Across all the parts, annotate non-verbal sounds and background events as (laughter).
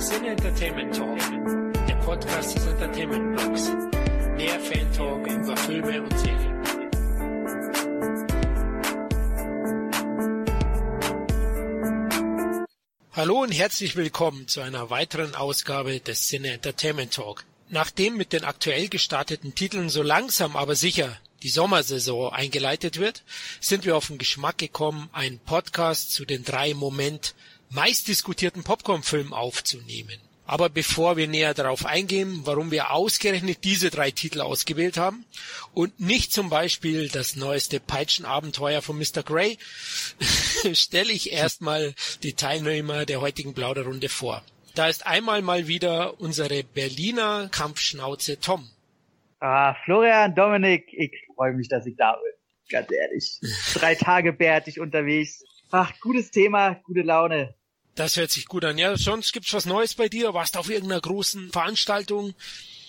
Sin Entertainment Talk, der Podcast des Entertainment Blogs. Mehr Fan Talk über Filme und Serien. Hallo und herzlich willkommen zu einer weiteren Ausgabe des Cine Entertainment Talk. Nachdem mit den aktuell gestarteten Titeln so langsam aber sicher die Sommersaison eingeleitet wird, sind wir auf den Geschmack gekommen, einen Podcast zu den drei Moment meistdiskutierten Popcorn-Filmen aufzunehmen. Aber bevor wir näher darauf eingehen, warum wir ausgerechnet diese drei Titel ausgewählt haben und nicht zum Beispiel das neueste Peitschenabenteuer von Mr. Grey, (laughs) stelle ich erstmal die Teilnehmer der heutigen Plauderrunde vor. Da ist einmal mal wieder unsere Berliner Kampfschnauze Tom. Ah, Florian, Dominik, ich freue mich, dass ich da bin. Ganz ehrlich. (laughs) Drei Tage bärtig unterwegs. Ach, gutes Thema, gute Laune. Das hört sich gut an. Ja, sonst gibt's was Neues bei dir? Warst du auf irgendeiner großen Veranstaltung?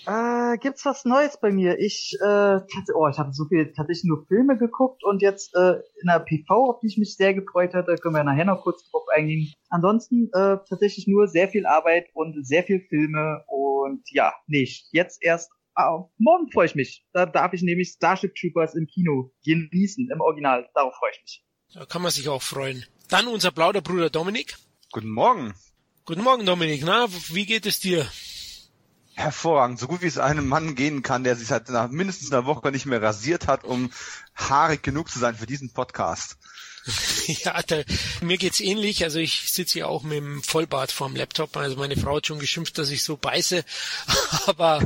Äh, gibt's was Neues bei mir? Ich, äh, oh, ich habe so viel tatsächlich nur Filme geguckt und jetzt äh, in der PV, auf die ich mich sehr gefreut hatte, können wir nachher noch kurz drauf eingehen. Ansonsten äh, tatsächlich nur sehr viel Arbeit und sehr viel Filme und ja, nicht. Jetzt erst Ah, morgen freue ich mich. Da darf ich nämlich Starship Troopers im Kino genießen, im Original. Darauf freue ich mich. Da kann man sich auch freuen. Dann unser Plauderbruder Dominik. Guten Morgen. Guten Morgen, Dominik. Na, wie geht es dir? Hervorragend, so gut wie es einem Mann gehen kann, der sich seit nach mindestens einer Woche nicht mehr rasiert hat, um haarig genug zu sein für diesen Podcast. (laughs) ja, da, mir geht's ähnlich. Also ich sitze hier auch mit dem Vollbart vorm Laptop. Also meine Frau hat schon geschimpft, dass ich so beiße. (laughs) aber,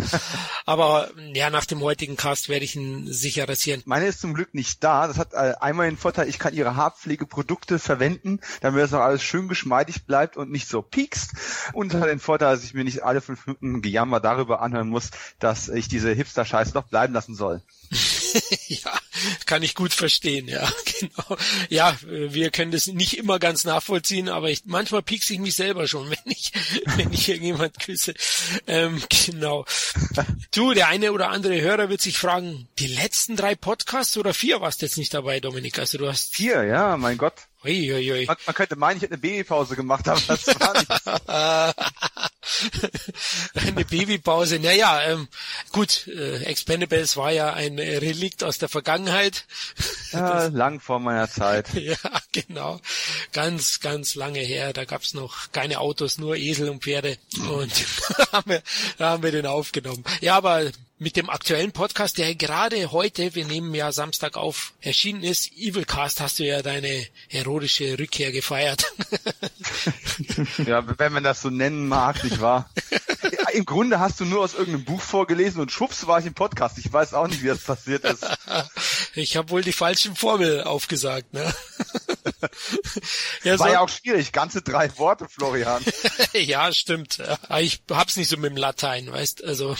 aber ja, nach dem heutigen Cast werde ich ihn sicher rasieren. Meine ist zum Glück nicht da. Das hat äh, einmal den Vorteil, ich kann ihre Haarpflegeprodukte verwenden, damit das auch alles schön geschmeidig bleibt und nicht so piekst. Und hat den Vorteil, dass ich mir nicht alle fünf Minuten Gejammer darüber anhören muss, dass ich diese Hipster-Scheiße doch bleiben lassen soll. (laughs) (laughs) ja, kann ich gut verstehen, ja, (laughs) genau. Ja, wir können das nicht immer ganz nachvollziehen, aber ich, manchmal piekse ich mich selber schon, (laughs) wenn ich, wenn ich irgendjemand küsse. Ähm, genau. Du, der eine oder andere Hörer wird sich fragen, die letzten drei Podcasts oder vier warst jetzt nicht dabei, Dominik? Also du hast vier, ja, mein Gott. Ui, ui, ui. Man, man, könnte meinen, ich hätte eine Babypause gemacht, aber das war nicht. (laughs) eine Babypause. Naja, ähm, gut, äh, Expendables war ja ein Relikt aus der Vergangenheit. Ja, (laughs) das, lang vor meiner Zeit. (laughs) ja, genau. Ganz, ganz lange her. Da gab's noch keine Autos, nur Esel und Pferde. Und da haben wir, da haben wir den aufgenommen. Ja, aber mit dem aktuellen Podcast, der gerade heute, wir nehmen ja Samstag auf, erschienen ist, Evilcast, hast du ja deine heroische Rückkehr gefeiert. ja, wenn man das so nennen mag, nicht wahr? Im Grunde hast du nur aus irgendeinem Buch vorgelesen und schwupps war ich im Podcast. Ich weiß auch nicht, wie das passiert ist. (laughs) Ich habe wohl die falschen Formel aufgesagt, ne? (laughs) ja, war so. ja auch schwierig, ganze drei Worte, Florian. (laughs) ja, stimmt. Ich hab's nicht so mit dem Latein, weißt, also.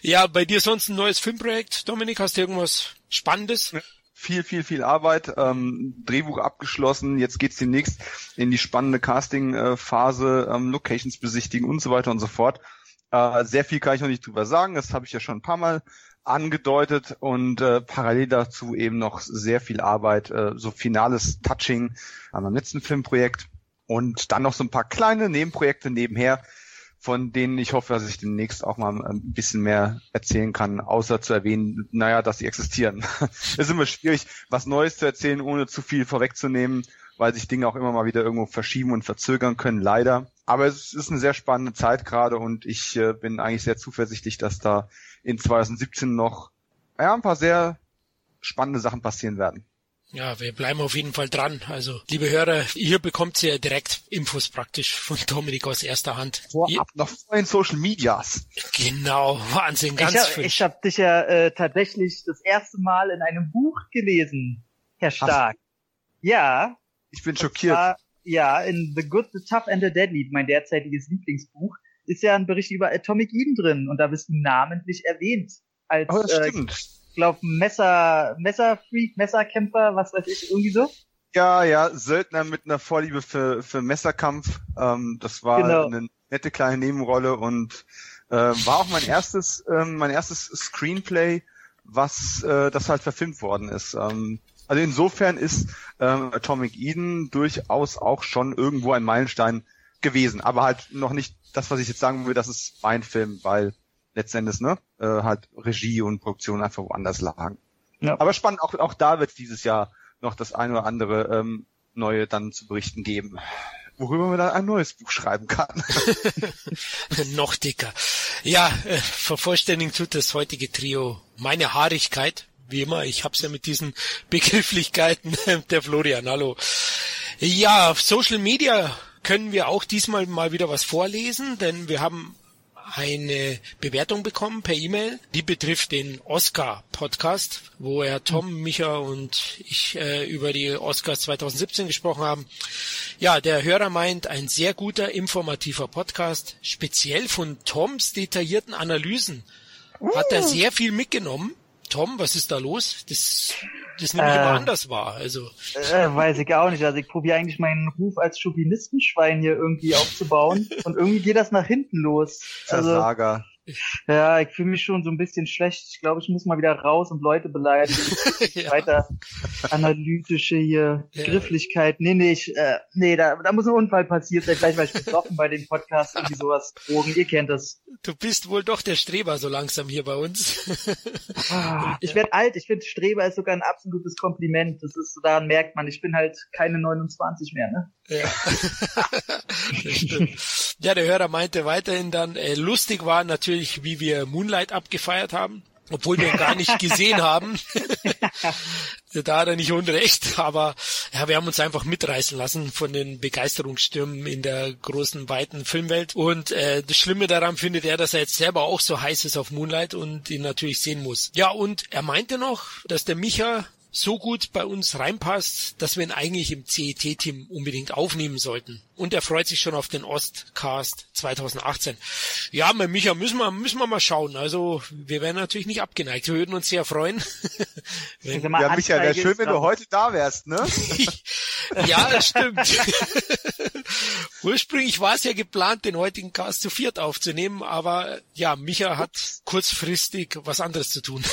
ja, bei dir sonst ein neues Filmprojekt, Dominik, hast du irgendwas Spannendes? Viel, viel, viel Arbeit, ähm, Drehbuch abgeschlossen, jetzt geht's demnächst in die spannende Casting-Phase, ähm, Locations besichtigen und so weiter und so fort. Äh, sehr viel kann ich noch nicht drüber sagen, das habe ich ja schon ein paar Mal angedeutet. Und äh, parallel dazu eben noch sehr viel Arbeit, äh, so finales Touching an meinem letzten Filmprojekt. Und dann noch so ein paar kleine Nebenprojekte nebenher, von denen ich hoffe, dass ich demnächst auch mal ein bisschen mehr erzählen kann, außer zu erwähnen, naja, dass sie existieren. (laughs) es ist immer schwierig, was Neues zu erzählen, ohne zu viel vorwegzunehmen, weil sich Dinge auch immer mal wieder irgendwo verschieben und verzögern können, leider. Aber es ist eine sehr spannende Zeit gerade und ich äh, bin eigentlich sehr zuversichtlich, dass da in 2017 noch ja, ein paar sehr spannende Sachen passieren werden. Ja, wir bleiben auf jeden Fall dran. Also, liebe Hörer, ihr bekommt ja direkt Infos praktisch von Dominik aus erster Hand. Vorab noch vor den Social Medias. Genau, (laughs) Wahnsinn, ganz Ich habe ich hab dich ja äh, tatsächlich das erste Mal in einem Buch gelesen, Herr Stark. Ja. Ich bin schockiert. War, ja, in The Good, The Tough and The Deadly, mein derzeitiges Lieblingsbuch, ist ja ein Bericht über Atomic Eden drin und da bist du namentlich erwähnt als oh, das stimmt. Äh, glaube, Messer, Messerfreak, Messerkämpfer, was weiß ich, irgendwie so. Ja, ja, Söldner mit einer Vorliebe für, für Messerkampf. Ähm, das war genau. eine nette kleine Nebenrolle und äh, war auch mein erstes, ähm, mein erstes Screenplay, was äh, das halt verfilmt worden ist. Ähm, also insofern ist ähm, Atomic Eden durchaus auch schon irgendwo ein Meilenstein gewesen, aber halt noch nicht das, was ich jetzt sagen will, das ist mein Film, weil letztendlich ne, äh, halt Regie und Produktion einfach woanders lagen. Ja. Aber spannend, auch, auch da wird dieses Jahr noch das eine oder andere ähm, neue dann zu berichten geben worüber man dann ein neues Buch schreiben kann. (laughs) (laughs) Noch dicker. Ja, äh, vervollständigen tut das heutige Trio meine Haarigkeit. Wie immer, ich hab's ja mit diesen Begrifflichkeiten. (laughs) Der Florian, hallo. Ja, auf Social Media können wir auch diesmal mal wieder was vorlesen, denn wir haben eine Bewertung bekommen per E-Mail. Die betrifft den Oscar-Podcast, wo er Tom, Micha und ich äh, über die Oscars 2017 gesprochen haben. Ja, der Hörer meint, ein sehr guter, informativer Podcast. Speziell von Toms detaillierten Analysen hat er uh. sehr viel mitgenommen. Tom, was ist da los? Das das nämlich äh, immer anders war. Also. Äh, weiß ich auch nicht. Also ich probiere eigentlich meinen Ruf als Chauvinistenschwein hier irgendwie aufzubauen und irgendwie geht das nach hinten los. Also, Versager. Ja, ich fühle mich schon so ein bisschen schlecht. Ich glaube, ich muss mal wieder raus und Leute beleidigen. (laughs) ja. Weiter analytische hier ja. Grifflichkeit. Nee, nee, ich, äh, nee, da, da muss ein Unfall passiert sein. Gleich war ich betroffen bei den Podcasts, irgendwie sowas. Drogen, ihr kennt das. Du bist wohl doch der Streber so langsam hier bei uns. Ah, ich werde alt. Ich finde, Streber ist sogar ein absolutes Kompliment. Das ist, daran merkt man, ich bin halt keine 29 mehr, ne? Ja. (laughs) ja, der Hörer meinte weiterhin dann, äh, lustig war natürlich, wie wir Moonlight abgefeiert haben obwohl wir ihn gar nicht gesehen haben. (laughs) da hat er nicht unrecht, aber ja, wir haben uns einfach mitreißen lassen von den Begeisterungsstürmen in der großen, weiten Filmwelt. Und äh, das Schlimme daran findet er, dass er jetzt selber auch so heiß ist auf Moonlight und ihn natürlich sehen muss. Ja, und er meinte noch, dass der Micha so gut bei uns reinpasst, dass wir ihn eigentlich im CET-Team unbedingt aufnehmen sollten. Und er freut sich schon auf den Ostcast 2018. Ja, mit Micha müssen wir, müssen wir mal schauen. Also, wir wären natürlich nicht abgeneigt. Wir würden uns sehr freuen. (laughs) wenn, ja, Micha, wäre schön, wenn du heute da wärst, ne? (laughs) (laughs) ja, das stimmt. Ursprünglich war es ja geplant, den heutigen Cast zu viert aufzunehmen, aber ja, Micha hat kurzfristig was anderes zu tun.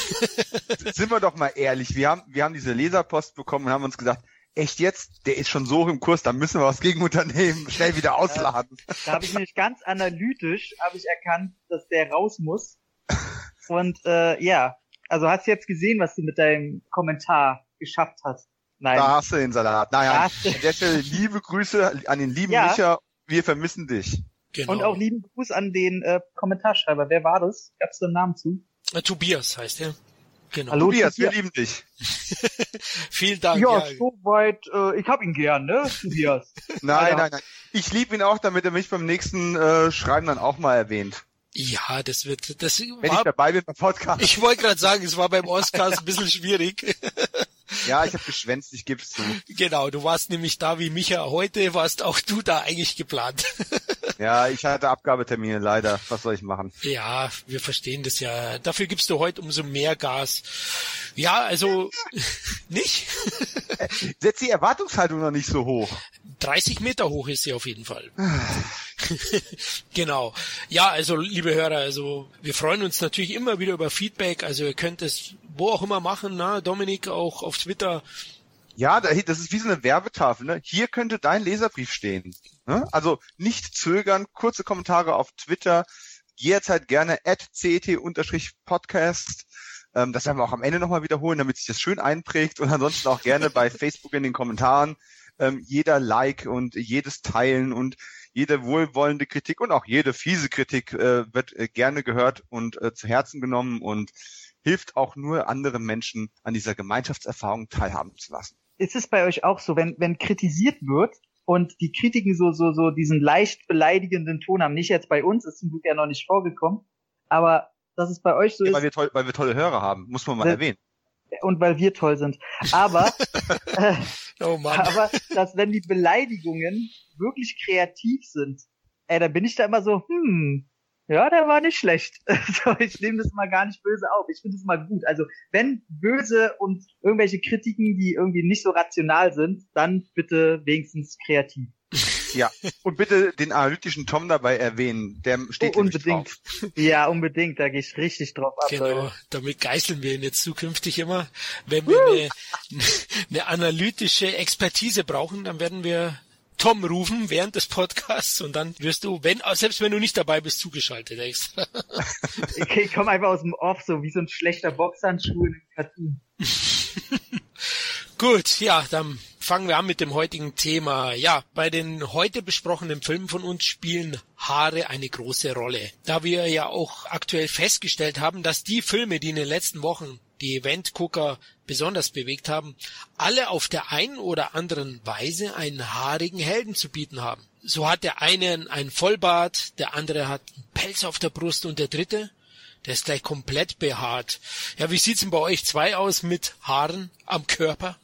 Sind wir doch mal ehrlich. Wir haben, wir haben diese Leserpost bekommen und haben uns gesagt, echt jetzt, der ist schon so im Kurs, da müssen wir was gegen unternehmen, (laughs) schnell wieder ausladen. da habe ich nämlich ganz analytisch habe ich erkannt, dass der raus muss. (laughs) Und äh, ja, also hast du jetzt gesehen, was du mit deinem Kommentar geschafft hast. Nein. Da hast du den Salat. Naja, an der Stelle (laughs) liebe Grüße an den lieben ja. Micha. Wir vermissen dich. Genau. Und auch lieben Gruß an den äh, Kommentarschreiber. Wer war das? Gab's da einen Namen zu? Äh, Tobias heißt er. Genau. Hallo, Tobias, Tobias, wir lieben dich. (laughs) Vielen Dank. Ja, ja. soweit. Äh, ich hab ihn gern, ne, Tobias? (laughs) nein, nein, nein. Ich liebe ihn auch, damit er mich beim nächsten äh, Schreiben dann auch mal erwähnt. Ja, das wird. Das Wenn war, ich dabei bin beim Podcast. Ich wollte gerade sagen, es war beim Oscars ein bisschen schwierig. (laughs) Ja, ich habe geschwänzt, ich gebe zu. Genau, du warst nämlich da wie Micha heute, warst auch du da eigentlich geplant. Ja, ich hatte Abgabetermine leider. Was soll ich machen? Ja, wir verstehen das ja. Dafür gibst du heute umso mehr Gas. Ja, also (laughs) nicht? (laughs) Setz die Erwartungshaltung noch nicht so hoch. 30 Meter hoch ist sie auf jeden Fall. (sighs) (laughs) genau. Ja, also liebe Hörer, also wir freuen uns natürlich immer wieder über Feedback. Also ihr könnt es wo auch immer machen, na, Dominik auch auf Twitter. Ja, das ist wie so eine Werbetafel. Ne? Hier könnte dein Leserbrief stehen. Ne? Also nicht zögern, kurze Kommentare auf Twitter, jederzeit gerne at cet-podcast. Ähm, das werden wir auch am Ende nochmal wiederholen, damit sich das schön einprägt und ansonsten auch gerne bei (laughs) Facebook in den Kommentaren. Ähm, jeder Like und jedes Teilen und jede wohlwollende Kritik und auch jede fiese Kritik äh, wird äh, gerne gehört und äh, zu Herzen genommen und hilft auch nur anderen Menschen an dieser Gemeinschaftserfahrung teilhaben zu lassen. Ist es bei euch auch so, wenn, wenn kritisiert wird und die Kritiken so, so, so diesen leicht beleidigenden Ton haben, nicht jetzt bei uns, ist zum Glück ja noch nicht vorgekommen, aber dass es bei euch so ja, ist. Weil wir, toll, weil wir tolle Hörer haben, muss man mal weil, erwähnen. Und weil wir toll sind. Aber, (laughs) äh, (laughs) oh Mann. aber, dass wenn die Beleidigungen wirklich kreativ sind, ey, da bin ich da immer so, hm, ja, der war nicht schlecht. (laughs) Also ich nehme das mal gar nicht böse auf. Ich finde es mal gut. Also wenn böse und irgendwelche Kritiken, die irgendwie nicht so rational sind, dann bitte wenigstens kreativ. Ja, und bitte den analytischen Tom dabei erwähnen. Der steht oh, unbedingt. Drauf. (laughs) Ja, unbedingt. Da gehe ich richtig drauf ab. Genau, Leute. damit geißeln wir ihn jetzt zukünftig immer. Wenn wir eine, (laughs) eine analytische Expertise brauchen, dann werden wir Tom rufen während des Podcasts und dann wirst du, wenn, selbst wenn du nicht dabei bist, zugeschaltet extra. (laughs) okay, ich komme einfach aus dem Off, so wie so ein schlechter Boxhandschuh in einem Cartoon. (laughs) Gut, ja, dann fangen wir an mit dem heutigen Thema. Ja, bei den heute besprochenen Filmen von uns spielen Haare eine große Rolle. Da wir ja auch aktuell festgestellt haben, dass die Filme, die in den letzten Wochen die Eventgucker besonders bewegt haben, alle auf der einen oder anderen Weise einen haarigen Helden zu bieten haben. So hat der eine einen Vollbart, der andere hat einen Pelz auf der Brust und der dritte, der ist gleich komplett behaart. Ja, wie sieht's denn bei euch zwei aus mit Haaren am Körper?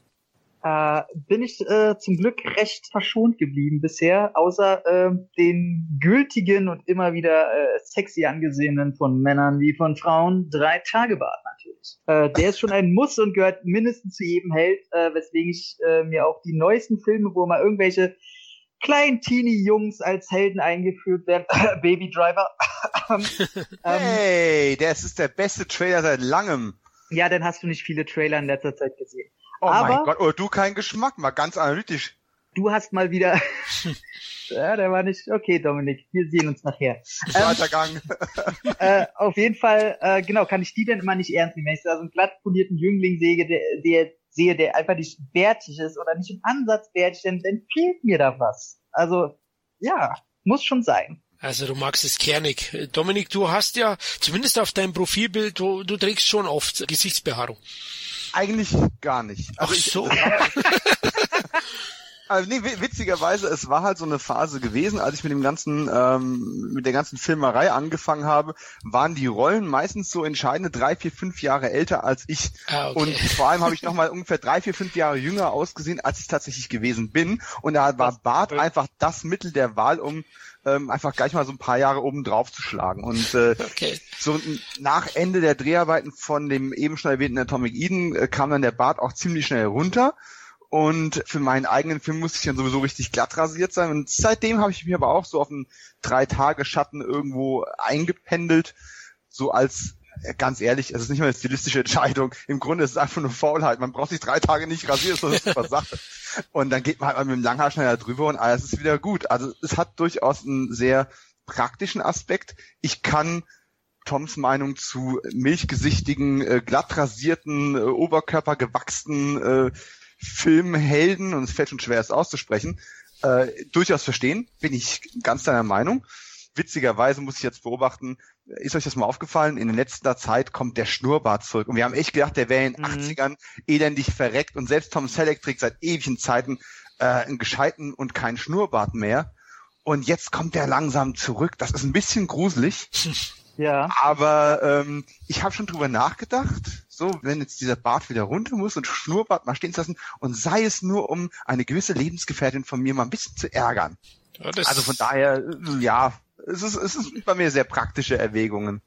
Äh, bin ich äh, zum Glück recht verschont geblieben bisher, außer äh, den gültigen und immer wieder äh, sexy angesehenen von Männern wie von Frauen, drei Tage Bart natürlich. Äh, der ist schon ein Muss und gehört mindestens zu jedem Held, äh, weswegen ich äh, mir auch die neuesten Filme, wo mal irgendwelche kleinen Teenie-Jungs als Helden eingeführt werden, (laughs) Baby Driver. (laughs) ähm, hey, das ist der beste Trailer seit langem. Ja, dann hast du nicht viele Trailer in letzter Zeit gesehen. Oh Aber mein Gott, oh, du kein Geschmack, mal ganz analytisch. Du hast mal wieder. (laughs) ja, der war nicht. Okay, Dominik, wir sehen uns nachher. (laughs) Weitergang. Ähm, (laughs) äh, auf jeden Fall, äh, genau, kann ich die denn immer nicht ernst nehmen. Wenn ich da so einen glatt polierten Jüngling sehe, der, der sehe, der einfach nicht bärtig ist oder nicht im Ansatz bärtig, dann, dann fehlt mir da was. Also, ja, muss schon sein. Also du magst es kernig. Dominik, du hast ja, zumindest auf deinem Profilbild, du, du trägst schon oft Gesichtsbehaarung. Eigentlich gar nicht. Also Ach so. Ich, (laughs) also nee, witzigerweise, es war halt so eine Phase gewesen, als ich mit dem ganzen, ähm, mit der ganzen Filmerei angefangen habe, waren die Rollen meistens so entscheidende drei, vier, fünf Jahre älter als ich. Ah, okay. Und vor allem habe ich nochmal ungefähr drei, vier, fünf Jahre jünger ausgesehen, als ich tatsächlich gewesen bin. Und da war Bart einfach das Mittel der Wahl, um ähm, einfach gleich mal so ein paar Jahre oben drauf zu schlagen. Und äh, (laughs) okay. so nach Ende der Dreharbeiten von dem eben schon erwähnten Atomic Eden äh, kam dann der Bart auch ziemlich schnell runter. Und für meinen eigenen Film musste ich dann sowieso richtig glatt rasiert sein. Und seitdem habe ich mich aber auch so auf einen Drei-Tage-Schatten irgendwo eingependelt, so als ganz ehrlich, es ist nicht mal eine stilistische Entscheidung. Im Grunde ist es einfach nur Faulheit. Man braucht sich drei Tage nicht rasieren, das ist eine super Sache. Und dann geht man halt mal mit dem Langhaarschneider drüber und alles ist wieder gut. Also es hat durchaus einen sehr praktischen Aspekt. Ich kann Toms Meinung zu milchgesichtigen, äh, glatt rasierten, äh, oberkörpergewachsenen äh, Filmhelden, und es fällt schon schwer, es auszusprechen, äh, durchaus verstehen, bin ich ganz deiner Meinung. Witzigerweise muss ich jetzt beobachten, ist euch das mal aufgefallen? In letzter Zeit kommt der Schnurrbart zurück. Und wir haben echt gedacht, der wäre in den mhm. 80ern elendig verreckt. Und selbst Tom Selleck trägt seit ewigen Zeiten äh, einen gescheiten und keinen Schnurrbart mehr. Und jetzt kommt der langsam zurück. Das ist ein bisschen gruselig. (laughs) Ja. Aber ähm, ich habe schon drüber nachgedacht, so wenn jetzt dieser Bart wieder runter muss und Schnurrbart mal stehen zu lassen und sei es nur, um eine gewisse Lebensgefährtin von mir mal ein bisschen zu ärgern. Ja, also von daher, ja, es ist, es ist bei mir sehr praktische Erwägungen.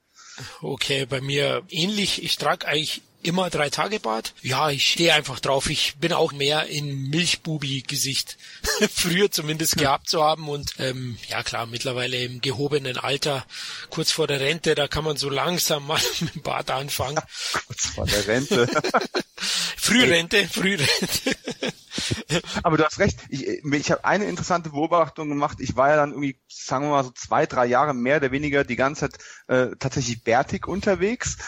Okay, bei mir ähnlich. Ich trage eigentlich immer drei Tage Bad. Ja, ich stehe einfach drauf. Ich bin auch mehr in Milchbubi-Gesicht. (laughs) Früher zumindest gehabt zu haben und ähm, ja klar, mittlerweile im gehobenen Alter, kurz vor der Rente, da kann man so langsam mal (laughs) mit dem Bad anfangen. kurz vor der Rente. (laughs) Frührente, Frührente. Aber du hast recht. Ich, ich habe eine interessante Beobachtung gemacht. Ich war ja dann irgendwie, sagen wir mal so zwei, drei Jahre mehr oder weniger die ganze Zeit äh, tatsächlich bärtig unterwegs.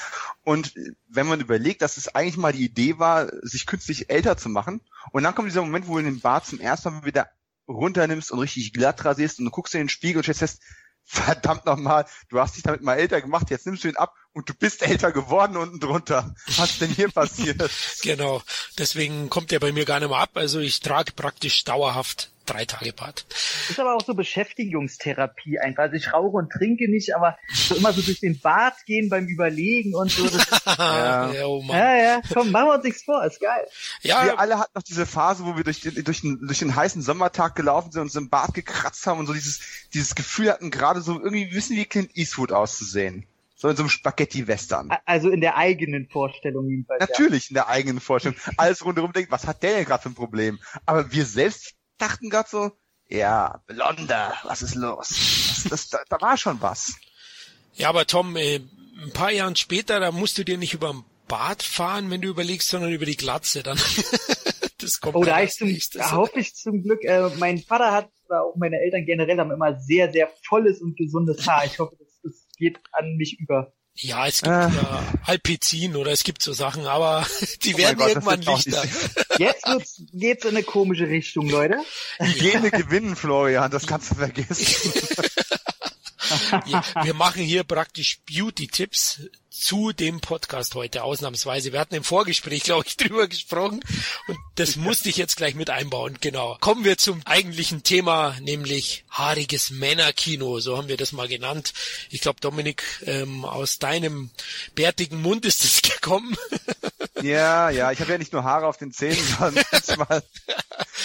Und wenn man überlegt, dass es eigentlich mal die Idee war, sich künstlich älter zu machen, und dann kommt dieser Moment, wo du den Bart zum ersten Mal wieder runternimmst und richtig glatt rasierst und du guckst in den Spiegel und stellst fest, (laughs) verdammt nochmal, du hast dich damit mal älter gemacht, jetzt nimmst du ihn ab und du bist älter geworden unten drunter. Was denn hier passiert? (laughs) genau, deswegen kommt er bei mir gar nicht mehr ab. Also ich trage praktisch dauerhaft drei Tage Bad. Ist aber auch so Beschäftigungstherapie einfach. Also ich rauche und trinke nicht, aber so immer so durch den Bad gehen beim Überlegen und so. (laughs) ja. Ja, oh ja, ja, komm, machen wir uns nichts vor, ist geil. Ja, wir alle hatten noch diese Phase, wo wir durch den, durch den, durch den heißen Sommertag gelaufen sind und uns im Bad gekratzt haben und so dieses, dieses Gefühl hatten, gerade so irgendwie wissen wie Clint Eastwood auszusehen. So in so einem Spaghetti-Western. Also in der eigenen Vorstellung jedenfalls. Natürlich ja. in der eigenen Vorstellung. Alles rundherum denkt, was hat der denn gerade für ein Problem? Aber wir selbst dachten gerade so, ja, Blonder, was ist los? Das, das, da, da war schon was. Ja, aber Tom, äh, ein paar Jahren später, da musst du dir nicht über den Bart fahren, wenn du überlegst, sondern über die Glatze. Dann (laughs) Das kommt oh, da ich zum, da hoffe ich zum Glück, äh, mein Vater hat, oder auch meine Eltern generell haben immer sehr, sehr volles und gesundes Haar. Ich hoffe, das, das geht an mich über. Ja, es gibt äh. ja Alpizin oder es gibt so Sachen, aber (laughs) die oh werden Gott, irgendwann lichter. (laughs) Jetzt wird's, geht's in eine komische Richtung, Leute. Hygiene gewinnen, Florian, das kannst du vergessen. (laughs) wir, machen hier praktisch Beauty-Tipps zu dem Podcast heute ausnahmsweise. Wir hatten im Vorgespräch, glaube ich, drüber gesprochen und das musste ich jetzt gleich mit einbauen. Genau. Kommen wir zum eigentlichen Thema, nämlich haariges Männerkino, so haben wir das mal genannt. Ich glaube, Dominik, ähm, aus deinem bärtigen Mund ist es (laughs) gekommen. Ja, ja, ich habe ja nicht nur Haare auf den Zähnen, sondern (laughs) manchmal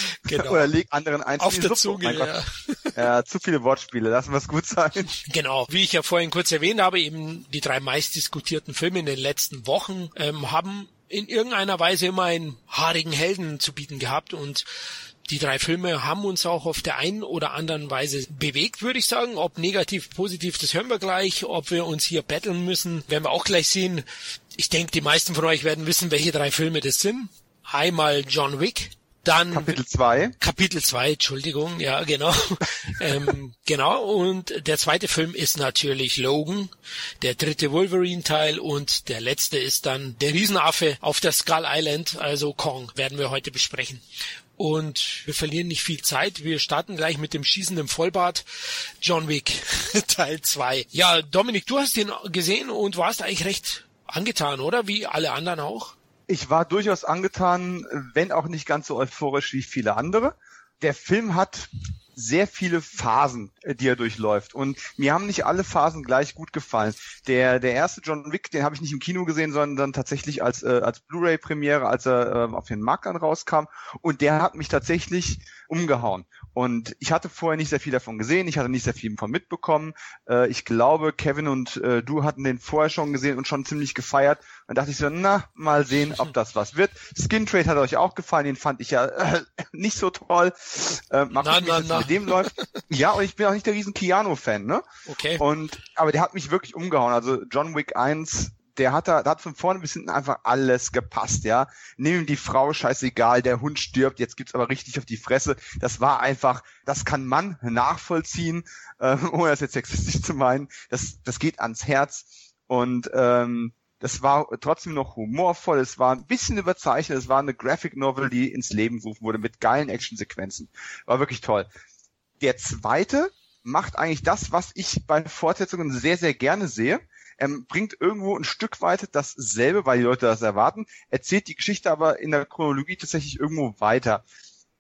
(laughs) genau. oder leg anderen eins auf der Zunge. Ja. (laughs) ja, zu viele Wortspiele, lassen wir es gut sein. Genau, wie ich ja vorhin kurz erwähnt habe, eben die drei meistdiskutierten Filme in den letzten Wochen ähm, haben in irgendeiner Weise immer einen haarigen Helden zu bieten gehabt und die drei Filme haben uns auch auf der einen oder anderen Weise bewegt, würde ich sagen. Ob negativ, positiv, das hören wir gleich. Ob wir uns hier betteln müssen, werden wir auch gleich sehen. Ich denke, die meisten von euch werden wissen, welche drei Filme das sind. Einmal John Wick, dann Kapitel 2. Kapitel 2, Entschuldigung, ja, genau. (laughs) ähm, genau, und der zweite Film ist natürlich Logan, der dritte Wolverine-Teil und der letzte ist dann der Riesenaffe auf der Skull Island, also Kong, werden wir heute besprechen. Und wir verlieren nicht viel Zeit. Wir starten gleich mit dem schießenden Vollbart. John Wick, (laughs) Teil 2. Ja, Dominik, du hast ihn gesehen und warst eigentlich recht angetan, oder? Wie alle anderen auch? Ich war durchaus angetan, wenn auch nicht ganz so euphorisch wie viele andere. Der Film hat sehr viele Phasen, äh, die er durchläuft. Und mir haben nicht alle Phasen gleich gut gefallen. Der, der erste John Wick, den habe ich nicht im Kino gesehen, sondern tatsächlich als, äh, als Blu-ray-Premiere, als er äh, auf den Markt dann rauskam. Und der hat mich tatsächlich umgehauen. Und ich hatte vorher nicht sehr viel davon gesehen, ich hatte nicht sehr viel davon mitbekommen. Äh, ich glaube, Kevin und äh, du hatten den vorher schon gesehen und schon ziemlich gefeiert. Dann dachte ich so, na, mal sehen, ob das was wird. Skin Trade hat euch auch gefallen, den fand ich ja äh, (laughs) nicht so toll. Äh, mal gucken, na. mit dem läuft. Ja, und ich bin auch nicht der riesen Keanu-Fan, ne? Okay. Und, aber der hat mich wirklich umgehauen. Also John Wick 1 der hat da, da hat von vorne bis hinten einfach alles gepasst, ja. Nimm ihm die Frau, scheißegal, der Hund stirbt, jetzt gibt's aber richtig auf die Fresse. Das war einfach, das kann man nachvollziehen, äh, (laughs) ohne das jetzt sexistisch zu meinen. Das, das geht ans Herz und ähm, das war trotzdem noch humorvoll, es war ein bisschen überzeichnet, es war eine Graphic Novel, die ins Leben gerufen wurde mit geilen Actionsequenzen. War wirklich toll. Der zweite macht eigentlich das, was ich bei Fortsetzungen sehr, sehr gerne sehe ähm, bringt irgendwo ein Stück weit dasselbe, weil die Leute das erwarten, erzählt die Geschichte aber in der Chronologie tatsächlich irgendwo weiter.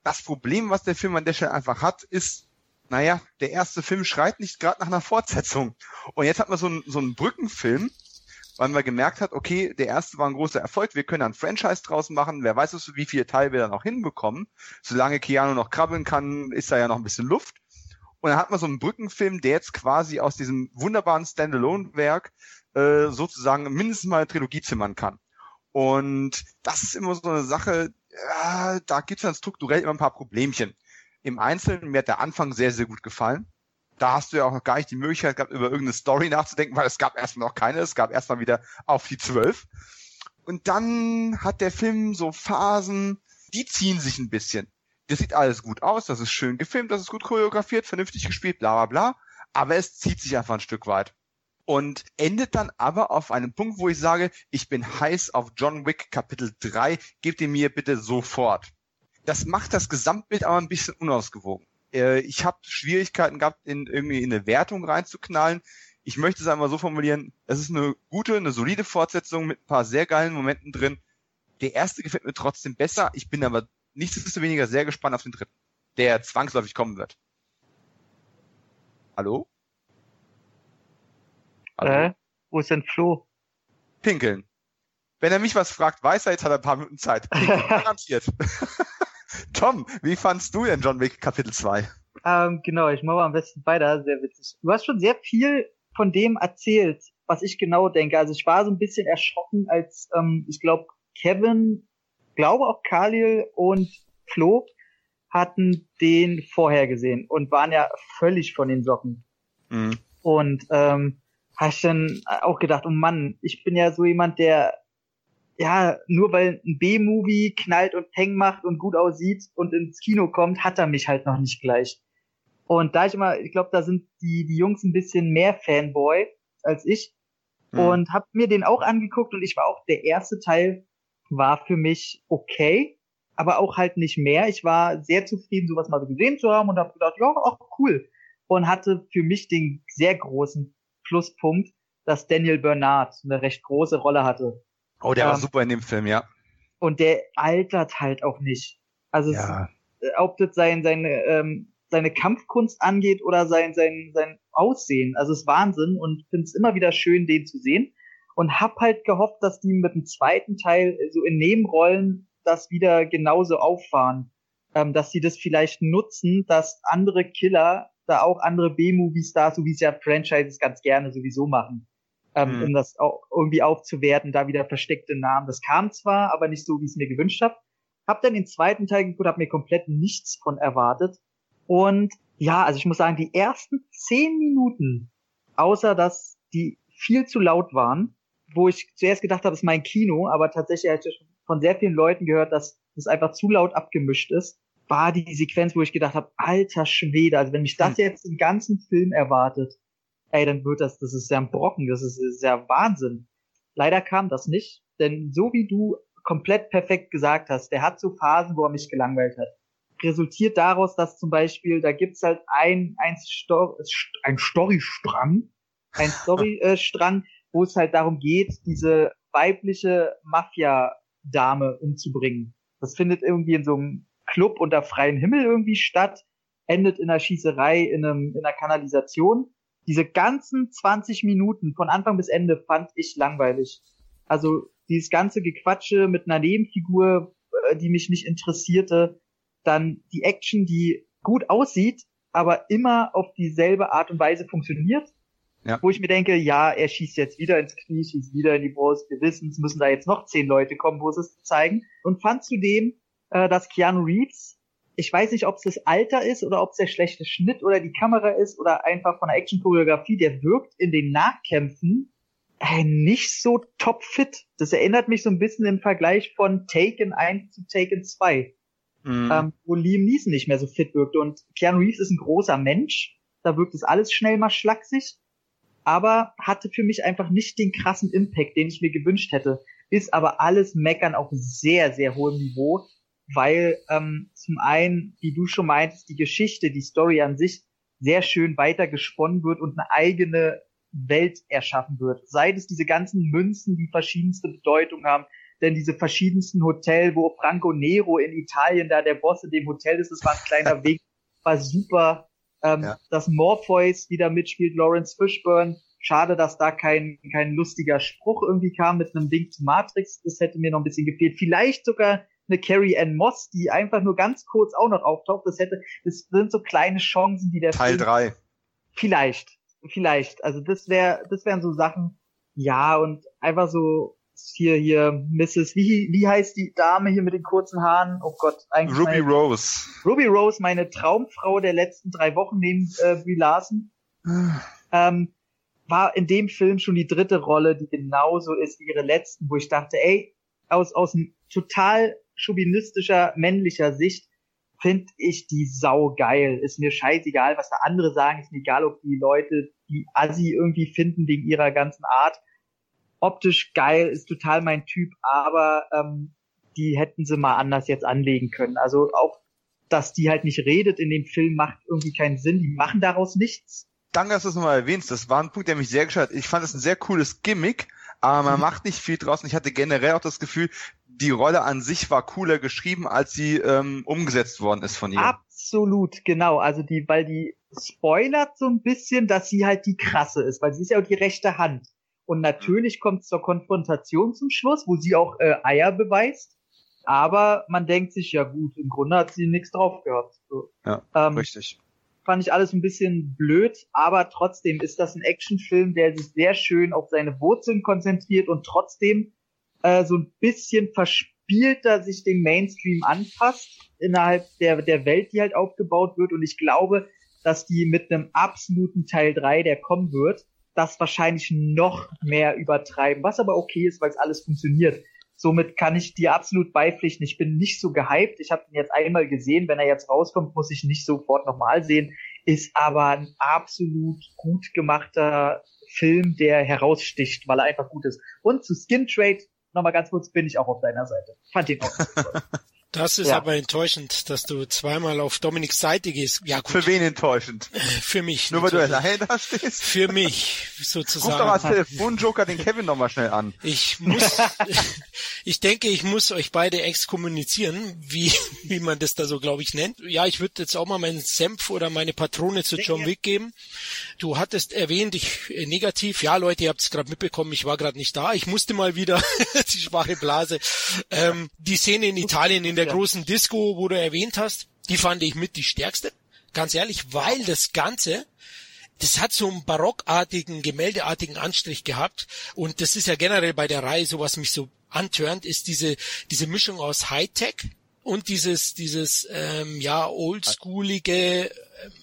Das Problem, was der Film an der Stelle einfach hat, ist, naja, der erste Film schreit nicht gerade nach einer Fortsetzung. Und jetzt hat man so einen, so einen Brückenfilm, weil man gemerkt hat, okay, der erste war ein großer Erfolg, wir können ein Franchise draus machen, wer weiß, wie viele Teile wir dann auch hinbekommen. Solange Keanu noch krabbeln kann, ist da ja noch ein bisschen Luft. Und dann hat man so einen Brückenfilm, der jetzt quasi aus diesem wunderbaren Standalone-Werk äh, sozusagen mindestens mal eine Trilogie zimmern kann. Und das ist immer so eine Sache, ja, da gibt es dann strukturell immer ein paar Problemchen. Im Einzelnen, mir hat der Anfang sehr, sehr gut gefallen. Da hast du ja auch noch gar nicht die Möglichkeit gehabt, über irgendeine Story nachzudenken, weil es gab erstmal noch keine, es gab erstmal wieder auf die zwölf. Und dann hat der Film so Phasen, die ziehen sich ein bisschen das sieht alles gut aus, das ist schön gefilmt, das ist gut choreografiert, vernünftig gespielt, bla bla bla, aber es zieht sich einfach ein Stück weit. Und endet dann aber auf einem Punkt, wo ich sage, ich bin heiß auf John Wick Kapitel 3, gebt ihr mir bitte sofort. Das macht das Gesamtbild aber ein bisschen unausgewogen. Äh, ich habe Schwierigkeiten gehabt, in irgendwie in eine Wertung reinzuknallen. Ich möchte es einmal so formulieren, es ist eine gute, eine solide Fortsetzung mit ein paar sehr geilen Momenten drin. Der erste gefällt mir trotzdem besser. Ich bin aber nichtsdestoweniger sehr gespannt auf den dritten, der zwangsläufig kommen wird. Hallo? Hallo? Äh, wo ist denn Flo? Pinkeln. Wenn er mich was fragt, weiß er, jetzt hat er ein paar Minuten Zeit. (laughs) Garantiert. (laughs) Tom, wie fandst du denn John Wick Kapitel 2? Ähm, genau, ich mache am besten weiter, sehr witzig. Du hast schon sehr viel von dem erzählt, was ich genau denke. Also ich war so ein bisschen erschrocken, als ähm, ich glaube, Kevin glaube auch Khalil und Flo hatten den vorher gesehen und waren ja völlig von den Socken. Mhm. Und ähm, habe ich dann auch gedacht, oh Mann, ich bin ja so jemand, der ja, nur weil ein B-Movie knallt und Peng macht und gut aussieht und ins Kino kommt, hat er mich halt noch nicht gleich. Und da ich immer, ich glaube, da sind die, die Jungs ein bisschen mehr Fanboy als ich. Mhm. Und hab mir den auch angeguckt und ich war auch, der erste Teil war für mich okay, aber auch halt nicht mehr. Ich war sehr zufrieden, sowas mal so gesehen zu haben und habe gedacht, ja, auch cool. Und hatte für mich den sehr großen Pluspunkt, dass Daniel Bernard eine recht große Rolle hatte. Oh, der ähm, war super in dem Film, ja. Und der altert halt auch nicht. Also ja. es, ob das sein, seine, ähm, seine Kampfkunst angeht oder sein, sein, sein Aussehen. Also es ist Wahnsinn und finde es immer wieder schön, den zu sehen. Und hab halt gehofft, dass die mit dem zweiten Teil so in Nebenrollen das wieder genauso auffahren. Ähm, dass sie das vielleicht nutzen, dass andere Killer da auch andere B-Movie-Stars, so wie es ja Franchises ganz gerne sowieso machen, ähm, mhm. um das auch irgendwie aufzuwerten, da wieder versteckte Namen. Das kam zwar, aber nicht so, wie ich es mir gewünscht habe. Hab dann den zweiten Teil geguckt, hab mir komplett nichts von erwartet. Und ja, also ich muss sagen, die ersten zehn Minuten, außer dass die viel zu laut waren, wo ich zuerst gedacht habe, es ist mein Kino, aber tatsächlich habe ich von sehr vielen Leuten gehört, dass es einfach zu laut abgemischt ist war die Sequenz, wo ich gedacht habe, alter Schwede, also wenn mich das hm. jetzt im ganzen Film erwartet, ey, dann wird das, das ist ja ein Brocken, das ist, das ist ja Wahnsinn. Leider kam das nicht, denn so wie du komplett perfekt gesagt hast, der hat so Phasen, wo er mich gelangweilt hat. Resultiert daraus, dass zum Beispiel, da gibt's halt ein, ein, Sto ein (laughs) Storystrang, ein Storystrang, wo es halt darum geht, diese weibliche Mafia-Dame umzubringen. Das findet irgendwie in so einem Club unter freiem Himmel irgendwie statt, endet in einer Schießerei, in, einem, in einer Kanalisation. Diese ganzen 20 Minuten von Anfang bis Ende fand ich langweilig. Also dieses ganze Gequatsche mit einer Nebenfigur, äh, die mich nicht interessierte, dann die Action, die gut aussieht, aber immer auf dieselbe Art und Weise funktioniert. Ja. Wo ich mir denke, ja, er schießt jetzt wieder ins Knie, schießt wieder in die Brust. Wir wissen, es müssen da jetzt noch zehn Leute kommen, wo sie es zeigen. Und fand zudem äh, dass Keanu Reeves, ich weiß nicht, ob es das Alter ist oder ob es der schlechte Schnitt oder die Kamera ist oder einfach von der Action-Choreografie, der wirkt in den Nachkämpfen äh, nicht so topfit. Das erinnert mich so ein bisschen im Vergleich von Taken 1 zu Taken 2. Mhm. Ähm, wo Liam Neeson nicht mehr so fit wirkte. Und Keanu Reeves ist ein großer Mensch. Da wirkt es alles schnell mal schlaksig. Aber hatte für mich einfach nicht den krassen Impact, den ich mir gewünscht hätte. Ist aber alles Meckern auf sehr, sehr hohem Niveau weil ähm, zum einen, wie du schon meintest, die Geschichte, die Story an sich sehr schön weiter gesponnen wird und eine eigene Welt erschaffen wird. Sei es diese ganzen Münzen, die verschiedenste Bedeutung haben, denn diese verschiedensten Hotel, wo Franco Nero in Italien da der Boss in dem Hotel ist, das war ein kleiner (laughs) Weg, war super. Ähm, ja. Dass Morpheus wieder mitspielt, Lawrence Fishburne. Schade, dass da kein, kein lustiger Spruch irgendwie kam mit einem Ding zu Matrix. Das hätte mir noch ein bisschen gefehlt. Vielleicht sogar eine Carrie Ann Moss, die einfach nur ganz kurz auch noch auftaucht. Das hätte, das sind so kleine Chancen, die der Teil 3. Vielleicht, vielleicht. Also das wäre, das wären so Sachen. Ja und einfach so hier hier Mrs. Wie wie heißt die Dame hier mit den kurzen Haaren? Oh Gott, eigentlich Ruby meine, Rose. Ruby Rose, meine Traumfrau der letzten drei Wochen neben äh, Brie Larson. ähm, war in dem Film schon die dritte Rolle, die genauso ist wie ihre letzten, wo ich dachte, ey, aus aus einem total chauvinistischer männlicher Sicht finde ich die Sau geil. Ist mir scheißegal, was da andere sagen. Ist mir egal, ob die Leute die Assi irgendwie finden wegen ihrer ganzen Art. Optisch geil, ist total mein Typ, aber ähm, die hätten sie mal anders jetzt anlegen können. Also auch, dass die halt nicht redet in dem Film, macht irgendwie keinen Sinn. Die machen daraus nichts. Danke, dass du es nochmal erwähnst. Das war ein Punkt, der mich sehr gescheit. Ich fand es ein sehr cooles Gimmick, aber man mhm. macht nicht viel draus. Und ich hatte generell auch das Gefühl, die Rolle an sich war cooler geschrieben, als sie ähm, umgesetzt worden ist von ihr. Absolut, genau. Also die, weil die spoilert so ein bisschen, dass sie halt die krasse ist, weil sie ist ja auch die rechte Hand. Und natürlich kommt es zur Konfrontation zum Schluss, wo sie auch äh, Eier beweist. Aber man denkt sich, ja gut, im Grunde hat sie nichts drauf gehabt. So. Ja, ähm, richtig. Fand ich alles ein bisschen blöd, aber trotzdem ist das ein Actionfilm, der sich sehr schön auf seine Wurzeln konzentriert und trotzdem äh, so ein bisschen verspielter sich dem Mainstream anpasst innerhalb der, der Welt, die halt aufgebaut wird. Und ich glaube, dass die mit einem absoluten Teil 3, der kommen wird, das wahrscheinlich noch mehr übertreiben, was aber okay ist, weil es alles funktioniert. Somit kann ich dir absolut beipflichten. Ich bin nicht so gehypt. Ich habe ihn jetzt einmal gesehen. Wenn er jetzt rauskommt, muss ich nicht sofort nochmal sehen. Ist aber ein absolut gut gemachter Film, der heraussticht, weil er einfach gut ist. Und zu Skin Trade, nochmal ganz kurz, bin ich auch auf deiner Seite. Fand ihn auch. (laughs) Das ist ja. aber enttäuschend, dass du zweimal auf Dominiks Seite gehst. Ja, gut. Für wen enttäuschend? (laughs) Für mich. Nur natürlich. weil du alleine da stehst? Für mich, sozusagen. Ruf doch als Telefonjoker den Kevin nochmal schnell an. Ich muss, (laughs) ich denke, ich muss euch beide exkommunizieren, wie, wie man das da so, glaube ich, nennt. Ja, ich würde jetzt auch mal meinen Senf oder meine Patrone zu John Wick geben. Du hattest erwähnt, ich, äh, negativ. Ja, Leute, ihr habt es gerade mitbekommen, ich war gerade nicht da. Ich musste mal wieder, (laughs) die schwache Blase, ähm, die Szene in Italien in der der großen Disco, wo du erwähnt hast, die fand ich mit die stärkste. Ganz ehrlich, weil das Ganze, das hat so einen barockartigen, gemäldeartigen Anstrich gehabt. Und das ist ja generell bei der Reihe so, was mich so antörnt, ist diese, diese Mischung aus Hightech und dieses, dieses, ähm, ja, oldschoolige, äh,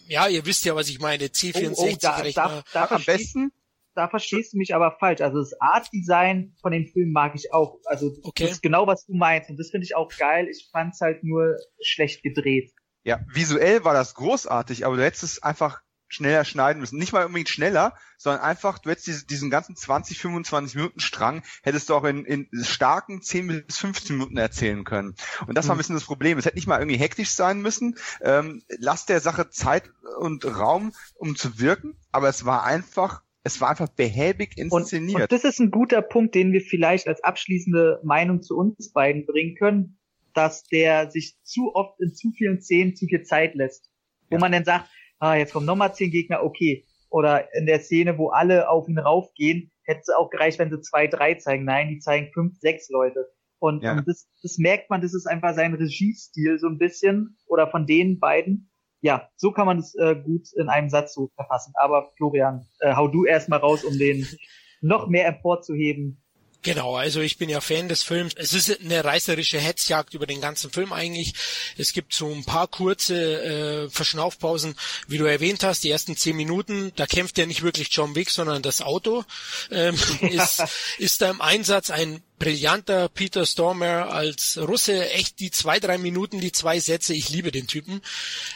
ja, ihr wisst ja, was ich meine, C64-Rechner. Oh, oh, am besten, da verstehst du mich aber falsch. Also das Art Design von dem Film mag ich auch. Also okay. das ist genau, was du meinst. Und das finde ich auch geil. Ich fand's halt nur schlecht gedreht. Ja, visuell war das großartig, aber du hättest es einfach schneller schneiden müssen. Nicht mal unbedingt schneller, sondern einfach, du hättest diese, diesen ganzen 20, 25 Minuten Strang, hättest du auch in, in starken 10 bis 15 Minuten erzählen können. Und das war ein mhm. bisschen das Problem. Es hätte nicht mal irgendwie hektisch sein müssen. Ähm, lass der Sache Zeit und Raum, um zu wirken, aber es war einfach es war einfach behäbig inszeniert. Und, und das ist ein guter Punkt, den wir vielleicht als abschließende Meinung zu uns beiden bringen können, dass der sich zu oft in zu vielen Szenen zu viel Zeit lässt. Wo ja. man dann sagt, ah, jetzt kommen nochmal zehn Gegner, okay. Oder in der Szene, wo alle auf ihn raufgehen, hätte es auch gereicht, wenn sie zwei, drei zeigen. Nein, die zeigen fünf, sechs Leute. Und, ja. und das, das merkt man, das ist einfach sein Regiestil so ein bisschen oder von den beiden ja, so kann man es äh, gut in einem Satz so verfassen. Aber Florian, äh, hau du erstmal raus, um den noch mehr emporzuheben. Genau, also ich bin ja Fan des Films. Es ist eine reißerische Hetzjagd über den ganzen Film eigentlich. Es gibt so ein paar kurze äh, Verschnaufpausen, wie du erwähnt hast, die ersten zehn Minuten, da kämpft ja nicht wirklich John Wick, sondern das Auto ähm, (laughs) ist, ist da im Einsatz ein brillanter Peter Stormer als Russe. Echt die zwei, drei Minuten, die zwei Sätze. Ich liebe den Typen.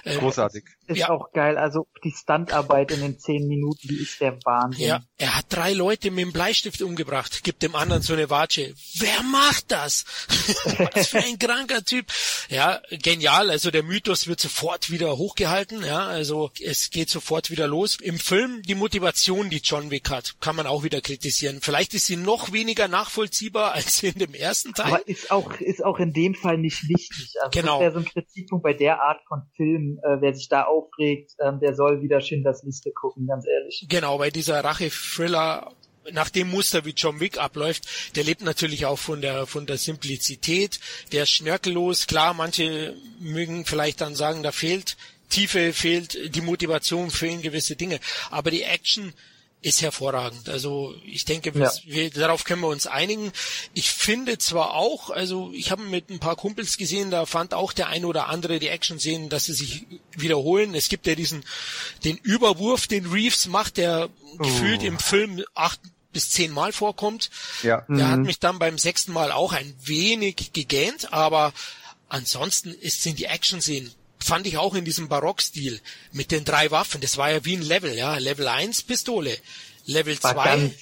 Äh, Großartig. Ist ja. auch geil. Also die Standarbeit in den zehn Minuten, die ist der Wahnsinn. Ja, er hat drei Leute mit dem Bleistift umgebracht, gibt dem anderen so eine Watsche. Wer macht das? (laughs) Was für ein kranker Typ. Ja, genial. Also der Mythos wird sofort wieder hochgehalten. Ja, also es geht sofort wieder los. Im Film die Motivation, die John Wick hat, kann man auch wieder kritisieren. Vielleicht ist sie noch weniger nachvollziehbar als in dem ersten Teil. Aber ist auch, ist auch in dem Fall nicht wichtig. Also genau. Das wäre so ein Kritikpunkt bei der Art von Film, äh, wer sich da aufregt, ähm, der soll wieder Schindlers Liste gucken, ganz ehrlich. Genau, bei dieser Rache-Thriller nach dem Muster, wie John Wick abläuft, der lebt natürlich auch von der, von der Simplizität, der ist schnörkellos. Klar, manche mögen vielleicht dann sagen, da fehlt Tiefe, fehlt die Motivation, fehlen gewisse Dinge. Aber die Action, ist hervorragend. Also ich denke, ja. wir, darauf können wir uns einigen. Ich finde zwar auch, also ich habe mit ein paar Kumpels gesehen, da fand auch der eine oder andere die Action sehen, dass sie sich wiederholen. Es gibt ja diesen den Überwurf, den Reeves macht, der oh. gefühlt im Film acht bis zehn Mal vorkommt. Ja. Der mhm. hat mich dann beim sechsten Mal auch ein wenig gegähnt, aber ansonsten ist, sind die Action-Szenen fand ich auch in diesem Barockstil mit den drei Waffen. Das war ja wie ein Level, ja. Level 1 Pistole, Level 2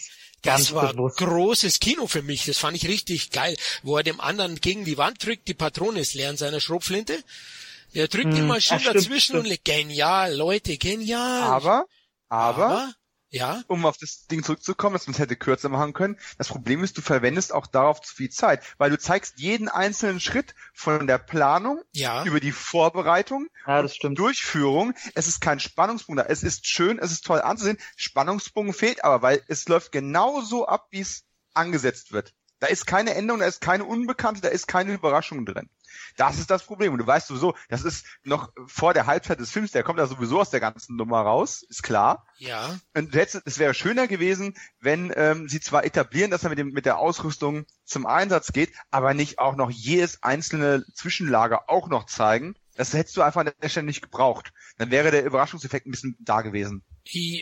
das war bewusst. großes Kino für mich. Das fand ich richtig geil, wo er dem anderen gegen die Wand drückt, die Patrone ist leer in seiner Schrotflinte. Der drückt hm, immer schön dazwischen stimmt. und genial, Leute, genial. Aber, aber, aber ja. Um auf das Ding zurückzukommen, dass man es hätte kürzer machen können. Das Problem ist, du verwendest auch darauf zu viel Zeit, weil du zeigst jeden einzelnen Schritt von der Planung ja. über die Vorbereitung, ja. Durchführung. Es ist kein Spannungspunkt da. Es ist schön, es ist toll anzusehen. Spannungspunkt fehlt aber, weil es läuft genauso ab, wie es angesetzt wird. Da ist keine Änderung, da ist keine Unbekannte, da ist keine Überraschung drin. Das ist das Problem. Und du weißt sowieso, das ist noch vor der Halbzeit des Films, der kommt ja sowieso aus der ganzen Nummer raus, ist klar. Ja. Und jetzt, es wäre schöner gewesen, wenn ähm, sie zwar etablieren, dass er mit, dem, mit der Ausrüstung zum Einsatz geht, aber nicht auch noch jedes einzelne Zwischenlager auch noch zeigen. Das hättest du einfach an der Stelle nicht gebraucht. Dann wäre der Überraschungseffekt ein bisschen da gewesen.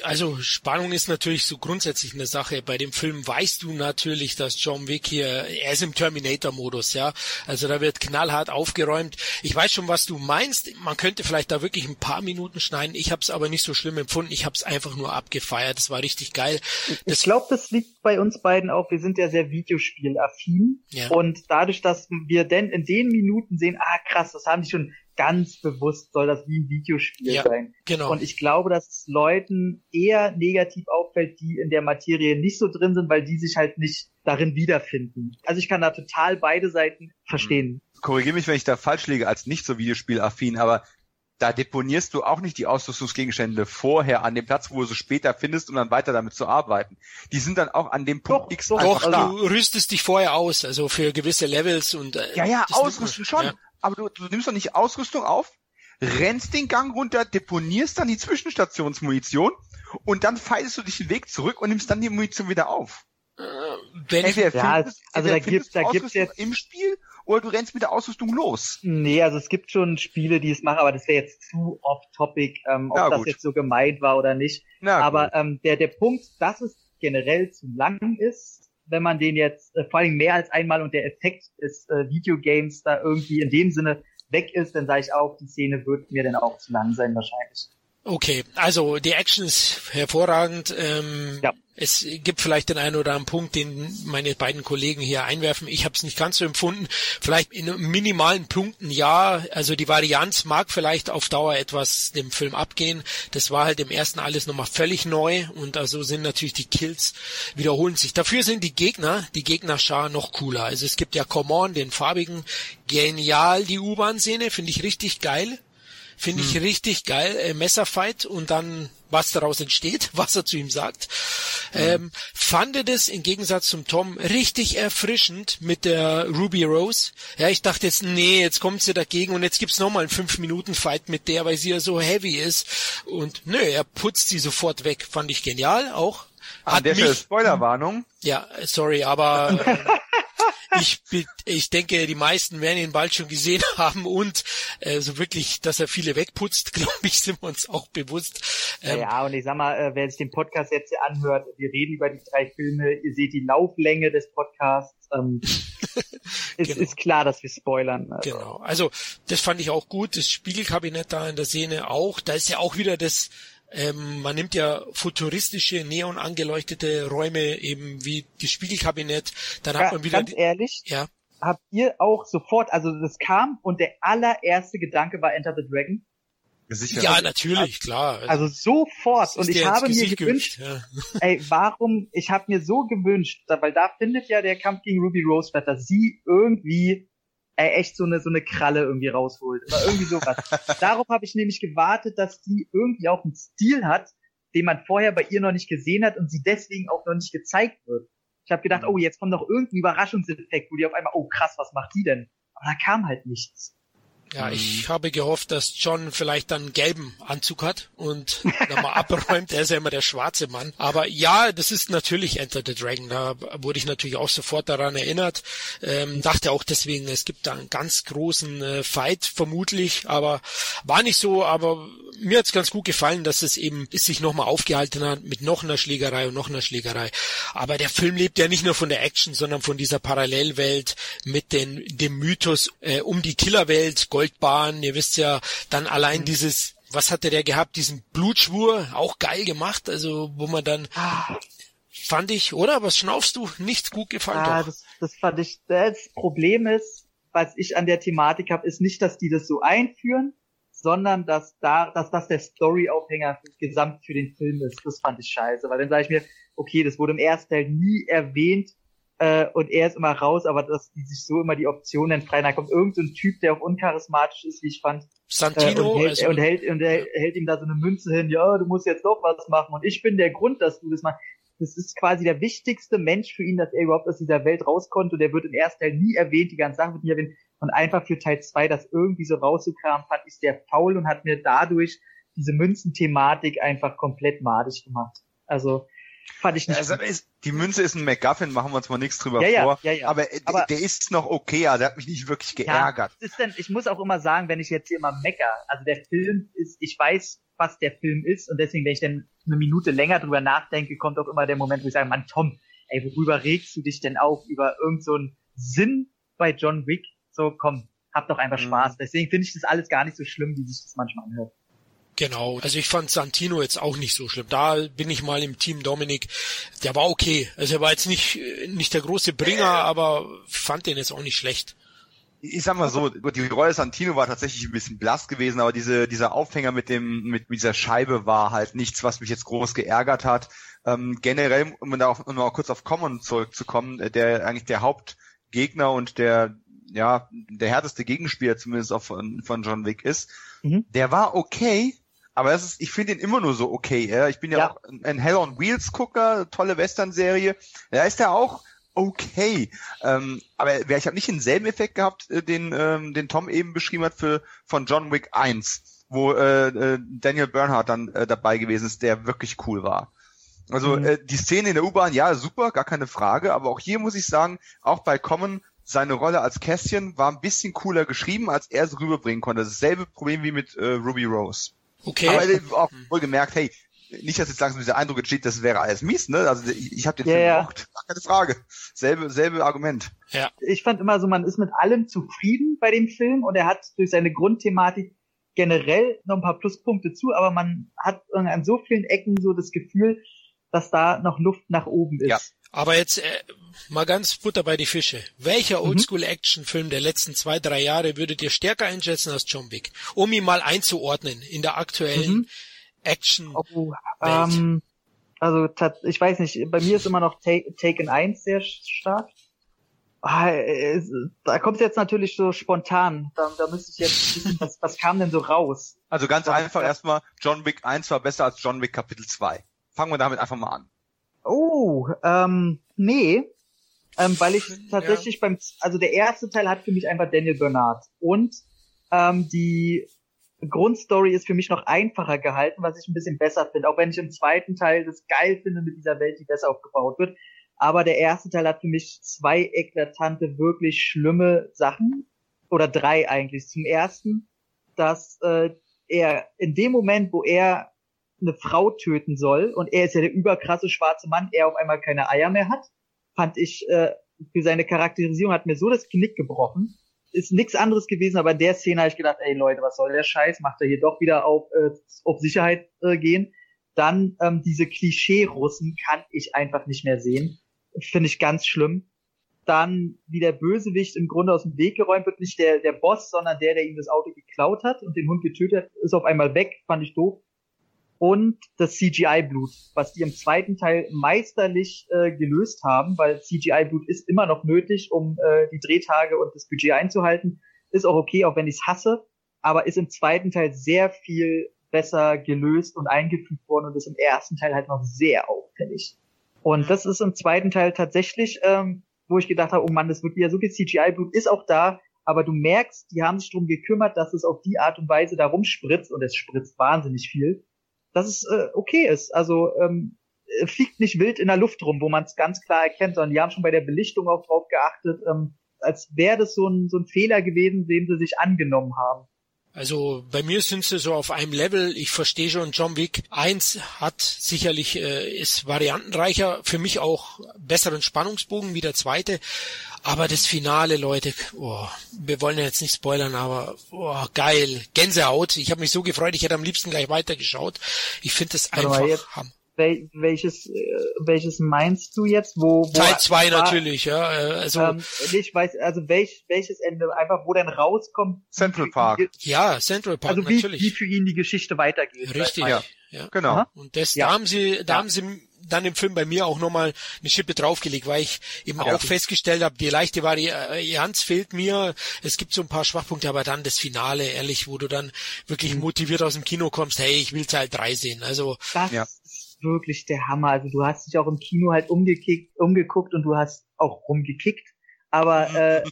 Also Spannung ist natürlich so grundsätzlich eine Sache. Bei dem Film weißt du natürlich, dass John Wick hier, er ist im Terminator-Modus, ja. Also da wird knallhart aufgeräumt. Ich weiß schon, was du meinst. Man könnte vielleicht da wirklich ein paar Minuten schneiden. Ich habe es aber nicht so schlimm empfunden. Ich habe es einfach nur abgefeiert. Das war richtig geil. Das ich glaube, das liegt bei uns beiden auch. Wir sind ja sehr Videospielaffin. Ja. Und dadurch, dass wir denn in den Minuten sehen, ah krass, das haben die schon ganz bewusst soll das wie ein Videospiel ja, sein. Genau. Und ich glaube, dass es Leuten eher negativ auffällt, die in der Materie nicht so drin sind, weil die sich halt nicht darin wiederfinden. Also ich kann da total beide Seiten verstehen. Korrigiere mich, wenn ich da falsch liege als nicht so Videospielaffin, aber da deponierst du auch nicht die Ausrüstungsgegenstände vorher an dem Platz, wo du sie später findest, um dann weiter damit zu arbeiten. Die sind dann auch an dem Punkt doch, X doch, einfach also da. Du rüstest dich vorher aus, also für gewisse Levels und äh, ja, ja, ausrüsten schon. Ja aber du, du nimmst doch nicht Ausrüstung auf, rennst den Gang runter, deponierst dann die Zwischenstationsmunition und dann feilst du dich den Weg zurück und nimmst dann die Munition wieder auf. Äh, wenn entweder ja, findest, also da gibt da gibt's jetzt im Spiel oder du rennst mit der Ausrüstung los. Nee, also es gibt schon Spiele, die es machen, aber das wäre jetzt zu off-topic, ähm, ob ja, das jetzt so gemeint war oder nicht. Na, aber ähm, der der Punkt, dass es generell zu lang ist, wenn man den jetzt äh, vor allem mehr als einmal und der Effekt des äh, Videogames da irgendwie in dem Sinne weg ist, dann sage ich auch, die Szene wird mir dann auch zu lang sein wahrscheinlich. Okay, also die Action ist hervorragend. Ähm, ja. Es gibt vielleicht den einen oder anderen Punkt, den meine beiden Kollegen hier einwerfen. Ich habe es nicht ganz so empfunden. Vielleicht in minimalen Punkten ja. Also die Varianz mag vielleicht auf Dauer etwas dem Film abgehen. Das war halt im ersten alles nochmal völlig neu und also sind natürlich die Kills wiederholen sich. Dafür sind die Gegner, die Gegnerschar noch cooler. Also es gibt ja Come On, den farbigen, genial die U-Bahn-Szene, finde ich richtig geil. Finde ich hm. richtig geil. Äh, Messerfight und dann was daraus entsteht, (laughs) was er zu ihm sagt. Mhm. Ähm, fand das im Gegensatz zum Tom richtig erfrischend mit der Ruby Rose. Ja, ich dachte jetzt, nee, jetzt kommt sie dagegen und jetzt gibt's nochmal einen 5-Minuten-Fight mit der, weil sie ja so heavy ist. Und nö, er putzt sie sofort weg. Fand ich genial auch. An der Stelle Spoilerwarnung. Ja, sorry, aber äh, (laughs) ich, ich denke, die meisten werden ihn bald schon gesehen (laughs) haben und äh, so wirklich, dass er viele wegputzt, (laughs) glaube ich, sind wir uns auch bewusst. Ähm, ja, und ich sag mal, äh, wer sich den Podcast jetzt hier anhört, wir reden über die drei Filme, ihr seht die Lauflänge des Podcasts. Ähm, (laughs) es genau. ist klar, dass wir spoilern. Also. Genau, also das fand ich auch gut. Das Spiegelkabinett da in der Szene auch. Da ist ja auch wieder das ähm, man nimmt ja futuristische, neon angeleuchtete Räume eben wie das Spiegelkabinett. Dann hat man wieder. Ganz ehrlich, ja. habt ihr auch sofort, also das kam und der allererste Gedanke war Enter the Dragon? Sicher. Ja, natürlich, klar. Also sofort. Und ich habe mir gewünscht, ja. ey, warum, ich habe mir so gewünscht, weil da findet ja der Kampf gegen Ruby Rose statt, dass sie irgendwie er echt so eine, so eine Kralle irgendwie rausholt. Oder irgendwie sowas. (laughs) Darauf habe ich nämlich gewartet, dass die irgendwie auch einen Stil hat, den man vorher bei ihr noch nicht gesehen hat und sie deswegen auch noch nicht gezeigt wird. Ich habe gedacht, mhm. oh, jetzt kommt noch irgendein Überraschungseffekt, wo die auf einmal, oh krass, was macht die denn? Aber da kam halt nichts. Ja, ich mhm. habe gehofft, dass John vielleicht dann einen gelben Anzug hat und (laughs) nochmal abräumt. Er ist ja immer der schwarze Mann. Aber ja, das ist natürlich Enter the Dragon. Da wurde ich natürlich auch sofort daran erinnert. Ähm, dachte auch deswegen, es gibt da einen ganz großen äh, Fight vermutlich, aber war nicht so. Aber mir hat's ganz gut gefallen, dass es eben es sich nochmal aufgehalten hat mit noch einer Schlägerei und noch einer Schlägerei. Aber der Film lebt ja nicht nur von der Action, sondern von dieser Parallelwelt mit den, dem Mythos äh, um die Killerwelt. Gold Goldbahn, ihr wisst ja, dann allein dieses, was hatte der gehabt, diesen Blutschwur, auch geil gemacht, also wo man dann ah. fand ich, oder? Was schnaufst du? Nichts gut gefallen ah. Das, das fand ich, das Problem ist, was ich an der Thematik habe, ist nicht, dass die das so einführen, sondern dass da, dass das der Storyaufhänger gesamt für den Film ist. Das fand ich scheiße, weil dann sage ich mir, okay, das wurde im ersten Teil nie erwähnt, äh, und er ist immer raus, aber dass die sich so immer die Optionen frei. Da kommt irgendein so Typ, der auch uncharismatisch ist, wie ich fand. Santino. Äh, und, hält, also, und, hält, und er hält ihm da so eine Münze hin, ja, du musst jetzt doch was machen und ich bin der Grund, dass du das machst. Das ist quasi der wichtigste Mensch für ihn, dass er überhaupt aus dieser Welt raus konnte und der wird im ersten Teil nie erwähnt, die ganze Sache wird nie erwähnt. Und einfach für Teil zwei das irgendwie so rauszukramen, fand ich sehr faul und hat mir dadurch diese Münzenthematik einfach komplett madig gemacht. Also Fand ich nicht. Also, ist, die Münze ist ein McGuffin, machen wir uns mal nichts drüber Ja, ja, vor. ja, ja. Aber, äh, Aber- der ist noch okay, also der hat mich nicht wirklich geärgert. Ja, ist denn, ich muss auch immer sagen, wenn ich jetzt hier immer mecker, also der Film ist, ich weiß, was der Film ist und deswegen, wenn ich dann eine Minute länger drüber nachdenke, kommt auch immer der Moment, wo ich sage, Mann, Tom, ey, worüber regst du dich denn auf? Über irgend so Sinn bei John Wick? So, komm, hab doch einfach Mhm. Spaß. Deswegen finde ich das alles gar nicht so schlimm, wie sich das manchmal anhört. Genau. Also ich fand Santino jetzt auch nicht so schlimm. Da bin ich mal im Team Dominik. Der war okay. Also er war jetzt nicht, nicht der große Bringer, aber fand den jetzt auch nicht schlecht. Ich sag mal so, die Rolle Santino war tatsächlich ein bisschen blass gewesen, aber diese, dieser Aufhänger mit dem, mit dieser Scheibe war halt nichts, was mich jetzt groß geärgert hat. Ähm, generell, um da auch, um noch kurz auf Common zurückzukommen, äh, der eigentlich der Hauptgegner und der, ja, der härteste Gegenspieler zumindest auch von, von John Wick ist, Mhm. der war okay, aber es ist, ich finde ihn immer nur so okay. Ja? Ich bin ja, Ja. auch ein Hell on Wheels Gucker, tolle Western-Serie. Da ist er auch okay. Ähm, aber ich habe nicht denselben Effekt gehabt, äh, den, ähm, den Tom eben beschrieben hat für von John Wick 1, wo äh, äh, Daniel Bernhardt dann äh, dabei gewesen ist, der wirklich cool war. Also Mhm. äh, die Szene in der U-Bahn, ja, super, gar keine Frage, aber auch hier muss ich sagen, auch bei Common, seine Rolle als Kästchen war ein bisschen cooler geschrieben, als er es rüberbringen konnte. Dasselbe Problem wie mit äh, Ruby Rose. Okay. Aber auch wohl gemerkt, hey, nicht, dass jetzt langsam dieser Eindruck entsteht, das wäre alles mies, ne? Also ich, ich habe den Ja, Film ja. gemocht, gar keine Frage. Selbe, selbe Argument. ja. ich fand immer so, man ist mit allem zufrieden bei dem Film und er hat durch seine Grundthematik generell noch ein paar Pluspunkte zu, aber man hat an so vielen Ecken so das Gefühl, dass da noch Luft nach oben ist. Ja. Aber jetzt äh, mal ganz Butter bei die Fische. Welcher Mhm. Oldschool-Action-Film der letzten zwei, drei Jahre würdet ihr stärker einschätzen als John Wick? Um ihn mal einzuordnen in der aktuellen Mhm. Action. Oh, ähm, also tat- ich weiß nicht, bei mir ist immer noch Ta Taken 1 sehr stark. Ah, es, da kommt jetzt natürlich so spontan. Da, da müsste ich jetzt wissen, was, was kam denn so raus? Also ganz Ja. einfach erstmal, John Wick 1 war besser als John Wick Kapitel 2. Fangen wir damit einfach mal an. Oh, ähm, nee. Ähm, weil ich tatsächlich beim, also der erste Teil hat für mich einfach Daniel Bernard. Und ähm, die Grundstory ist für mich noch einfacher gehalten, was ich ein bisschen besser finde. Auch wenn ich im zweiten Teil das geil finde mit dieser Welt, die besser aufgebaut wird. Aber der erste Teil hat für mich zwei eklatante, wirklich schlimme Sachen. Oder drei eigentlich. Zum ersten, dass äh, er in dem Moment, wo er eine Frau töten soll und er ist ja der überkrasse schwarze Mann, er auf einmal keine Eier mehr hat, fand ich äh, für seine Charakterisierung hat mir so das Knick gebrochen. Ist nichts anderes gewesen, aber in der Szene habe ich gedacht, ey Leute, was soll der Scheiß? Macht er hier doch wieder auf, äh, auf Sicherheit äh, gehen. Dann ähm, diese Klischee-Russen kann ich einfach nicht mehr sehen. Finde ich ganz schlimm. Dann, wie der Bösewicht im Grunde aus dem Weg geräumt wird, nicht der, der Boss, sondern der, der ihm das Auto geklaut hat und den Hund getötet hat, ist auf einmal weg, fand ich doof und das CGI-Blut, was die im zweiten Teil meisterlich äh, gelöst haben, weil CGI-Blut ist immer noch nötig, um äh, die Drehtage und das Budget einzuhalten. Ist auch okay, auch wenn ich es hasse, aber ist im zweiten Teil sehr viel besser gelöst und eingefügt worden und ist im ersten Teil halt noch sehr auffällig. Und das ist im zweiten Teil tatsächlich, ähm, wo ich gedacht habe, oh Mann, das wird wieder so viel CGI-Blut, ist auch da, aber du merkst, die haben sich drum gekümmert, dass es auf die Art und Weise da rumspritzt und es spritzt wahnsinnig viel dass es äh, okay ist. Also ähm, äh, fliegt nicht wild in der Luft rum, wo man es ganz klar erkennt, sondern die haben schon bei der Belichtung auch drauf geachtet, ähm, als wäre das so ein, so ein Fehler gewesen, den sie sich angenommen haben. Also bei mir sind sie so auf einem Level. Ich verstehe schon, John Wick 1 hat sicherlich, äh, ist variantenreicher, für mich auch besseren Spannungsbogen wie der zweite. Aber das Finale, Leute, oh, wir wollen ja jetzt nicht spoilern, aber oh, geil, Gänsehaut. Ich habe mich so gefreut, ich hätte am liebsten gleich weitergeschaut. Ich finde das einfach jetzt- Hammer. Wel welches, äh, welches meinst du jetzt? Wo, wo Teil 2 war- natürlich, ja. äh, Also Ähm, ich weiß, also welch, welches Ende, einfach wo dann rauskommt. Central Park. die- ja, Central Park Also wie, natürlich. wie für ihn die Geschichte weitergeht. Richtig, ja. ja. Genau. Aha. Und das, Ja. da haben sie, da Ja. haben sie dann im Film bei mir auch nochmal eine Schippe draufgelegt, weil ich eben Ja. auch festgestellt habe, die leichte Varianz fehlt mir. Es gibt so ein paar Schwachpunkte, aber dann das Finale, ehrlich, wo du dann wirklich Mhm. motiviert aus dem Kino kommst, hey, ich will Teil 3 sehen. Also, Das Ja. Wirklich der Hammer. Also du hast dich auch im Kino halt umgekickt, umgeguckt und du hast auch rumgekickt, aber äh,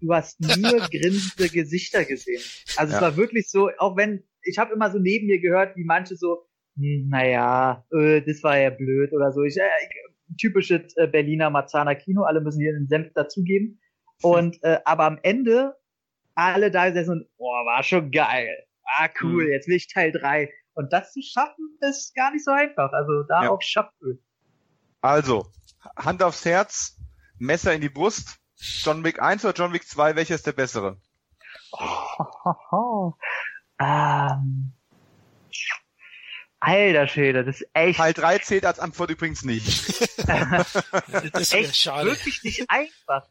du hast nur (laughs) grinsende Gesichter gesehen. Also Ja. es war wirklich so, auch wenn ich habe immer so neben mir gehört, wie manche so hm, naja, äh, das war ja blöd oder so. Ich, äh, typisches äh, Berliner Marzahner Kino, alle müssen hier einen Senf dazugeben. Und äh, aber am Ende alle da sind und, boah, war schon geil. Ah, cool, mhm. jetzt will ich Teil 3. Und das zu schaffen, ist gar nicht so einfach. Also da ja. auch Schaffühl. Also, Hand aufs Herz, Messer in die Brust. John Wick 1 oder John Wick 2, welcher ist der bessere? Oh, oh, oh. Ähm, Alter Schäde, das ist echt. Teil 3 zählt als Antwort übrigens nicht. (laughs) das ist echt schade. wirklich nicht einfach.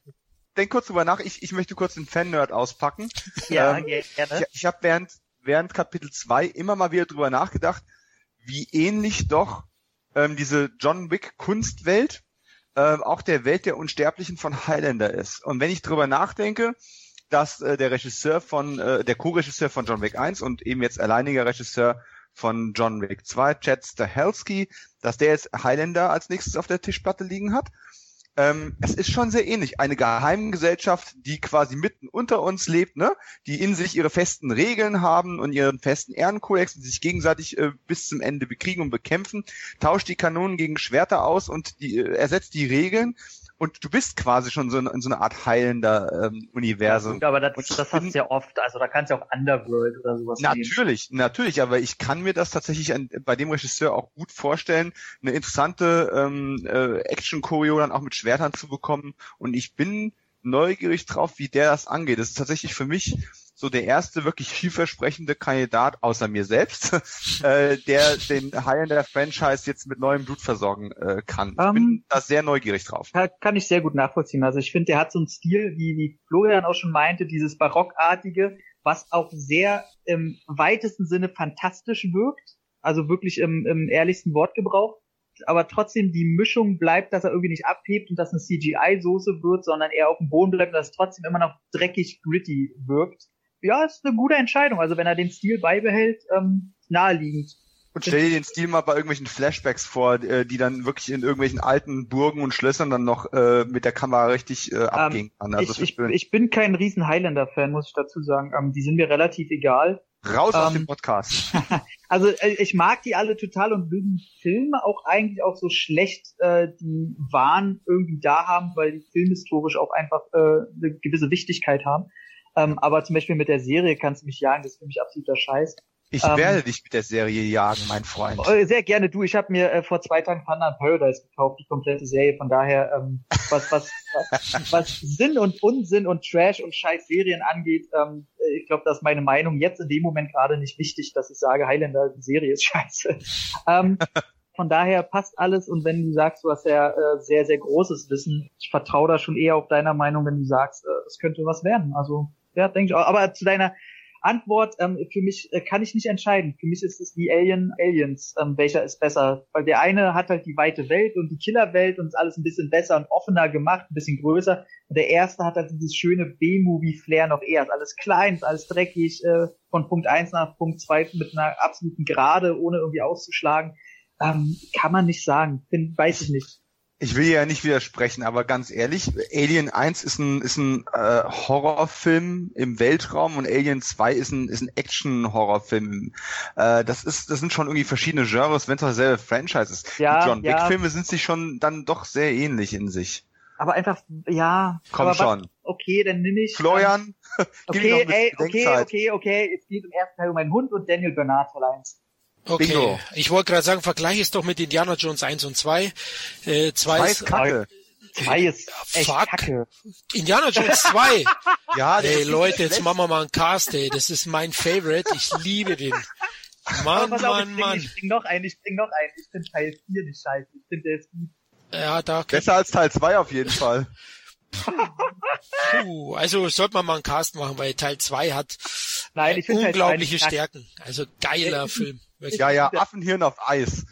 Denk kurz drüber nach, ich, ich möchte kurz den Fan-Nerd auspacken. Ja, ähm, gerne. Ich, ich habe während, während Kapitel 2 immer mal wieder drüber nachgedacht, wie ähnlich doch ähm, diese John Wick Kunstwelt ähm, auch der Welt der Unsterblichen von Highlander ist. Und wenn ich drüber nachdenke, dass äh, der Regisseur von, äh, der Co-Regisseur von John Wick 1 und eben jetzt alleiniger Regisseur von John Wick 2, Chad Stahelski, dass der jetzt Highlander als nächstes auf der Tischplatte liegen hat. Ähm, es ist schon sehr ähnlich. Eine Geheimgesellschaft, die quasi mitten unter uns lebt, ne? die in sich ihre festen Regeln haben und ihren festen Ehrenkodex und sich gegenseitig äh, bis zum Ende bekriegen und bekämpfen, tauscht die Kanonen gegen Schwerter aus und die, äh, ersetzt die Regeln und du bist quasi schon so in, in so einer Art heilender ähm, Universum. Ja, gut, aber das, das hast du ja oft, also da kannst du auch Underworld oder sowas Natürlich, nehmen. natürlich, aber ich kann mir das tatsächlich an, bei dem Regisseur auch gut vorstellen, eine interessante ähm, äh, Action-Choreo dann auch mit Schwertern zu bekommen und ich bin neugierig drauf, wie der das angeht. Das ist tatsächlich für mich so der erste wirklich vielversprechende Kandidat außer mir selbst, (laughs) äh, der den Highlander Franchise jetzt mit neuem Blut versorgen äh, kann. Ich um, bin ähm, da sehr neugierig drauf. Kann ich sehr gut nachvollziehen. Also ich finde, der hat so einen Stil, wie, wie Florian auch schon meinte, dieses Barockartige, was auch sehr im weitesten Sinne fantastisch wirkt. Also wirklich im, im ehrlichsten Wortgebrauch aber trotzdem die Mischung bleibt, dass er irgendwie nicht abhebt und dass eine CGI-Soße wird, sondern eher auf dem Boden bleibt und dass es trotzdem immer noch dreckig gritty wirkt ja, ist eine gute Entscheidung. Also wenn er den Stil beibehält, ähm, naheliegend. Und stell dir den Stil mal bei irgendwelchen Flashbacks vor, äh, die dann wirklich in irgendwelchen alten Burgen und Schlössern dann noch äh, mit der Kamera richtig äh, abgehen kann. Also ich, ich, ich, bin kein riesen Highlander-Fan, muss ich dazu sagen. Ähm, die sind mir relativ egal. Raus ähm, aus dem Podcast. (laughs) also äh, ich mag die alle total und will die Filme auch eigentlich auch so schlecht äh, die Wahn irgendwie da haben, weil die filmhistorisch auch einfach äh, eine gewisse Wichtigkeit haben. Ähm, aber zum Beispiel mit der Serie kannst du mich jagen, das ist für mich absoluter Scheiß. Ich ähm, werde dich mit der Serie jagen, mein Freund. Äh, sehr gerne du. Ich habe mir äh, vor zwei Tagen Thunder Paradise gekauft, die komplette Serie. Von daher, ähm, was, was, was, (laughs) was Sinn und Unsinn und Trash und Scheiß Serien angeht, ähm, ich glaube, das ist meine Meinung jetzt in dem Moment gerade nicht wichtig, dass ich sage, Highlander, die Serie ist (laughs) scheiße. ähm, von daher passt alles und wenn du sagst, du hast ja äh, sehr, sehr großes Wissen, ich vertraue da schon eher auf deiner Meinung, wenn du sagst, äh, es könnte was werden. Also ja, denke ich auch. Aber zu deiner Antwort, ähm, für mich äh, kann ich nicht entscheiden. Für mich ist es die Alien Aliens, ähm, welcher ist besser. Weil der eine hat halt die weite Welt und die Killerwelt und ist alles ein bisschen besser und offener gemacht, ein bisschen größer. Und der erste hat halt dieses schöne B-Movie-Flair noch eher. Ist alles klein, ist alles dreckig, äh, von Punkt eins nach Punkt zwei mit einer absoluten Gerade, ohne irgendwie auszuschlagen. Ähm, kann man nicht sagen. Bin, weiß ich nicht ich will ja nicht widersprechen, aber ganz ehrlich, Alien 1 ist ein, ist ein äh, Horrorfilm im Weltraum und Alien 2 ist ein, ist ein Action-Horrorfilm. Äh, das ist, das sind schon irgendwie verschiedene Genres, wenn es auch dasselbe Franchise ist. Ja, Die John ja. Wick-Filme sind sich schon dann doch sehr ähnlich in sich. Aber einfach, ja. Komm schon. Was, okay, dann nehme ich. Florian, (laughs) ähm, okay, ey, okay, okay, okay, es geht im ersten Teil um meinen Hund und Daniel Bernard 1. Okay, Bingo. ich wollte gerade sagen, vergleich es doch mit Indiana Jones 1 und 2. Äh, zwei, zwei ist Kacke. Zwei ist echt Fuck. Kacke. Indiana Jones 2. (laughs) ja, ey Leute, jetzt machen wir mal einen Cast, ey. Das ist mein Favorite. Ich liebe den. Mann, Mann, auf, ich bring, Mann. Ich bring noch einen, ich bring noch einen. Ich finde Teil 4 nicht scheiße. Ich finde der ist gut. Ja, da Besser als Teil 2 auf jeden Fall. Puh, also sollte man mal einen Cast machen, weil Teil 2 hat Nein, ich unglaubliche Stärken. Also geiler Film. Ja, ja, Affenhirn auf Eis.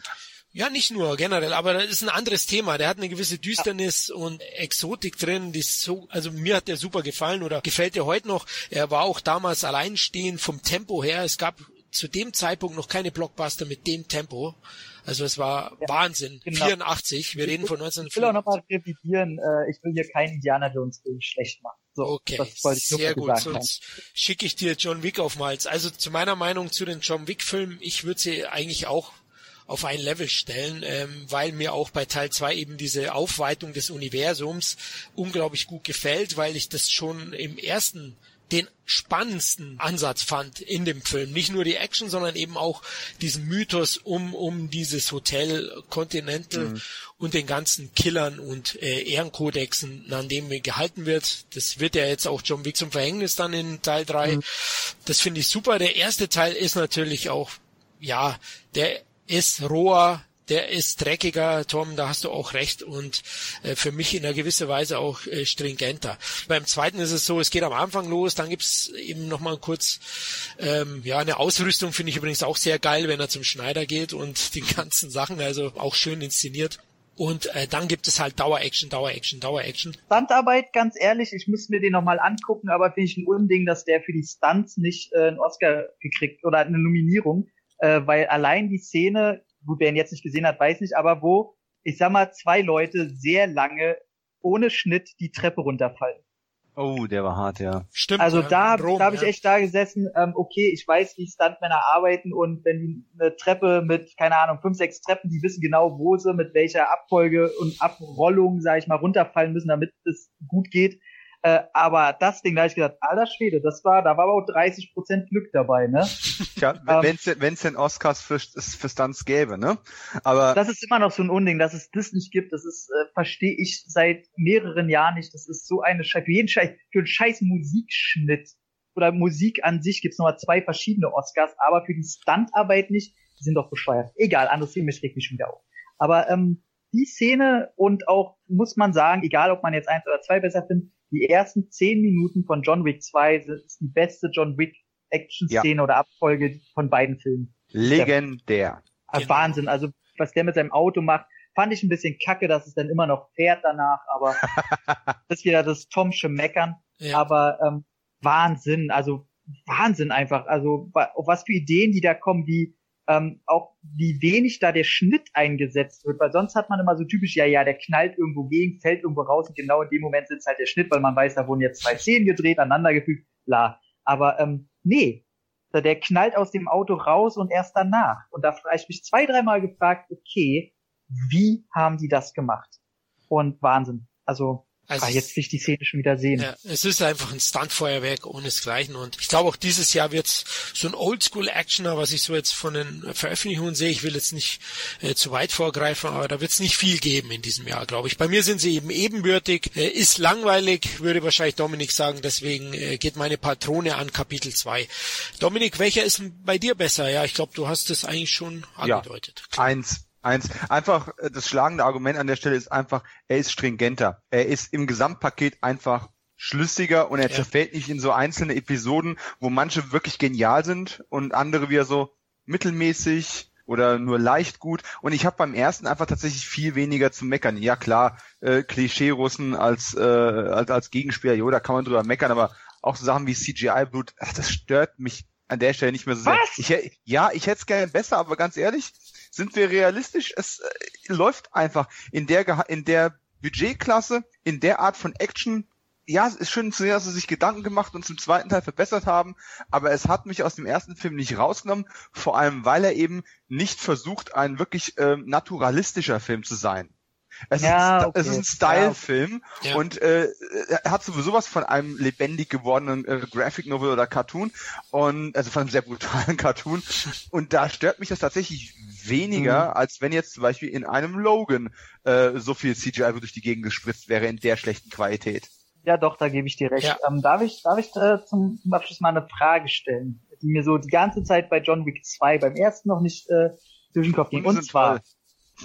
Ja, nicht nur generell, aber das ist ein anderes Thema. Der hat eine gewisse Düsternis und Exotik drin, die ist so, also mir hat der super gefallen oder gefällt dir heute noch. Er war auch damals alleinstehend vom Tempo her. Es gab zu dem Zeitpunkt noch keine Blockbuster mit dem Tempo. Also es war ja, Wahnsinn. Genau. 84, wir reden von 1984. Ich will auch nochmal revidieren, äh, ich will hier keinen Indiana Jones Film schlecht machen. So, okay, sehr gut. Sonst schicke ich dir John Wick auf Malz. Also zu meiner Meinung zu den John Wick Filmen, ich würde sie eigentlich auch auf ein Level stellen, ähm, weil mir auch bei Teil 2 eben diese Aufweitung des Universums unglaublich gut gefällt, weil ich das schon im ersten den spannendsten Ansatz fand in dem Film. Nicht nur die Action, sondern eben auch diesen Mythos um, um dieses Hotel Continental mhm. und den ganzen Killern und äh, Ehrenkodexen, an dem gehalten wird. Das wird ja jetzt auch John Wick zum Verhängnis dann in Teil 3. Mhm. Das finde ich super. Der erste Teil ist natürlich auch, ja, der ist roher, der ist dreckiger, Tom, da hast du auch recht und äh, für mich in einer gewisser Weise auch äh, stringenter. Beim zweiten ist es so, es geht am Anfang los, dann gibt's eben nochmal kurz ähm, ja eine Ausrüstung, finde ich übrigens auch sehr geil, wenn er zum Schneider geht und (laughs) die ganzen Sachen, also auch schön inszeniert. Und äh, dann gibt es halt Dauer-Action, Dauer-Action, Dauer-Action. Standarbeit, ganz ehrlich, ich müsste mir den nochmal angucken, aber finde ich ein Unding, dass der für die Stunts nicht äh, einen Oscar gekriegt oder eine Nominierung, äh, weil allein die Szene, gut, wer ihn jetzt nicht gesehen hat, weiß nicht, aber wo, ich sag mal, zwei Leute sehr lange ohne Schnitt die Treppe runterfallen. Oh, der war hart, ja. Stimmt. Also da, Rom, da habe ich echt da gesessen, ähm, okay, ich weiß, wie Stuntmänner arbeiten und wenn die eine Treppe mit, keine Ahnung, fünf, sechs Treppen, die wissen genau, wo sie mit welcher Abfolge und Abrollung, sage ich mal, runterfallen müssen, damit es gut geht. Äh, aber das Ding, da habe ich gedacht, alter Schwede, das war, da war aber auch 30 Prozent Glück dabei, ne? Ja, (laughs) ähm, wenn es denn Oscars für, für Stunts gäbe, ne? Aber das ist immer noch so ein Unding, dass es das nicht gibt. Das ist, äh, verstehe ich seit mehreren Jahren nicht. Das ist so eine Scheiße. Für jeden Scheiß, für einen scheiß Musikschnitt oder Musik an sich gibt's nochmal zwei verschiedene Oscars, aber für die Stuntarbeit nicht. Die sind doch bescheuert. Egal, anderes Thema, ich reg mich schon wieder auf. Aber ähm, die Szene und auch, muss man sagen, egal ob man jetzt eins oder zwei besser findet, die ersten zehn Minuten von John Wick 2 ist die beste John Wick Action-Szene ja. oder Abfolge von beiden Filmen. Legendär. Der, genau. Wahnsinn. Also, was der mit seinem Auto macht, fand ich ein bisschen kacke, dass es dann immer noch fährt danach, aber (laughs) das ist wieder das Tomsche Meckern. Ja. Aber ähm, Wahnsinn, also Wahnsinn einfach. Also auf was für Ideen die da kommen, wie ähm, auch wie wenig da der Schnitt eingesetzt wird, weil sonst hat man immer so typisch, ja, ja, der knallt irgendwo gegen, fällt irgendwo raus und genau in dem Moment sitzt halt der Schnitt, weil man weiß, da wurden jetzt zwei Szenen gedreht, aneinander gefügt, bla. Aber ähm, nee, der knallt aus dem Auto raus und erst danach. Und da habe ich mich zwei, dreimal gefragt, okay, wie haben die das gemacht? Und Wahnsinn. Also also ah, jetzt will ich die Szene schon wieder sehen. Ja, es ist einfach ein Stuntfeuerwerk ohnesgleichen und ich glaube auch dieses Jahr wird so ein Oldschool-Actioner, was ich so jetzt von den Veröffentlichungen sehe. Ich will jetzt nicht äh, zu weit vorgreifen, aber da wird es nicht viel geben in diesem Jahr, glaube ich. Bei mir sind sie eben ebenbürtig, äh, ist langweilig, würde wahrscheinlich Dominik sagen, deswegen äh, geht meine Patrone an Kapitel 2. Dominik, welcher ist bei dir besser? Ja, ich glaube, du hast es eigentlich schon angedeutet. Ja, eins eins. Einfach äh, das schlagende Argument an der Stelle ist einfach, er ist stringenter. Er ist im Gesamtpaket einfach schlüssiger und er ja. zerfällt nicht in so einzelne Episoden, wo manche wirklich genial sind und andere wieder so mittelmäßig oder nur leicht gut. Und ich habe beim ersten einfach tatsächlich viel weniger zu meckern. Ja klar, äh, Klischee-Russen als, äh, als, als Gegenspieler, jo, da kann man drüber meckern, aber auch so Sachen wie CGI-Blut, das stört mich an der Stelle nicht mehr so sehr. Was? Ich, ja, ich hätte es gerne besser, aber ganz ehrlich, sind wir realistisch? Es äh, läuft einfach in der, in der Budgetklasse, in der Art von Action. Ja, es ist schön zu sehen, dass sie sich Gedanken gemacht und zum zweiten Teil verbessert haben, aber es hat mich aus dem ersten Film nicht rausgenommen, vor allem weil er eben nicht versucht, ein wirklich äh, naturalistischer Film zu sein. Es, ja, ist, okay. es ist ein Style-Film ja. und äh, er hat sowieso was von einem lebendig gewordenen äh, Graphic Novel oder Cartoon und also von einem sehr brutalen (laughs) Cartoon und da stört mich das tatsächlich weniger, mhm. als wenn jetzt zum Beispiel in einem Logan äh, so viel CGI durch die Gegend gespritzt wäre in der schlechten Qualität. Ja, doch, da gebe ich dir recht. Ja. Ähm, darf ich, darf ich äh, zum Abschluss mal eine Frage stellen, die mir so die ganze Zeit bei John Wick 2 beim ersten noch nicht äh, durch den Kopf ging. Und zwar, toll.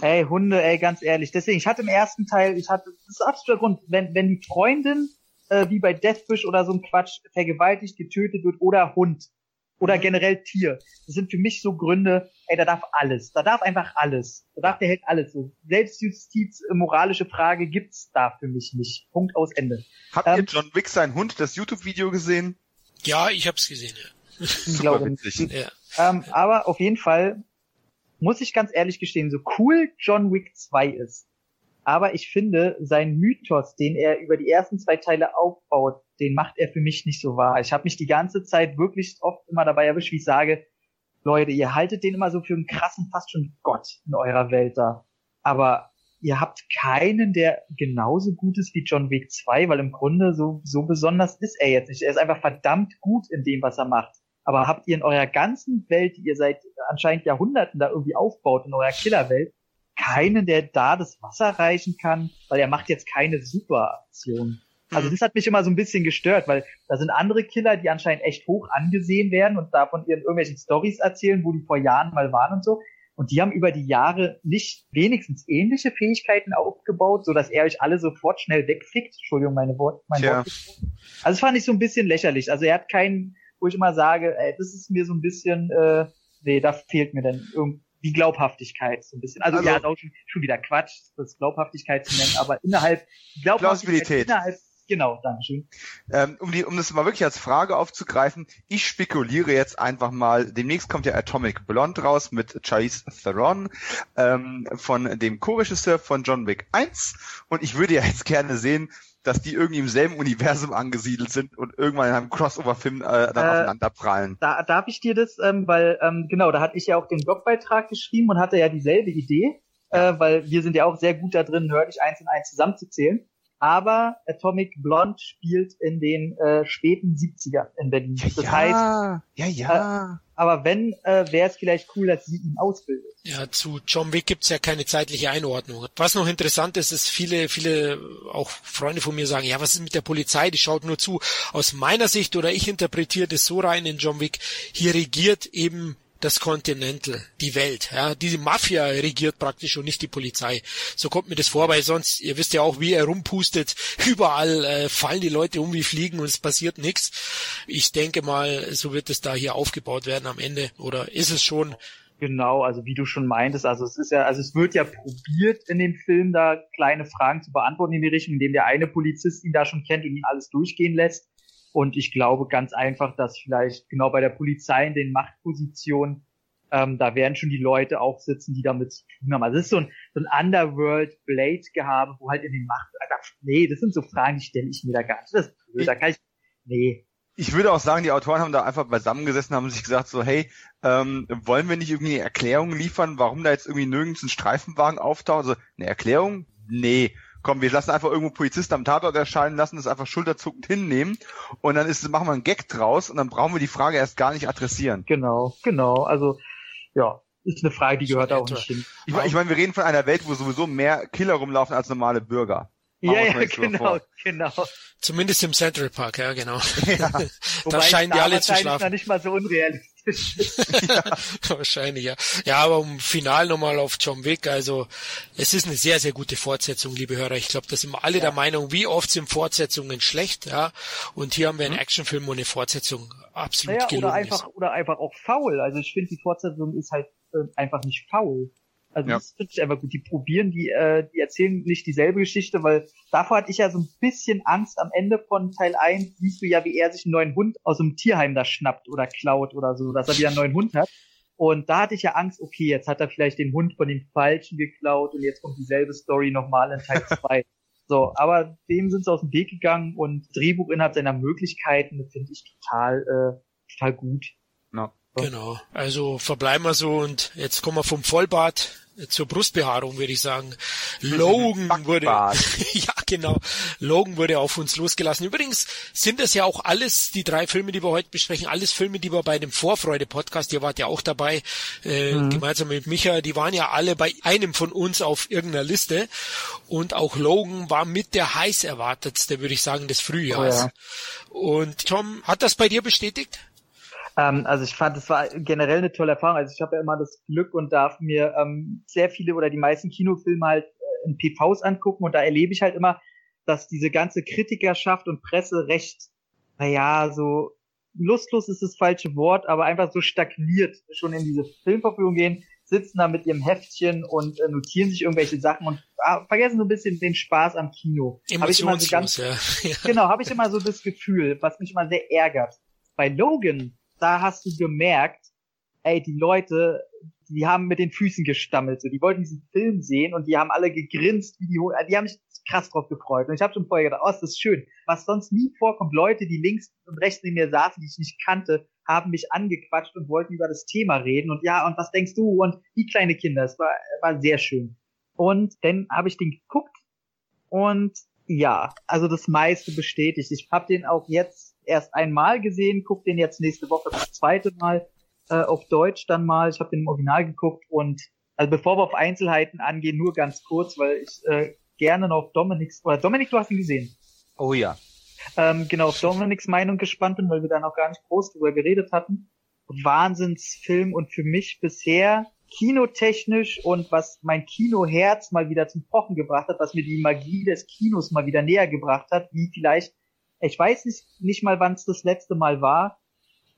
Ey, Hunde, ey, ganz ehrlich. Deswegen, ich hatte im ersten Teil, ich hatte, das ist absoluter Grund, wenn, wenn die Freundin äh, wie bei Deathwish oder so ein Quatsch vergewaltigt, getötet wird oder Hund, oder generell Tier. Das sind für mich so Gründe, ey, da darf alles. Da darf einfach alles. Da darf der Held alles. So Selbstjustiz, äh, moralische Frage gibt's da für mich nicht. Punkt aus Ende. Habt ähm, ihr John Wick sein Hund das YouTube-Video gesehen? Ja, ich hab's gesehen, ja. Super witzig. Ja. Ähm, aber auf jeden Fall muss ich ganz ehrlich gestehen, so cool John Wick 2 ist, aber ich finde, sein Mythos, den er über die ersten zwei Teile aufbaut, den macht er für mich nicht so wahr. Ich habe mich die ganze Zeit wirklich oft immer dabei erwischt, wie ich sage, Leute, ihr haltet den immer so für einen krassen, fast schon Gott in eurer Welt da. Aber ihr habt keinen, der genauso gut ist wie John Wick 2, weil im Grunde so, so besonders ist er jetzt nicht. Er ist einfach verdammt gut in dem, was er macht. Aber habt ihr in eurer ganzen Welt, die ihr seit anscheinend Jahrhunderten da irgendwie aufbaut, in eurer Killerwelt, keinen, der da das Wasser reichen kann, weil er macht jetzt keine Superaktion. Also mhm. das hat mich immer so ein bisschen gestört, weil da sind andere Killer, die anscheinend echt hoch angesehen werden und davon ihren irgendwelchen Stories erzählen, wo die vor Jahren mal waren und so. Und die haben über die Jahre nicht wenigstens ähnliche Fähigkeiten aufgebaut, so dass er euch alle sofort schnell wegfickt. Entschuldigung, meine Wort, mein Wort. Also das fand ich so ein bisschen lächerlich. Also er hat keinen, wo ich immer sage, ey, das ist mir so ein bisschen, äh, nee, da fehlt mir dann irgendwie die Glaubhaftigkeit so ein bisschen. Also, also ja, ist auch schon, schon wieder Quatsch, das Glaubhaftigkeit zu nennen, aber innerhalb Glaubhaftigkeit innerhalb Genau, Dankeschön. Ähm, um, die, um das mal wirklich als Frage aufzugreifen, ich spekuliere jetzt einfach mal, demnächst kommt ja Atomic Blonde raus mit Charlize Theron ähm, von dem Co-Regisseur von John Wick 1 und ich würde ja jetzt gerne sehen, dass die irgendwie im selben Universum angesiedelt sind und irgendwann in einem Crossover-Film äh, dann äh, aufeinander prallen. Da darf ich dir das, ähm, weil ähm, genau, da hatte ich ja auch den Blogbeitrag geschrieben und hatte ja dieselbe Idee, äh, weil wir sind ja auch sehr gut da drin, nördlich eins und eins zusammenzuzählen. Aber Atomic Blonde spielt in den äh, späten 70er in Berlin. Ja, das ja, heißt, ja, ja. Äh, aber wenn, äh, wäre es vielleicht cool, dass sie ihn ausbildet. Ja, zu John Wick gibt's ja keine zeitliche Einordnung. Was noch interessant ist, ist viele, viele auch Freunde von mir sagen, ja, was ist mit der Polizei? Die schaut nur zu. Aus meiner Sicht oder ich interpretiere das so rein in John Wick, hier regiert eben das Continental, die Welt. Ja, diese Mafia regiert praktisch und nicht die Polizei. So kommt mir das vor, weil sonst, ihr wisst ja auch, wie er rumpustet, (laughs) überall äh, fallen die Leute um wie Fliegen und es passiert nichts. Ich denke mal, so wird es da hier aufgebaut werden am Ende. Oder ist es schon? Genau, also wie du schon meintest, also es ist ja, also es wird ja probiert in dem Film da kleine Fragen zu beantworten in die Richtung, indem der eine Polizist ihn da schon kennt und ihn alles durchgehen lässt. Und ich glaube ganz einfach, dass vielleicht genau bei der Polizei in den Machtpositionen, ähm, da werden schon die Leute auch sitzen, die damit zu tun haben. Also es ist so ein, so ein Underworld-Blade-Gehabe, wo halt in den Macht, nee, das sind so Fragen, die stelle ich mir da gar nicht. Das ist blöd, da kann ich, nee. Ich würde auch sagen, die Autoren haben da einfach beisammengesessen, haben sich gesagt so, hey, ähm, wollen wir nicht irgendwie eine Erklärung liefern, warum da jetzt irgendwie nirgends ein Streifenwagen auftaucht? Also eine Erklärung? Nee komm, wir lassen einfach irgendwo Polizisten am Tatort erscheinen, lassen das einfach schulterzuckend hinnehmen und dann ist, machen wir einen Gag draus und dann brauchen wir die Frage erst gar nicht adressieren. Genau, genau. Also, ja, ist eine Frage, die gehört auch nicht hin. Ich, ich meine, wir reden von einer Welt, wo sowieso mehr Killer rumlaufen als normale Bürger. Ja, ja, genau, genau. Zumindest im Central Park, ja, genau. Ja. (laughs) da scheinen die alle zu schlafen. Ist nicht mal so unrealistisch. (laughs) ja, wahrscheinlich, ja. Ja, aber um final nochmal auf John Wick, also es ist eine sehr, sehr gute Fortsetzung, liebe Hörer. Ich glaube, da sind wir alle ja. der Meinung, wie oft sind Fortsetzungen schlecht, ja. Und hier haben wir einen mhm. Actionfilm, wo eine Fortsetzung absolut naja, gelungen oder einfach, ist. Oder einfach auch faul. Also ich finde, die Fortsetzung ist halt äh, einfach nicht faul. Also ja. das finde ich einfach gut. Die probieren, die, äh, die erzählen nicht dieselbe Geschichte, weil davor hatte ich ja so ein bisschen Angst. Am Ende von Teil 1 siehst du ja, wie er sich einen neuen Hund aus dem Tierheim da schnappt oder klaut oder so, dass er wieder einen neuen Hund hat. Und da hatte ich ja Angst, okay, jetzt hat er vielleicht den Hund von den Falschen geklaut und jetzt kommt dieselbe Story nochmal in Teil (laughs) 2. so, aber dem sind sie aus dem Weg gegangen und Drehbuch innerhalb seiner Möglichkeiten finde ich total, äh, total gut. No. Genau. Also verbleiben wir so und jetzt kommen wir vom Vollbart zur Brustbehaarung, würde ich sagen. Logan wurde, (laughs) ja genau, Logan wurde auf uns losgelassen. Übrigens sind das ja auch alles, die drei Filme, die wir heute besprechen, alles Filme, die wir bei dem Vorfreude-Podcast, ihr wart ja auch dabei, äh, mhm. gemeinsam mit Micha, die waren ja alle bei einem von uns auf irgendeiner Liste und auch Logan war mit der heiß erwartetste, würde ich sagen, des Frühjahrs. Oh ja. Und Tom, hat das bei dir bestätigt? Ähm, also ich fand, es war generell eine tolle Erfahrung. Also ich habe ja immer das Glück und darf mir ähm, sehr viele oder die meisten Kinofilme halt äh, in PVs angucken und da erlebe ich halt immer, dass diese ganze Kritikerschaft und Presse recht, naja, so lustlos ist das falsche Wort, aber einfach so stagniert schon in diese Filmverfügung gehen, sitzen da mit ihrem Heftchen und äh, notieren sich irgendwelche Sachen und ah, vergessen so ein bisschen den Spaß am Kino. Emotionslos, so ganz, (laughs) ja. Genau, habe ich immer so das Gefühl, was mich immer sehr ärgert. Bei Logan da hast du gemerkt, ey, die Leute, die haben mit den Füßen gestammelt, so, die wollten diesen Film sehen und die haben alle gegrinst, wie die, die haben sich krass drauf gefreut. Und ich habe schon vorher gedacht, oh, ist das schön. Was sonst nie vorkommt, Leute, die links und rechts neben mir saßen, die ich nicht kannte, haben mich angequatscht und wollten über das Thema reden und ja, und was denkst du? Und die kleine Kinder, es war, war sehr schön. Und dann habe ich den geguckt und ja, also das meiste bestätigt. Ich habe den auch jetzt erst einmal gesehen, guck den jetzt nächste Woche das zweite Mal äh, auf Deutsch dann mal. Ich habe den im Original geguckt und also bevor wir auf Einzelheiten angehen, nur ganz kurz, weil ich äh, gerne noch Dominiks oder Dominik, du hast ihn gesehen. Oh ja. Ähm, genau, auf Dominiks Meinung gespannt bin, weil wir da noch gar nicht groß drüber geredet hatten. Wahnsinnsfilm und für mich bisher kinotechnisch und was mein Kinoherz mal wieder zum Pochen gebracht hat, was mir die Magie des Kinos mal wieder näher gebracht hat, wie vielleicht, ich weiß nicht, nicht mal, wann es das letzte Mal war,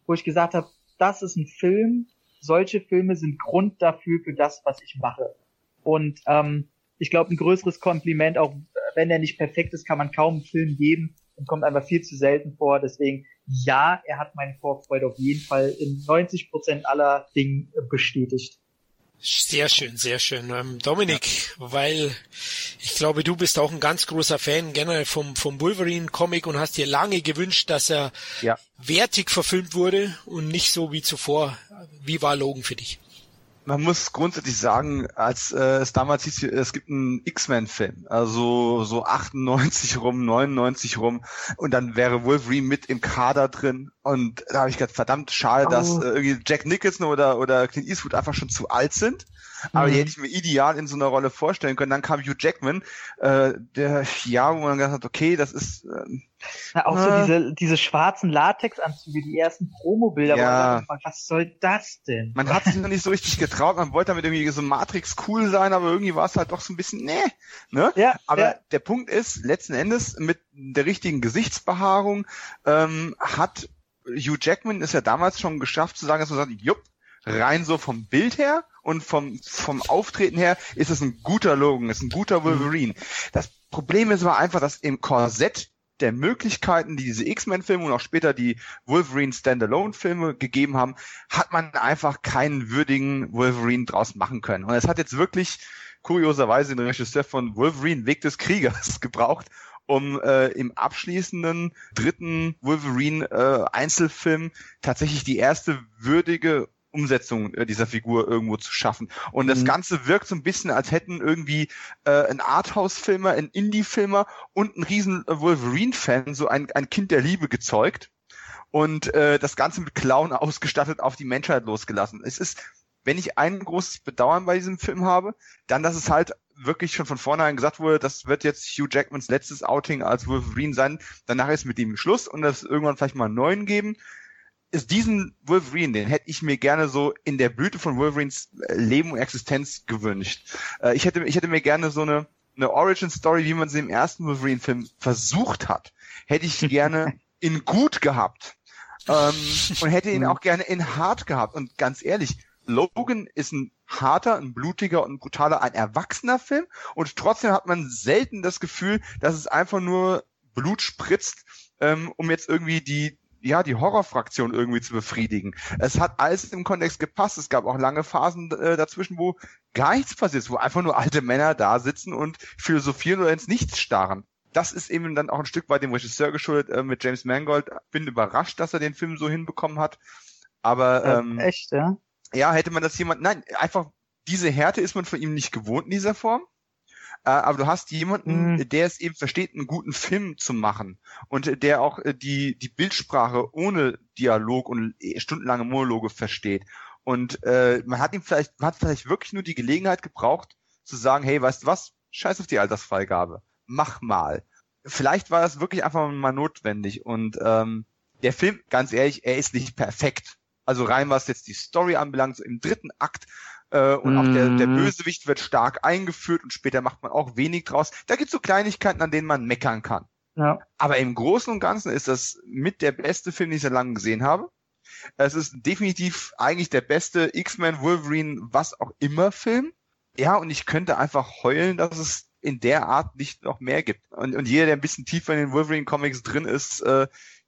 wo ich gesagt habe, das ist ein Film, solche Filme sind Grund dafür, für das, was ich mache. Und ähm, ich glaube, ein größeres Kompliment, auch wenn er nicht perfekt ist, kann man kaum einen Film geben und kommt einfach viel zu selten vor. Deswegen, ja, er hat meine Vorfreude auf jeden Fall in 90 Prozent aller Dinge bestätigt. Sehr schön, sehr schön. Ähm, Dominik, ja. weil ich glaube, du bist auch ein ganz großer Fan generell vom, vom Wolverine-Comic und hast dir lange gewünscht, dass er ja. wertig verfilmt wurde und nicht so wie zuvor. Wie war Logan für dich? Man muss grundsätzlich sagen, als äh, es damals hieß, es gibt einen X-Men-Film, also so 98 rum, 99 rum, und dann wäre Wolverine mit im Kader drin. Und da habe ich gedacht, verdammt schade, oh. dass äh, irgendwie Jack Nicholson oder oder Clint Eastwood einfach schon zu alt sind. Aber mhm. die hätte ich mir ideal in so einer Rolle vorstellen können. Dann kam Hugh Jackman, äh, der ja, wo man gesagt hat, okay, das ist äh, ja, auch äh, so diese, diese schwarzen Latexanzüge, die ersten Promobilder, ja. Dachte, was soll das denn? Man hat sich noch nicht so richtig getraut, man wollte damit irgendwie so Matrix cool sein, aber irgendwie war es halt doch so ein bisschen, nee, ne? Ja, aber ja. der Punkt ist, letzten Endes, mit der richtigen Gesichtsbehaarung, ähm, hat Hugh Jackman ist ja damals schon geschafft zu sagen, dass man sagt, jupp, rein so vom Bild her und vom, vom Auftreten her ist es ein guter Logan, ist ein guter mhm. Wolverine. Das Problem ist aber einfach, dass im Korsett der Möglichkeiten, die diese X-Men-Filme und auch später die Wolverine Standalone-Filme gegeben haben, hat man einfach keinen würdigen Wolverine draus machen können. Und es hat jetzt wirklich kurioserweise den Regisseur von Wolverine Weg des Kriegers (laughs) gebraucht, um äh, im abschließenden dritten Wolverine äh, Einzelfilm tatsächlich die erste würdige Umsetzung äh, dieser Figur irgendwo zu schaffen. Und mhm. das Ganze wirkt so ein bisschen, als hätten irgendwie äh, ein Arthouse-Filmer, ein Indie-Filmer und ein riesen Wolverine-Fan so ein, ein Kind der Liebe gezeugt und äh, das Ganze mit Clown (laughs) ausgestattet auf die Menschheit losgelassen. Es ist, wenn ich ein großes Bedauern bei diesem Film habe, dann, dass es halt wirklich schon von vornherein gesagt wurde, das wird jetzt Hugh Jackmans letztes Outing als Wolverine sein. Danach ist mit ihm Schluss und das irgendwann vielleicht mal einen neuen geben ist diesen Wolverine, den hätte ich mir gerne so in der Blüte von Wolverines äh, Leben und Existenz gewünscht. Äh, ich hätte, ich hätte mir gerne so eine, eine Origin Story, wie man sie im ersten Wolverine-Film versucht hat, hätte ich gerne (laughs) in gut gehabt. Ähm, und hätte ihn auch gerne in hart gehabt. Und ganz ehrlich, Logan ist ein harter, ein blutiger und ein brutaler, ein erwachsener Film. Und trotzdem hat man selten das Gefühl, dass es einfach nur Blut spritzt, ähm, um jetzt irgendwie die, ja, die Horrorfraktion irgendwie zu befriedigen. Es hat alles im Kontext gepasst. Es gab auch lange Phasen äh, dazwischen, wo gar nichts passiert ist, wo einfach nur alte Männer da sitzen und philosophieren oder ins Nichts starren. Das ist eben dann auch ein Stück weit dem Regisseur geschuldet äh, mit James Mangold. Bin überrascht, dass er den Film so hinbekommen hat. Aber ähm, echt, ja? Ja, hätte man das jemand, nein, einfach diese Härte ist man von ihm nicht gewohnt in dieser Form. Äh, aber du hast jemanden, mhm. der es eben versteht, einen guten Film zu machen und der auch äh, die, die Bildsprache ohne Dialog und äh, stundenlange Monologe versteht. Und äh, man hat ihm vielleicht, man hat vielleicht wirklich nur die Gelegenheit gebraucht, zu sagen, hey, weißt du was, scheiß auf die Altersfreigabe, mach mal. Vielleicht war das wirklich einfach mal notwendig. Und ähm, der Film, ganz ehrlich, er ist nicht perfekt. Also rein was jetzt die Story anbelangt, so im dritten Akt äh, und mm. auch der, der mhm. Bösewicht wird stark eingeführt und später macht man auch wenig draus. Da gibt's so Kleinigkeiten, an denen man meckern kann. Ja. Aber im Großen und Ganzen ist das mit der beste Film, den ich seit langem gesehen habe. Es ist definitiv eigentlich der beste X-Men, Wolverine, was auch immer Film. Ja, und ich könnte einfach heulen, dass es in der Art nicht noch mehr gibt. Und, und jeder, der ein bisschen tiefer in den Wolverine-Comics drin ist, äh,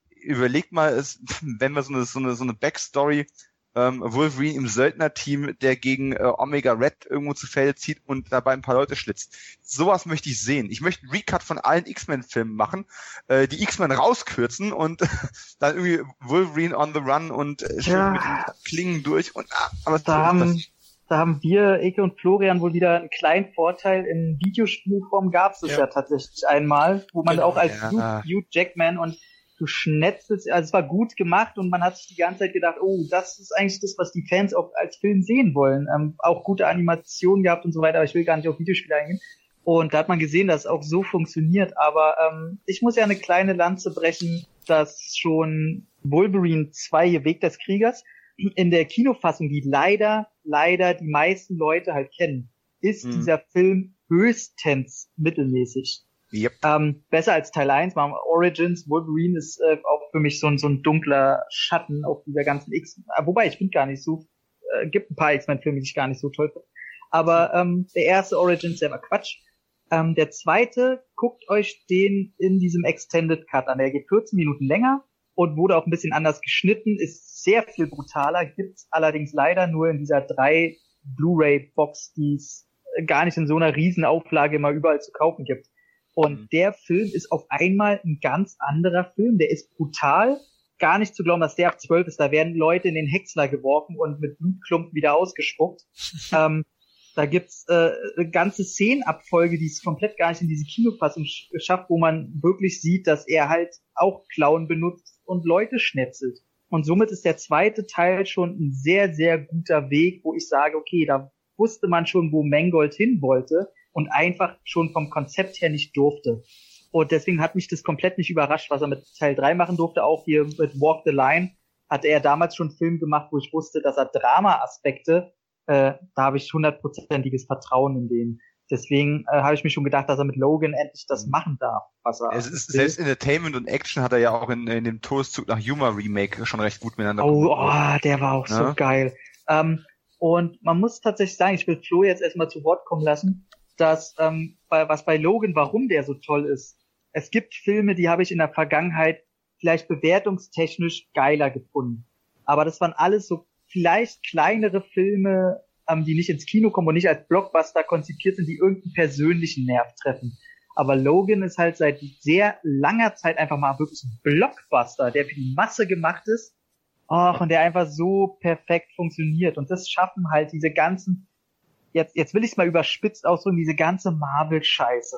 überlegt mal, es, (laughs) wenn wir so eine, so eine, so eine Backstory ähm, Wolverine im Söldnerteam, der gegen äh, Omega Red irgendwo zu Feld zieht und dabei ein paar Leute schlitzt. Sowas möchte ich sehen. Ich möchte einen Recut von allen X-Men-Filmen machen, äh, die X-Men rauskürzen und (laughs) dann irgendwie Wolverine on the Run und äh, ja. mit den Klingen durch. Und, ah, aber da haben, da haben wir, Eke und Florian, wohl wieder einen kleinen Vorteil. In Videospielform gab es ja. ja tatsächlich einmal, wo man genau, auch als ja. Hugh, Hugh Jackman und du schnetzelst, also es war gut gemacht und man hat sich die ganze Zeit gedacht, oh, das ist eigentlich das, was die Fans auch als Film sehen wollen. Ähm, auch gute Animationen gehabt und so weiter, aber ich will gar nicht auf Videospiele eingehen. Und da hat man gesehen, dass es auch so funktioniert. Aber ähm, ich muss ja eine kleine Lanze brechen, dass schon Wolverine 2 Weg des Kriegers in der Kinofassung, die leider, leider die meisten Leute halt kennen, ist mhm. dieser Film höchstens mittelmäßig. Yep. Ähm, besser als Teil 1. Mal Origins, Wolverine ist äh, auch für mich so ein, so ein dunkler Schatten auf dieser ganzen X. Äh, wobei ich finde gar nicht so, äh, gibt ein paar X-Men-Filme, die ich gar nicht so toll finde. Aber ähm, der erste Origins, der war Quatsch. Ähm, der zweite, guckt euch den in diesem Extended Cut an. Der geht 14 Minuten länger und wurde auch ein bisschen anders geschnitten, ist sehr viel brutaler, gibt's allerdings leider nur in dieser drei Blu-ray-Box, die es gar nicht in so einer riesen Auflage immer überall zu kaufen gibt. Und mhm. der Film ist auf einmal ein ganz anderer Film. Der ist brutal. Gar nicht zu glauben, dass der ab zwölf ist. Da werden Leute in den Häcksler geworfen und mit Blutklumpen wieder ausgespuckt. (laughs) ähm, da gibt's äh, eine ganze Szenenabfolge, die es komplett gar nicht in diese Kinofassung geschafft, wo man wirklich sieht, dass er halt auch Clown benutzt und Leute schnetzelt. Und somit ist der zweite Teil schon ein sehr, sehr guter Weg, wo ich sage, okay, da wusste man schon, wo Mangold hin wollte und einfach schon vom Konzept her nicht durfte. Und deswegen hat mich das komplett nicht überrascht, was er mit Teil 3 machen durfte. Auch hier mit Walk the Line hatte er damals schon einen Film gemacht, wo ich wusste, dass er Drama-Aspekte, äh, da habe ich hundertprozentiges Vertrauen in den. Deswegen äh, habe ich mir schon gedacht, dass er mit Logan endlich das machen darf, was er. Es ist, selbst Entertainment und Action hat er ja auch in, in dem Todeszug nach Humor Remake schon recht gut miteinander. Oh, oh der war auch ja? so geil. Ähm, und man muss tatsächlich sagen, ich will Flo jetzt erstmal zu Wort kommen lassen dass ähm, bei, was bei Logan, warum der so toll ist. Es gibt Filme, die habe ich in der Vergangenheit vielleicht bewertungstechnisch geiler gefunden. Aber das waren alles so vielleicht kleinere Filme, ähm, die nicht ins Kino kommen und nicht als Blockbuster konzipiert sind, die irgendeinen persönlichen Nerv treffen. Aber Logan ist halt seit sehr langer Zeit einfach mal wirklich ein Blockbuster, der für die Masse gemacht ist. Oh, und der einfach so perfekt funktioniert. Und das schaffen halt diese ganzen jetzt, jetzt will ich es mal überspitzt ausdrücken, diese ganze Marvel-Scheiße.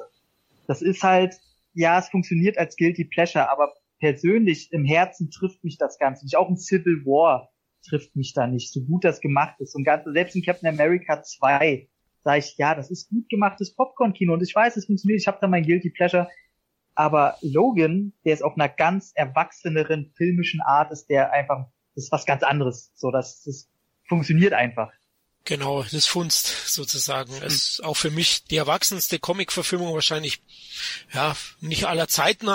Das ist halt, ja, es funktioniert als Guilty Pleasure, aber persönlich im Herzen trifft mich das Ganze nicht. Auch ein Civil War trifft mich da nicht, so gut das gemacht ist. Und ganz, selbst in Captain America 2 sage ich, ja, das ist gut gemachtes Popcorn-Kino und ich weiß, es funktioniert, ich habe da mein Guilty Pleasure. Aber Logan, der ist auf einer ganz erwachseneren filmischen Art, ist der einfach, das ist was ganz anderes. So, das, das funktioniert einfach. Genau, das Funst sozusagen. Hm. ist auch für mich die erwachsenste Comic-Verfilmung wahrscheinlich, ja, nicht aller Zeiten,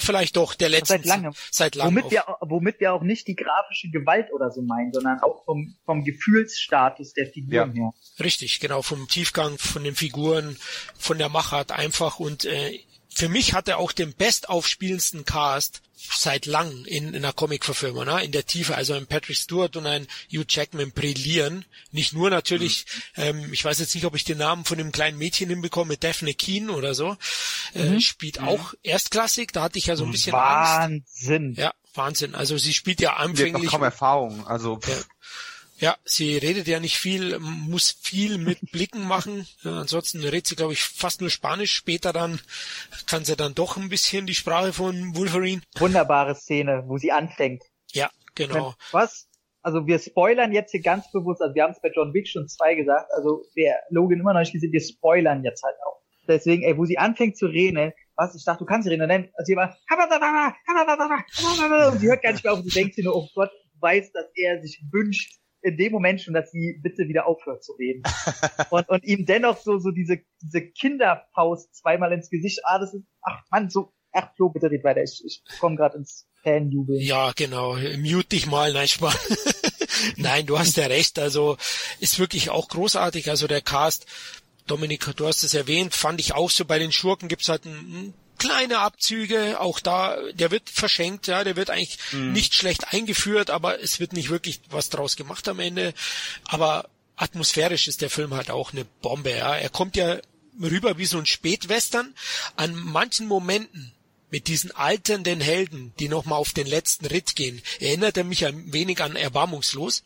vielleicht doch der letzten. Seit langem. Seit langem. Womit wir, womit wir auch nicht die grafische Gewalt oder so meinen, sondern auch vom, vom Gefühlsstatus der Figuren ja. her. Richtig, genau, vom Tiefgang, von den Figuren, von der Machart einfach und äh, für mich hat er auch den bestaufspielendsten Cast seit lang in, in einer Comic-Verfilmung, ne? in der Tiefe. Also ein Patrick Stewart und ein Hugh Jackman brillieren. Nicht nur natürlich, mhm. ähm, ich weiß jetzt nicht, ob ich den Namen von dem kleinen Mädchen hinbekomme, Daphne Keen oder so, äh, mhm. spielt mhm. auch erstklassig. Da hatte ich ja so ein bisschen Wahnsinn. Angst. Wahnsinn. Ja, Wahnsinn. Also sie spielt ja anfänglich. Sie hat kaum Erfahrung. Also ja. Ja, sie redet ja nicht viel, muss viel mit Blicken machen. Ja, ansonsten redet sie, glaube ich, fast nur Spanisch. Später dann kann sie dann doch ein bisschen die Sprache von Wolverine. Wunderbare Szene, wo sie anfängt. Ja, genau. Was? Also wir spoilern jetzt hier ganz bewusst, also wir haben es bei John Wick schon zwei gesagt, also wer Logan immer noch nicht gesehen, wir spoilern jetzt halt auch. Deswegen, ey, wo sie anfängt zu reden, was, ich dachte, du kannst reden, und dann, also sie war, und sie hört gar nicht mehr auf, und du denkst dir nur, oh Gott, weiß, dass er sich wünscht, in dem Moment schon, dass sie bitte wieder aufhört zu reden. (laughs) und, und ihm dennoch so, so diese, diese Kinderfaust zweimal ins Gesicht, ah, das ist, ach Mann, so, ach Flo, bitte red weiter, ich, ich komme gerade ins Fanjubeln. Ja, genau, mute dich mal, nein, Spaß. (laughs) nein, du hast ja recht, also ist wirklich auch großartig, also der Cast, Dominik, du hast es erwähnt, fand ich auch so, bei den Schurken gibt's halt ein, kleine Abzüge, auch da, der wird verschenkt, ja, der wird eigentlich mhm. nicht schlecht eingeführt, aber es wird nicht wirklich was draus gemacht am Ende. Aber atmosphärisch ist der Film halt auch eine Bombe, ja. Er kommt ja rüber wie so ein Spätwestern. An manchen Momenten mit diesen alternden Helden, die nochmal auf den letzten Ritt gehen, erinnert er mich ein wenig an Erbarmungslos.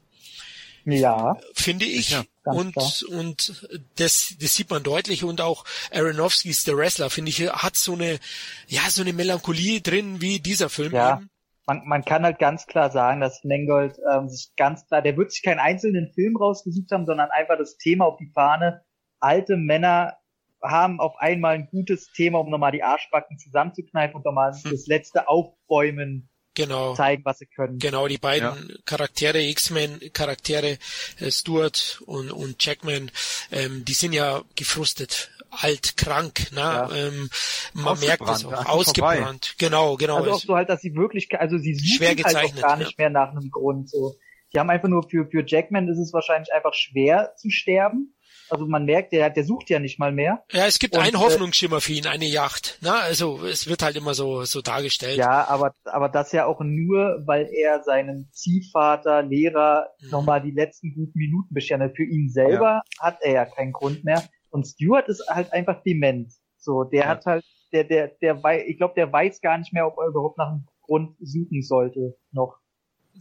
Ja. Finde ich. Ja, und, klar. und das, das sieht man deutlich und auch Aronofskis The Wrestler, finde ich, hat so eine, ja, so eine Melancholie drin wie dieser Film ja. eben. Man, man kann halt ganz klar sagen, dass Mengold ähm, sich ganz klar, der wird sich keinen einzelnen Film rausgesucht haben, sondern einfach das Thema auf die Fahne. Alte Männer haben auf einmal ein gutes Thema, um nochmal die Arschbacken zusammenzukneifen und nochmal hm. das letzte Aufbäumen genau. zeigen, was sie können. Genau, die beiden ja. Charaktere, X-Men-Charaktere, äh, Stuart und, und Jackman, ähm, die sind ja gefrustet, alt, krank, ne? Ja. Ähm, man merkt es auch, ausgebrannt. Vorbei. Genau, genau. Also auch so halt, dass sie wirklich, also sie suchen schwer gezeichnet, halt auch gar nicht ja. mehr nach einem Grund. So, die haben einfach nur für für Jackman ist es wahrscheinlich einfach schwer zu sterben also man merkt, der, der sucht ja nicht mal mehr. Ja, es gibt und, einen äh, Hoffnungsschimmer für ihn, eine Yacht. Na, also es wird halt immer so so dargestellt. Ja, aber aber das ja auch nur, weil er seinen Ziehvater, Lehrer mhm. nochmal die letzten guten Minuten beschert. Für ihn selber ja. hat er ja keinen Grund mehr. Und Stuart ist halt einfach dement. So, der ja. hat halt, der der der weiß, ich glaube, der weiß gar nicht mehr, ob er überhaupt nach einem Grund suchen sollte noch.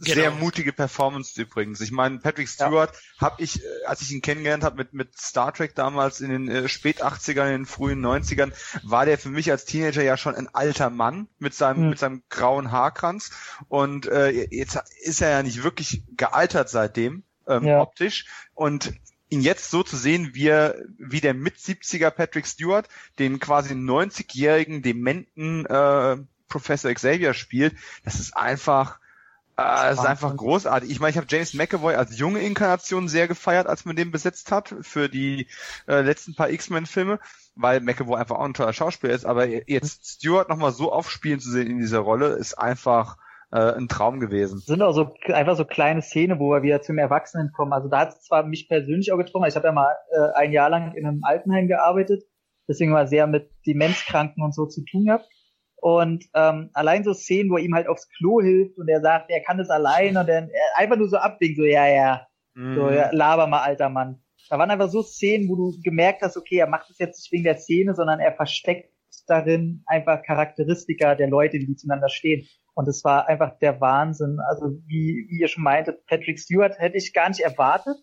Genau. Sehr mutige Performance übrigens. Ich meine, Patrick Stewart ja. habe ich, äh, als ich ihn kennengelernt habe mit, mit Star Trek damals in den äh, spät 80ern, in den frühen 90ern, war der für mich als Teenager ja schon ein alter Mann mit seinem, mhm. mit seinem grauen Haarkranz. Und äh, jetzt ist er ja nicht wirklich gealtert seitdem, ähm, ja. optisch. Und ihn jetzt so zu sehen, wie er, wie der mit 70er Patrick Stewart, den quasi 90-jährigen, dementen äh, Professor Xavier spielt, das ist einfach äh, ist einfach großartig. Ich meine, ich habe James McAvoy als junge Inkarnation sehr gefeiert, als man den besetzt hat für die äh, letzten paar X-Men-Filme, weil McAvoy einfach auch ein toller Schauspieler ist. Aber jetzt Stewart nochmal so aufspielen zu sehen in dieser Rolle, ist einfach äh, ein Traum gewesen. sind auch so einfach so kleine Szenen, wo wir wieder zum Erwachsenen kommen. Also da hat es zwar mich persönlich auch getroffen, ich habe ja mal äh, ein Jahr lang in einem Altenheim gearbeitet, deswegen mal sehr mit Demenzkranken und so zu tun gehabt. Und ähm, allein so Szenen, wo er ihm halt aufs Klo hilft und er sagt, er kann das allein und dann einfach nur so abwinkt, so ja, ja, mhm. so ja, laber mal, alter Mann. Da waren einfach so Szenen, wo du gemerkt hast, okay, er macht das jetzt nicht wegen der Szene, sondern er versteckt darin einfach Charakteristika der Leute, die zueinander stehen. Und es war einfach der Wahnsinn. Also wie, wie ihr schon meintet, Patrick Stewart hätte ich gar nicht erwartet,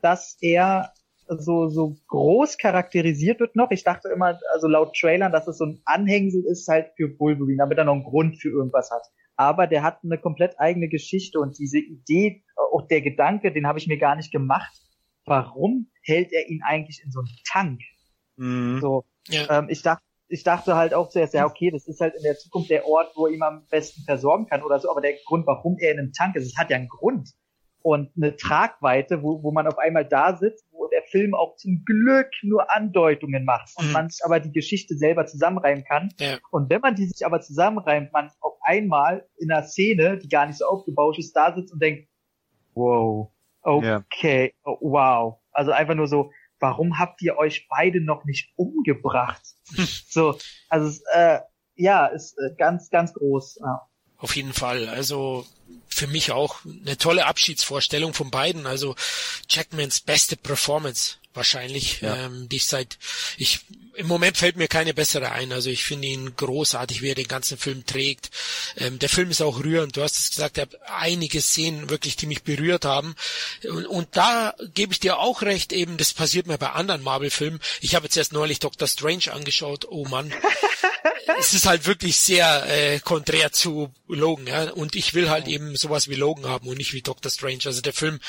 dass er so, so groß charakterisiert wird noch. Ich dachte immer, also laut Trailern, dass es so ein Anhängsel ist halt für Wolverine, damit er noch einen Grund für irgendwas hat. Aber der hat eine komplett eigene Geschichte und diese Idee, auch der Gedanke, den habe ich mir gar nicht gemacht. Warum hält er ihn eigentlich in so einen Tank? Mhm. So, ja. ähm, ich dachte, ich dachte halt auch zuerst, ja, okay, das ist halt in der Zukunft der Ort, wo er ihn am besten versorgen kann oder so, aber der Grund, warum er in einem Tank ist, es hat ja einen Grund und eine Tragweite, wo, wo man auf einmal da sitzt, wo der Film auch zum Glück nur Andeutungen macht und mhm. man sich aber die Geschichte selber zusammenreimen kann. Ja. Und wenn man die sich aber zusammenreimt, man auf einmal in einer Szene, die gar nicht so aufgebaut ist, da sitzt und denkt, wow, okay, ja. wow. Also einfach nur so, warum habt ihr euch beide noch nicht umgebracht? so, also äh, ja, ist äh, ganz, ganz groß. Ja. Auf jeden Fall. Also für mich auch eine tolle Abschiedsvorstellung von beiden. Also Jackmans beste Performance wahrscheinlich, ja. ähm, die ich seit ich im Moment fällt mir keine bessere ein. Also ich finde ihn großartig, wie er den ganzen Film trägt. Ähm, der Film ist auch rührend. Du hast es gesagt, er hat einige Szenen wirklich, die mich berührt haben. Und, und da gebe ich dir auch recht, eben, das passiert mir bei anderen Marvel-Filmen. Ich habe jetzt erst neulich Doctor Strange angeschaut. Oh Mann. (laughs) es ist halt wirklich sehr äh, konträr zu Logan, ja. Und ich will halt eben sowas wie Logan haben und nicht wie Doctor Strange. Also der Film,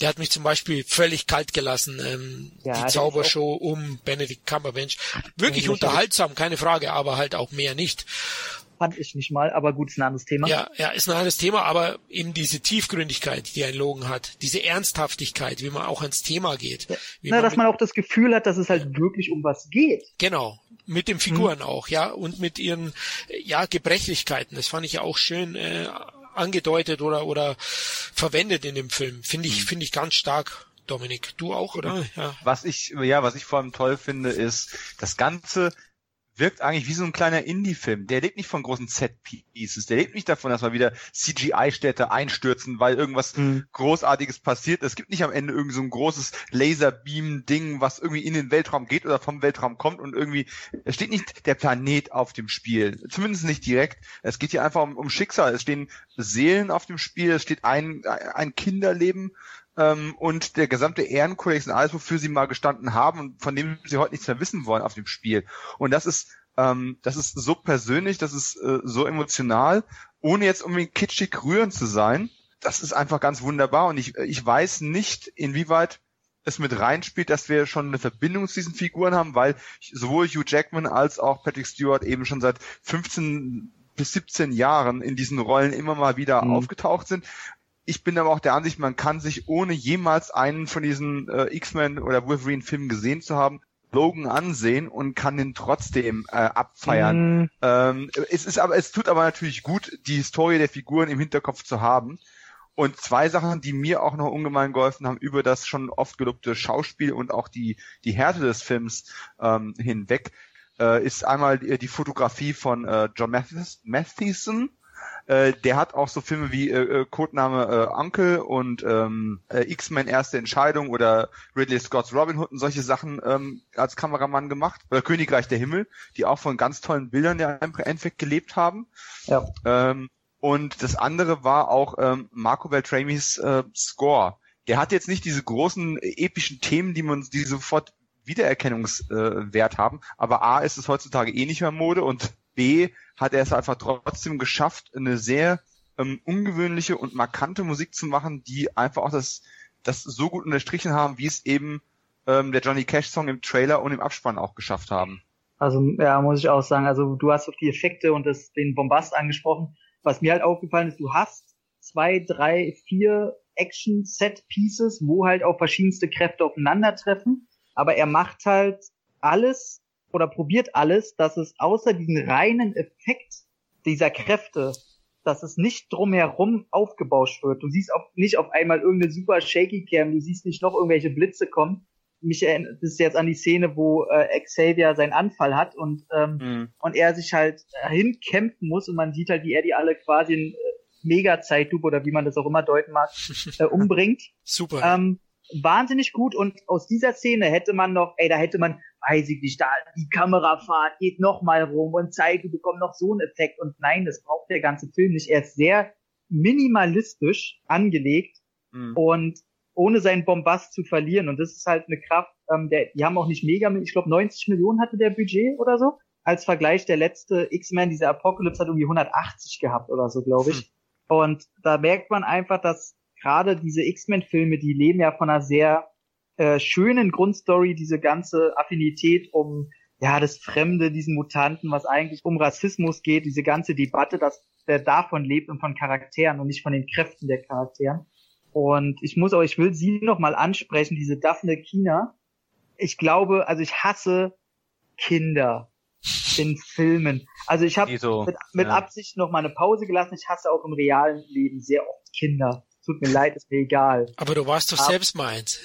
der hat mich zum Beispiel völlig kalt gelassen. Ähm, ja, die Zaubershow um Benedict Cumberbatch. Wirklich unterhaltsam, keine Frage, aber halt auch mehr nicht. Fand ich nicht mal, aber gut, ist ein anderes Thema. Ja, ja, ist ein anderes Thema, aber eben diese Tiefgründigkeit, die ein Logan hat, diese Ernsthaftigkeit, wie man auch ans Thema geht. Ja. Na, man dass man auch das Gefühl hat, dass es halt wirklich um was geht. Genau, mit den Figuren hm. auch, ja, und mit ihren ja Gebrechlichkeiten. Das fand ich ja auch schön äh, angedeutet oder oder verwendet in dem Film. Finde ich hm. finde ich ganz stark. Dominik, du auch, oder? Ja. Was ich ja, was ich vor allem toll finde, ist das Ganze wirkt eigentlich wie so ein kleiner Indie-Film. Der lebt nicht von großen Set-Pieces. Der lebt nicht davon, dass mal wieder CGI-Städte einstürzen, weil irgendwas mhm. Großartiges passiert. Es gibt nicht am Ende irgend so ein großes Laserbeam-Ding, was irgendwie in den Weltraum geht oder vom Weltraum kommt und irgendwie, es steht nicht der Planet auf dem Spiel. Zumindest nicht direkt. Es geht hier einfach um, um Schicksal. Es stehen Seelen auf dem Spiel. Es steht ein, ein Kinderleben ähm, und der gesamte Ehrenkodex und alles, wofür sie mal gestanden haben und von dem sie heute nichts mehr wissen wollen auf dem Spiel. Und das ist, ähm, das ist so persönlich, das ist äh, so emotional, ohne jetzt unbedingt kitschig rührend zu sein. Das ist einfach ganz wunderbar und ich, ich weiß nicht, inwieweit es mit reinspielt, dass wir schon eine Verbindung zu diesen Figuren haben, weil sowohl Hugh Jackman als auch Patrick Stewart eben schon seit 15 bis 17 Jahren in diesen Rollen immer mal wieder mhm. aufgetaucht sind. Ich bin aber auch der Ansicht, man kann sich ohne jemals einen von diesen äh, X-Men oder Wolverine-Filmen gesehen zu haben, Logan ansehen und kann den trotzdem äh, abfeiern. Mhm. Ähm, es ist aber, es tut aber natürlich gut, die Historie der Figuren im Hinterkopf zu haben. Und zwei Sachen, die mir auch noch ungemein geholfen haben, über das schon oft gelobte Schauspiel und auch die, die Härte des Films ähm, hinweg, äh, ist einmal die, die Fotografie von äh, John Mathis, Mathison, äh, der hat auch so Filme wie äh, äh, Codename äh, Uncle und ähm, äh, X-Men Erste Entscheidung oder Ridley Scott's Robin Hood und solche Sachen ähm, als Kameramann gemacht. Oder Königreich der Himmel, die auch von ganz tollen Bildern der im Endeffekt gelebt haben. Ja. Ähm, und das andere war auch ähm, Marco Beltramis äh, Score. Der hat jetzt nicht diese großen epischen Themen, die man, die sofort Wiedererkennungswert äh, haben, aber A ist es heutzutage eh nicht mehr Mode und B hat er es einfach trotzdem geschafft, eine sehr ähm, ungewöhnliche und markante Musik zu machen, die einfach auch das, das so gut unterstrichen haben, wie es eben ähm, der Johnny Cash Song im Trailer und im Abspann auch geschafft haben. Also ja, muss ich auch sagen, also du hast auf die Effekte und das, den Bombast angesprochen. Was mir halt aufgefallen ist, du hast zwei, drei, vier Action-Set-Pieces, wo halt auch verschiedenste Kräfte aufeinandertreffen, aber er macht halt alles oder probiert alles, dass es außer diesen reinen Effekt dieser Kräfte, dass es nicht drumherum aufgebauscht wird. Du siehst auch nicht auf einmal irgendeine super shaky Cam, du siehst nicht noch irgendwelche Blitze kommen. Mich erinnert ist jetzt an die Szene, wo äh, Xavier seinen Anfall hat und ähm, mhm. und er sich halt hinkämpfen muss und man sieht halt, wie er die alle quasi in äh, Mega-Zeitlupe oder wie man das auch immer deuten mag, (laughs) äh, umbringt. Super. Ähm, wahnsinnig gut und aus dieser Szene hätte man noch, ey, da hätte man weiß ich nicht, da die Kamerafahrt geht noch mal rum und zeigt, du bekommst noch so einen Effekt. Und nein, das braucht der ganze Film nicht. Er ist sehr minimalistisch angelegt mhm. und ohne seinen Bombast zu verlieren. Und das ist halt eine Kraft, ähm, der, die haben auch nicht mega, ich glaube 90 Millionen hatte der Budget oder so. Als Vergleich, der letzte X-Men, dieser Apocalypse hat irgendwie 180 gehabt oder so, glaube ich. Mhm. Und da merkt man einfach, dass gerade diese X-Men-Filme, die leben ja von einer sehr äh, schönen Grundstory diese ganze Affinität um ja das Fremde, diesen Mutanten, was eigentlich um Rassismus geht, diese ganze Debatte, dass der davon lebt und von Charakteren und nicht von den Kräften der Charakteren. Und ich muss auch, ich will sie noch mal ansprechen, diese Daphne Kina. Ich glaube, also ich hasse Kinder in Filmen. Also ich habe so, mit, mit ja. Absicht noch mal eine Pause gelassen. Ich hasse auch im realen Leben sehr oft Kinder tut mir leid, ist mir egal. Aber du warst doch Aber, selbst meins.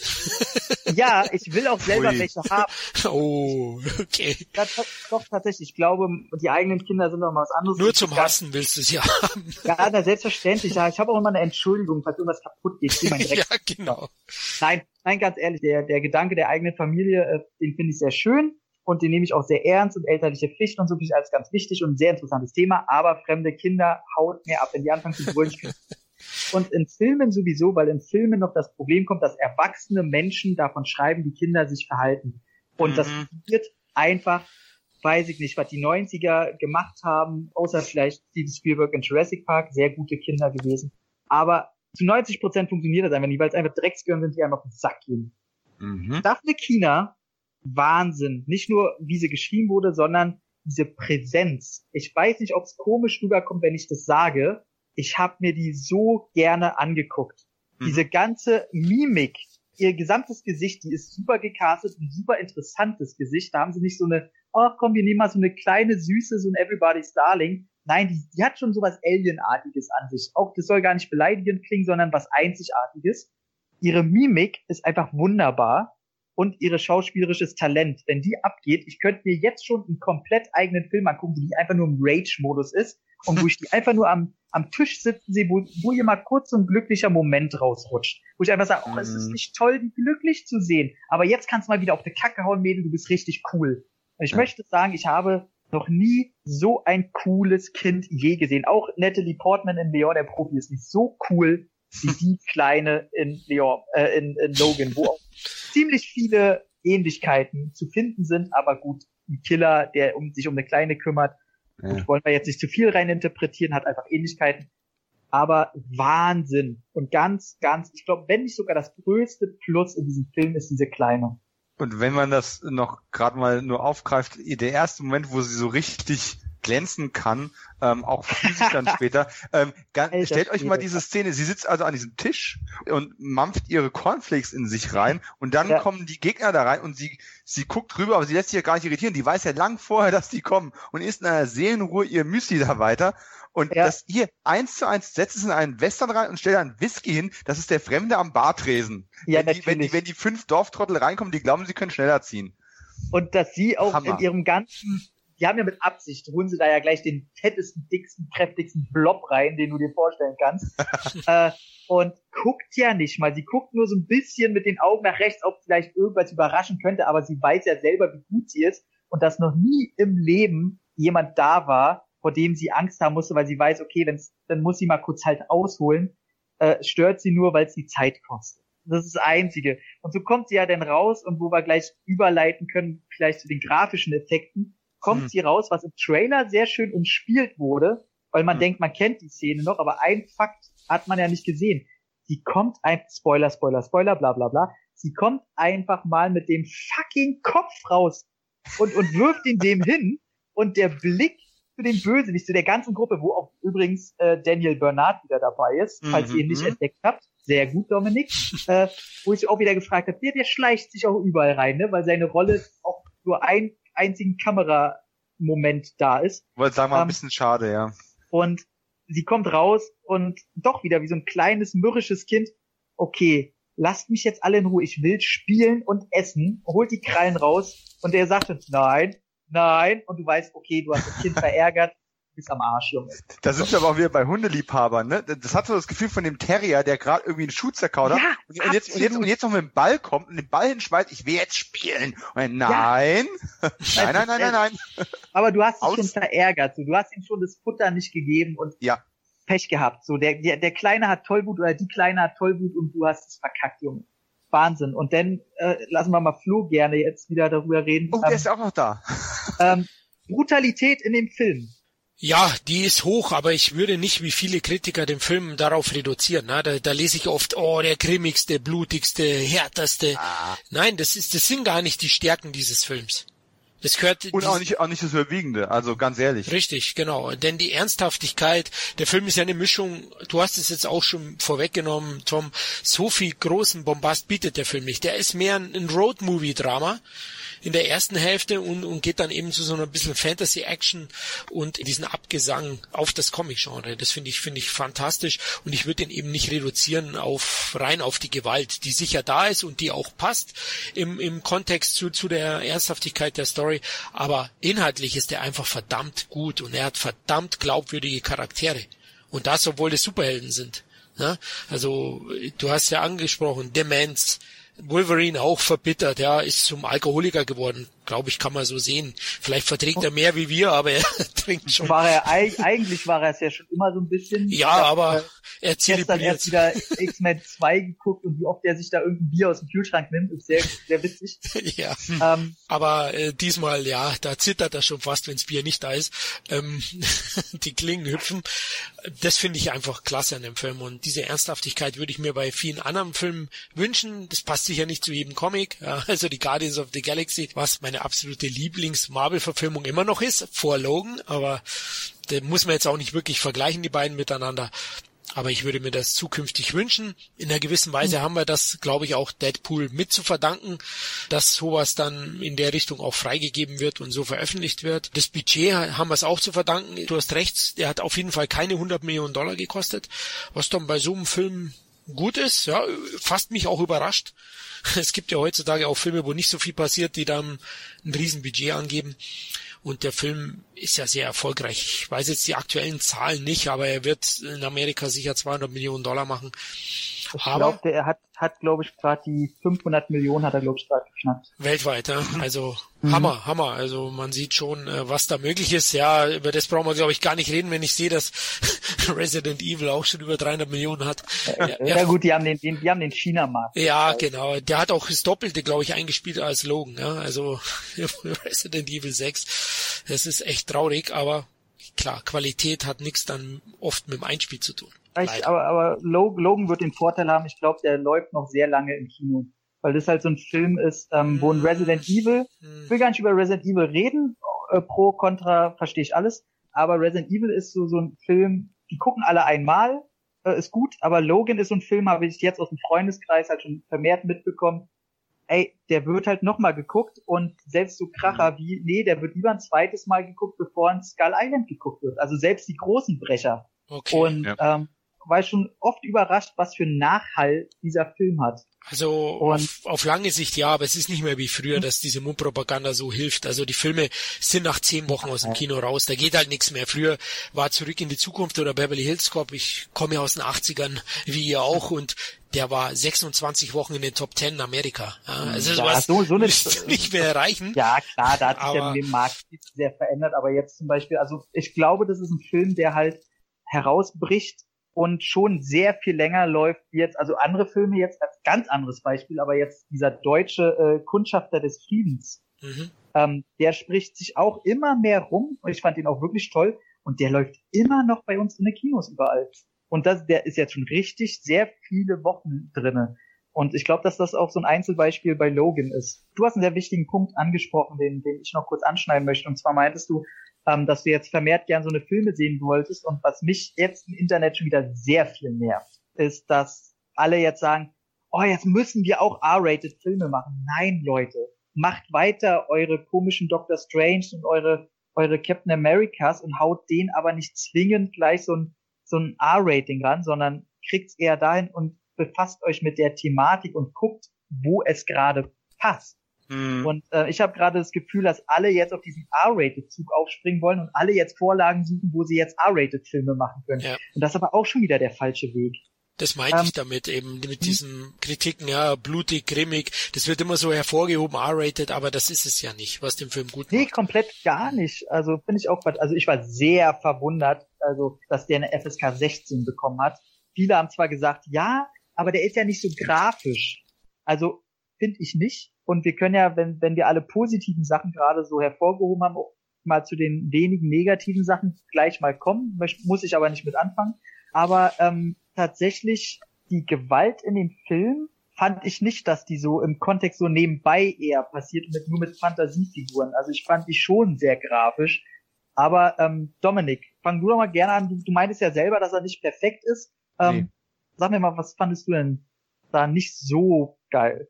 (laughs) ja, ich will auch selber Ui. welche haben. (laughs) Oh, okay. Das, doch, tatsächlich. Ich glaube, die eigenen Kinder sind noch mal was anderes. Nur zum Hassen willst du sie haben. (laughs) Ja, na, selbstverständlich. Ja, ich habe auch immer eine Entschuldigung, falls irgendwas kaputt geht. ja, genau. Nein, nein, ganz ehrlich, der, der Gedanke der eigenen Familie, äh, den finde ich sehr schön und den nehme ich auch sehr ernst und elterliche Pflichten und so finde ich alles ganz wichtig und ein sehr interessantes Thema, aber fremde Kinder haut mir ab, wenn die anfangen zu brüllen. Und in Filmen sowieso, weil in Filmen noch das Problem kommt, dass erwachsene Menschen davon schreiben, wie Kinder sich verhalten. Und mhm. das wird einfach, weiß ich nicht, was die 90er gemacht haben, außer vielleicht Steven Spielberg in Jurassic Park, sehr gute Kinder gewesen. Aber zu 90 Prozent funktioniert das einfach nicht, weil es einfach Drecksgehirn sind, die einem auf den Sack gehen. Mhm. Daphne Kina, Wahnsinn. Nicht nur, wie sie geschrieben wurde, sondern diese Präsenz. Ich weiß nicht, ob es komisch rüberkommt, wenn ich das sage, ich habe mir die so gerne angeguckt. Mhm. Diese ganze Mimik, ihr gesamtes Gesicht, die ist super gecastet, ein super interessantes Gesicht. Da haben sie nicht so eine, ach komm, wir nehmen mal so eine kleine Süße, so ein Everybody's Darling. Nein, die, die hat schon sowas Alienartiges an sich. Auch das soll gar nicht beleidigend klingen, sondern was Einzigartiges. Ihre Mimik ist einfach wunderbar. und ihre schauspielerisches Talent, wenn die abgeht, ich könnte mir jetzt schon einen komplett eigenen Film angucken, wo die einfach nur im Rage-Modus ist und wo ich die (laughs) einfach nur am, am Tisch sitzen sehe, wo, wo ihr mal kurz so ein glücklicher Moment rausrutscht. Wo ich einfach sage, oh, es ist Mhm. nicht toll, die glücklich zu sehen. Aber jetzt kannst du mal wieder auf die Kacke hauen, Mädel, du bist richtig cool. Und ich Ja. möchte sagen, ich habe noch nie so ein cooles Kind je gesehen. Auch Natalie Portman in Leon, der Profi, ist nicht so cool wie die (laughs) Kleine in Leon, äh, in, in Logan, wo auch ziemlich viele Ähnlichkeiten zu finden sind, aber gut, ein Killer, der um, sich um eine Kleine kümmert, Ja. Gut, wollen wir jetzt nicht zu viel reininterpretieren, hat einfach Ähnlichkeiten. Aber Wahnsinn. Und ganz, ganz, ich glaube, wenn nicht sogar das größte Plus in diesem Film ist diese Kleine. Und wenn man das noch gerade mal nur aufgreift, der erste Moment, wo sie so richtig glänzen kann, ähm, auch physisch dann später. (laughs) Ähm, Alter stellt euch mal diese Szene, sie sitzt also an diesem Tisch und mampft ihre Cornflakes in sich rein (laughs) und dann Ja. kommen die Gegner da rein und sie, sie guckt rüber, aber sie lässt sich ja gar nicht irritieren. Die weiß ja lang vorher, dass die kommen und isst in einer Seelenruhe ihr Müsli da weiter. Und Ja. das hier eins zu eins setzt es in einen Western rein und stellt einen Whisky hin. Das ist der Fremde am Bartresen. Ja, wenn, die, wenn, die, natürlich. wenn die fünf Dorftrottel reinkommen, die glauben, sie können schneller ziehen. Und dass sie auch Hammer. in ihrem ganzen, die haben ja mit Absicht, holen sie da ja gleich den fettesten, dicksten, kräftigsten Blob rein, den du dir vorstellen kannst. (laughs) äh, und guckt ja nicht mal. Sie guckt nur so ein bisschen mit den Augen nach rechts, ob vielleicht irgendwas überraschen könnte, aber sie weiß ja selber, wie gut sie ist und dass noch nie im Leben jemand da war, vor dem sie Angst haben musste, weil sie weiß, okay, wenn's, dann muss sie mal kurz halt ausholen. Äh, stört sie nur, weil es die Zeit kostet. Das ist das Einzige. Und so kommt sie ja dann raus und wo wir gleich überleiten können, vielleicht zu den grafischen Effekten, kommt Hm. sie raus, was im Trailer sehr schön umspielt wurde, weil man Hm. denkt, man kennt die Szene noch, aber ein Fakt hat man ja nicht gesehen. Sie kommt ein, Spoiler, Spoiler, Spoiler, bla bla bla, sie kommt einfach mal mit dem fucking Kopf raus und, und wirft ihn dem hin und der Blick zu dem Bösewicht, zu der ganzen Gruppe, wo auch übrigens äh, Daniel Bernard wieder dabei ist, falls Mhm, ihr ihn nicht mhm. entdeckt habt. Sehr gut, Dominik. äh, wo ich auch wieder gefragt habe, der, der schleicht sich auch überall rein, ne? weil seine Rolle auch nur ein einzigen Kameramoment da ist. Wollte sagen, mal ein Ähm, bisschen schade, ja. Und sie kommt raus und doch wieder wie so ein kleines, mürrisches Kind. Okay, lasst mich jetzt alle in Ruhe. Ich will spielen und essen. Holt die Krallen raus. Und er sagte, nein, nein. Und du weißt, okay, du hast das Kind (laughs) verärgert. Du bist am Arsch, Junge. Da sind wir aber auch wieder bei Hundeliebhabern, ne? Das hat so das Gefühl von dem Terrier, der gerade irgendwie einen Schuh zerkaut hat. Ja, und, und, jetzt, und, jetzt, und jetzt noch mit dem Ball kommt und den Ball hinschmeißt, ich will jetzt spielen. Und dann, nein. (laughs) nein, nein, nein, nein, nein. Aber du hast ihn Aus- schon verärgert. So, du hast ihm schon das Futter nicht gegeben und Ja. Pech gehabt. So, der, der, der Kleine hat Tollwut oder die Kleine hat Tollwut und du hast es verkackt, Junge. Wahnsinn. Und dann äh, lassen wir mal Flo gerne jetzt wieder darüber reden. Oh, der ähm, ist ja auch noch da. ähm, Brutalität in dem Film. Ja, die ist hoch, aber ich würde nicht wie viele Kritiker den Film darauf reduzieren. Ne? Da, da lese ich oft, oh, der grimmigste, blutigste, härteste. Ah. Nein, das ist, das sind gar nicht die Stärken dieses Films. Das gehört Und auch nicht, auch nicht das Überwiegende, also ganz ehrlich. Richtig, genau. Denn die Ernsthaftigkeit, der Film ist ja eine Mischung, du hast es jetzt auch schon vorweggenommen, Tom, so viel großen Bombast bietet der Film nicht. Der ist mehr ein, ein Road-Movie-Drama in der ersten Hälfte und, und geht dann eben zu so einer bisschen Fantasy-Action und diesen Abgesang auf das Comic-Genre. Das finde ich, finde ich fantastisch und ich würde den eben nicht reduzieren auf, rein auf die Gewalt, die sicher da ist und die auch passt im, im Kontext zu, zu der Ernsthaftigkeit der Story, aber inhaltlich ist er einfach verdammt gut und er hat verdammt glaubwürdige Charaktere. Und das, obwohl es Superhelden sind. Ne? Also, du hast ja angesprochen, Demenz, Wolverine auch verbittert, ja, ist zum Alkoholiker geworden, glaube ich, kann man so sehen. Vielleicht verträgt er mehr wie wir, aber (laughs) er trinkt schon. War er eig- eigentlich war er es ja schon immer so ein bisschen. Ja, hab, aber äh, er gestern erst zelebriert. wieder X-Men 2 geguckt und wie oft er sich da irgendein Bier aus dem Kühlschrank nimmt, ist sehr, sehr witzig. (laughs) ja. Ähm, Aber äh, diesmal, ja, da zittert er schon fast, wenns Bier nicht da ist. Ähm, (laughs) die Klingen hüpfen. Das finde ich einfach klasse an dem Film. Und diese Ernsthaftigkeit würde ich mir bei vielen anderen Filmen wünschen. Das passt sicher nicht zu jedem Comic. Ja, also die Guardians of the Galaxy, was meine absolute Lieblings-Marvel-Verfilmung immer noch ist, vor Logan. Aber da muss man jetzt auch nicht wirklich vergleichen, die beiden miteinander. Aber ich würde mir das zukünftig wünschen. In einer gewissen Weise haben wir das, glaube ich, auch Deadpool mit zu verdanken, dass sowas dann in der Richtung auch freigegeben wird und so veröffentlicht wird. Das Budget haben wir es auch zu verdanken. Du hast recht, der hat auf jeden Fall keine 100 Millionen Dollar gekostet, was dann bei so einem Film gut ist, ja, fast mich auch überrascht. (laughs) Es gibt ja heutzutage auch Filme, wo nicht so viel passiert, die dann ein Riesenbudget angeben. Und der Film ist ja sehr erfolgreich. Ich weiß jetzt die aktuellen Zahlen nicht, aber er wird in Amerika sicher 200 Millionen Dollar machen. Ich glaube, er hat, hat glaube ich, gerade die 500 Millionen hat er, glaube ich, gerade geknackt. Weltweit, ja. Also mhm. Hammer, Hammer. Also man sieht schon, äh, was da möglich ist. Ja, über das brauchen wir, glaube ich, gar nicht reden, wenn ich sehe, dass (laughs) Resident Evil auch schon über 300 Millionen hat. Ja, ja, ja gut, die haben den, den die haben den China-Markt. Ja, genau. Der hat auch das Doppelte, glaube ich, eingespielt als Logan. Ja, also (laughs) Resident Evil 6. Das ist echt traurig, aber klar, Qualität hat nichts dann oft mit dem Einspiel zu tun. Ich, aber, aber Logan wird den Vorteil haben, ich glaube, der läuft noch sehr lange im Kino. Weil das halt so ein Film ist, ähm, wo ein hm. Resident Evil, ich will gar nicht über Resident Evil reden, äh, pro, contra, verstehe ich alles, aber Resident Evil ist so, so ein Film, die gucken alle einmal, äh, ist gut, aber Logan ist so ein Film, habe ich jetzt aus dem Freundeskreis halt schon vermehrt mitbekommen, ey, der wird halt nochmal geguckt und selbst so Kracher mhm. wie, nee, der wird lieber ein zweites Mal geguckt, bevor ein Skull Island geguckt wird. Also selbst die großen Brecher. Okay, und ja. ähm, war ich schon oft überrascht, was für einen Nachhall dieser Film hat. Also auf, auf, lange Sicht ja, aber es ist nicht mehr wie früher, dass diese Mundpropaganda so hilft. Also die Filme sind nach zehn Wochen aus dem Kino raus, da geht halt nichts mehr. Früher war Zurück in die Zukunft oder Beverly Hills Cop, ich komme aus den 80ern, wie ihr auch, und der war 26 Wochen in den Top 10 in Amerika. Ja, also ja, sowas so, so eine, nicht mehr erreichen. Ja, klar, da hat sich aber, ja den Markt sehr verändert, aber jetzt zum Beispiel, also ich glaube, das ist ein Film, der halt herausbricht und schon sehr viel länger läuft jetzt, also andere Filme jetzt als ganz anderes Beispiel, aber jetzt dieser deutsche äh, Kundschafter des Friedens, mhm. ähm, der spricht sich auch immer mehr rum und ich fand ihn auch wirklich toll und der läuft immer noch bei uns in den Kinos überall. Und das, der ist jetzt schon richtig sehr viele Wochen drinne. Und ich glaube, dass das auch so ein Einzelbeispiel bei Logan ist. Du hast einen sehr wichtigen Punkt angesprochen, den, den ich noch kurz anschneiden möchte. Und zwar meintest du, ähm, dass du jetzt vermehrt gern so eine Filme sehen wolltest. Und was mich jetzt im Internet schon wieder sehr viel nervt, ist, dass alle jetzt sagen, oh, jetzt müssen wir auch R-rated Filme machen. Nein, Leute, macht weiter eure komischen Doctor Strange und eure, eure Captain Americas und haut denen aber nicht zwingend gleich so ein, so ein R-Rating ran, sondern kriegt's eher dahin und befasst euch mit der Thematik und guckt, wo es gerade passt. Mhm. Und äh, ich habe gerade das Gefühl, dass alle jetzt auf diesen R-Rated-Zug aufspringen wollen und alle jetzt Vorlagen suchen, wo sie jetzt R-Rated-Filme machen können. Ja. Und das ist aber auch schon wieder der falsche Weg. Das meinte ähm, ich damit eben, mit hm? diesen Kritiken, ja, blutig, grimmig, das wird immer so hervorgehoben, R-rated, aber das ist es ja nicht, was den Film gut macht. Nee, komplett gar nicht. Also finde ich auch, also ich war sehr verwundert, also, dass der eine FSK 16 bekommen hat. Viele haben zwar gesagt, ja, aber der ist ja nicht so grafisch. Also, finde ich nicht. Und wir können ja, wenn, wenn wir alle positiven Sachen gerade so hervorgehoben haben, auch mal zu den wenigen negativen Sachen gleich mal kommen. Muss ich aber nicht mit anfangen. Aber ähm, tatsächlich die Gewalt in dem Film fand ich nicht, dass die so im Kontext so nebenbei eher passiert, mit, nur mit Fantasiefiguren. Also ich fand die schon sehr grafisch. Aber ähm, Dominik, fang du doch mal gerne an. Du, du meintest ja selber, dass er nicht perfekt ist. Ähm, nee. Sag mir mal, was fandest du denn da nicht so geil?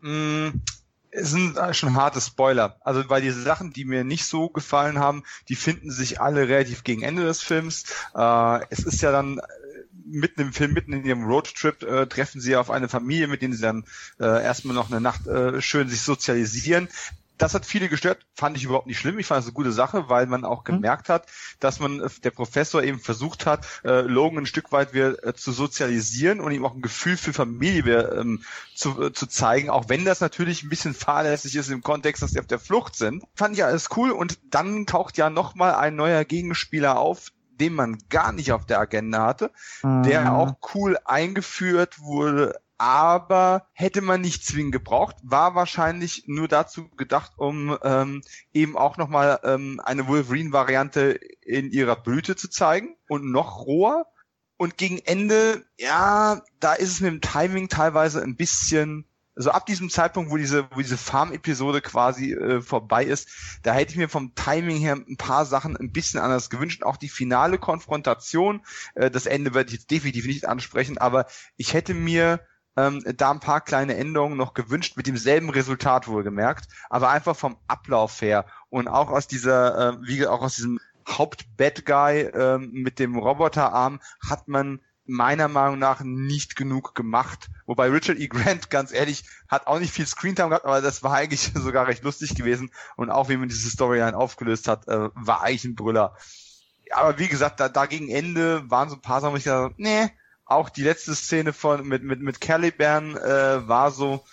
Mh, mm, es sind schon harte Spoiler. Also weil diese Sachen, die mir nicht so gefallen haben, die finden sich alle relativ gegen Ende des Films. Äh, es ist ja dann äh, mitten im Film, mitten in ihrem Roadtrip, äh, treffen sie auf eine Familie, mit denen sie dann äh, erstmal noch eine Nacht äh, schön sich sozialisieren das hat viele gestört, fand ich überhaupt nicht schlimm. Ich fand es eine gute Sache, weil man auch mhm. gemerkt hat, dass man, äh, der Professor eben versucht hat, äh, Logan ein Stück weit wieder äh, zu sozialisieren und ihm auch ein Gefühl für Familie ähm, zu, äh, zu zeigen, auch wenn das natürlich ein bisschen fahrlässig ist im Kontext, dass sie auf der Flucht sind. Fand ich alles cool und dann taucht ja nochmal ein neuer Gegenspieler auf, den man gar nicht auf der Agenda hatte, mhm. der auch cool eingeführt wurde aber hätte man nicht zwingend gebraucht, war wahrscheinlich nur dazu gedacht, um ähm, eben auch nochmal ähm, eine Wolverine-Variante in ihrer Blüte zu zeigen und noch roher. Und gegen Ende, ja, da ist es mit dem Timing teilweise ein bisschen, also ab diesem Zeitpunkt, wo diese, wo diese Farm-Episode quasi äh, vorbei ist, da hätte ich mir vom Timing her ein paar Sachen ein bisschen anders gewünscht. Auch die finale Konfrontation, äh, das Ende werde ich jetzt definitiv nicht ansprechen, aber ich hätte mir ähm, da ein paar kleine Änderungen noch gewünscht, mit demselben Resultat wohlgemerkt, aber einfach vom Ablauf her und auch aus dieser, äh, wie auch aus diesem Haupt-Bad Guy äh, mit dem Roboterarm hat man meiner Meinung nach nicht genug gemacht. Wobei Richard E. Grant, ganz ehrlich, hat auch nicht viel Screentime gehabt, aber das war eigentlich (laughs) sogar recht lustig gewesen. Und auch wie man diese Storyline aufgelöst hat, äh, war eigentlich ein Brüller. Aber wie gesagt, da, da gegen Ende waren so ein paar Sachen, wo ich dachte, nee, auch die letzte Szene von mit mit mit Caliban äh, war so,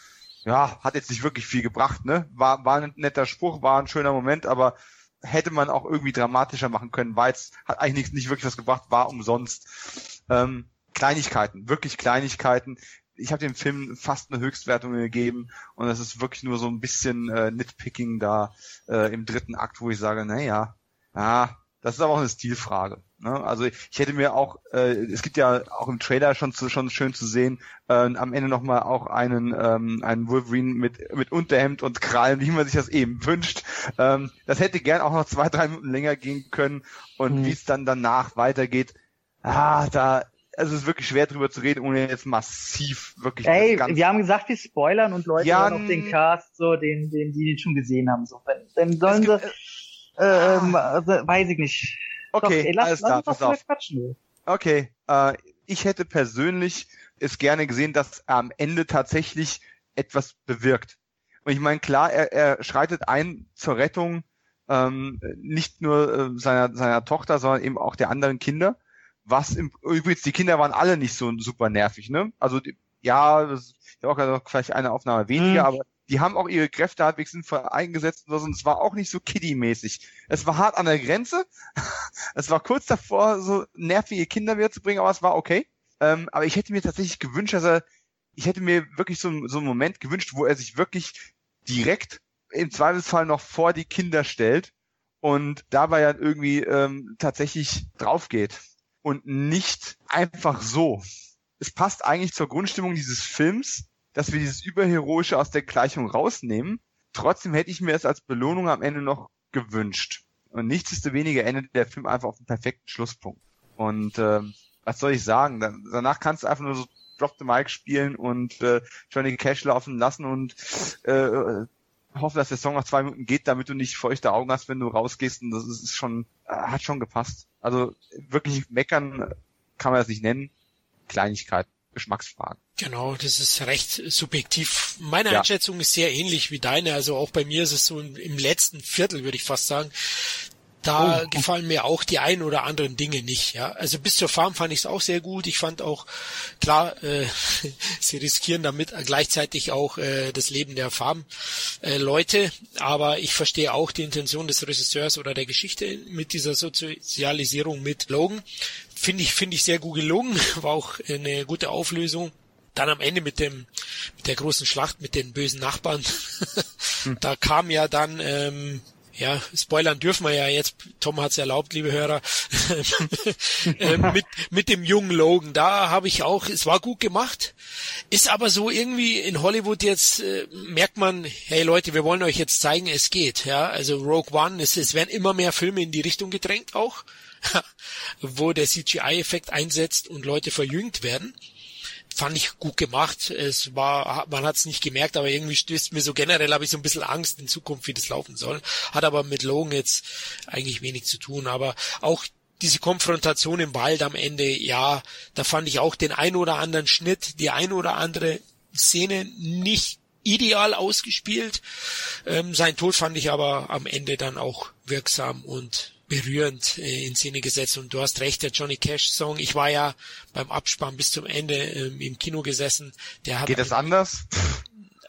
ja, hat jetzt nicht wirklich viel gebracht, ne? War war ein netter Spruch, war ein schöner Moment, aber hätte man auch irgendwie dramatischer machen können, weil es hat eigentlich nicht, nicht wirklich was gebracht, war umsonst. Ähm, Kleinigkeiten, wirklich Kleinigkeiten. Ich habe dem Film fast eine Höchstwertung gegeben und es ist wirklich nur so ein bisschen äh, Nitpicking da äh, im dritten Akt, wo ich sage, naja, ja, das ist aber auch eine Stilfrage. Ne? Also ich hätte mir auch, äh, es gibt ja auch im Trailer schon zu, schon schön zu sehen, äh, am Ende nochmal auch einen ähm, einen Wolverine mit mit Unterhemd und Krallen, wie man sich das eben wünscht. Ähm, das hätte gern auch noch zwei drei Minuten länger gehen können und mhm. wie es dann danach weitergeht, ah, da also es ist wirklich schwer drüber zu reden, ohne jetzt massiv wirklich. Ey, wir haben gesagt, wir spoilern und Leute ja, auf den Cast, so den, den die den schon gesehen haben, so wenn, dann sollen sie, äh, äh, also, weiß ich nicht. Okay, Doch, ey, lass, alles klar, pass auf. Quatschen, okay, äh, ich hätte persönlich es gerne gesehen, dass er am Ende tatsächlich etwas bewirkt. Und ich meine, klar, er, er schreitet ein zur Rettung ähm, nicht nur äh, seiner, seiner Tochter, sondern eben auch der anderen Kinder. Was im, übrigens, die Kinder waren alle nicht so super nervig, ne? Also ja, das ist ja auch vielleicht eine Aufnahme weniger, mhm. aber die haben auch ihre Kräfte halbwegs sinnvoll eingesetzt und es war auch nicht so kiddie-mäßig. Es war hart an der Grenze. (laughs) es war kurz davor, so nervige Kinder wieder zu bringen, aber es war okay. Ähm, aber ich hätte mir tatsächlich gewünscht, dass er, ich hätte mir wirklich so, so einen Moment gewünscht, wo er sich wirklich direkt im Zweifelsfall noch vor die Kinder stellt und dabei dann irgendwie ähm, tatsächlich drauf geht und nicht einfach so. Es passt eigentlich zur Grundstimmung dieses Films, dass wir dieses Überheroische aus der Gleichung rausnehmen. Trotzdem hätte ich mir es als Belohnung am Ende noch gewünscht. Und nichtsdestoweniger endet der Film einfach auf dem perfekten Schlusspunkt. Und äh, was soll ich sagen? Dann, danach kannst du einfach nur so Drop the Mic spielen und äh, Johnny Cash laufen lassen und äh, hoffen, dass der Song noch zwei Minuten geht, damit du nicht feuchte Augen hast, wenn du rausgehst. Und das ist schon, äh, hat schon gepasst. Also wirklich meckern kann man das nicht nennen. Kleinigkeit. Geschmacksfragen. Genau, das ist recht subjektiv. Meine ja. Einschätzung ist sehr ähnlich wie deine. Also auch bei mir ist es so im letzten Viertel, würde ich fast sagen. Da oh. gefallen mir auch die ein oder anderen Dinge nicht. Ja, also bis zur Farm fand ich es auch sehr gut. Ich fand auch klar, äh, (laughs) sie riskieren damit gleichzeitig auch äh, das Leben der Farm-Leute. Äh, aber ich verstehe auch die Intention des Regisseurs oder der Geschichte mit dieser Sozialisierung mit Logan finde ich, finde ich sehr gut gelungen, (laughs) war auch eine gute Auflösung. Dann am Ende mit dem, mit der großen Schlacht mit den bösen Nachbarn. (laughs) Da kam ja dann, ähm, ja, spoilern dürfen wir ja jetzt, Tom hat es erlaubt, liebe Hörer, (laughs) äh, mit, mit dem jungen Logan. Da habe ich auch, es war gut gemacht, ist aber so irgendwie in Hollywood jetzt, äh, merkt man, hey Leute, wir wollen euch jetzt zeigen, es geht. Ja, Also Rogue One, es, es werden immer mehr Filme in die Richtung gedrängt auch. (laughs) wo der CGI-Effekt einsetzt und Leute verjüngt werden. Fand ich gut gemacht. Es war, man hat es nicht gemerkt, aber irgendwie stößt mir so generell, habe ich so ein bisschen Angst in Zukunft, wie das laufen soll. Hat aber mit Logan jetzt eigentlich wenig zu tun. Aber auch diese Konfrontation im Wald am Ende, ja, da fand ich auch den ein oder anderen Schnitt, die ein oder andere Szene nicht ideal ausgespielt. Ähm, sein Tod fand ich aber am Ende dann auch wirksam und berührend äh, in Szene gesetzt. Und du hast recht, der Johnny Cash Song. Ich war ja beim Abspann bis zum Ende ähm, im Kino gesessen. Der hat Geht es anders?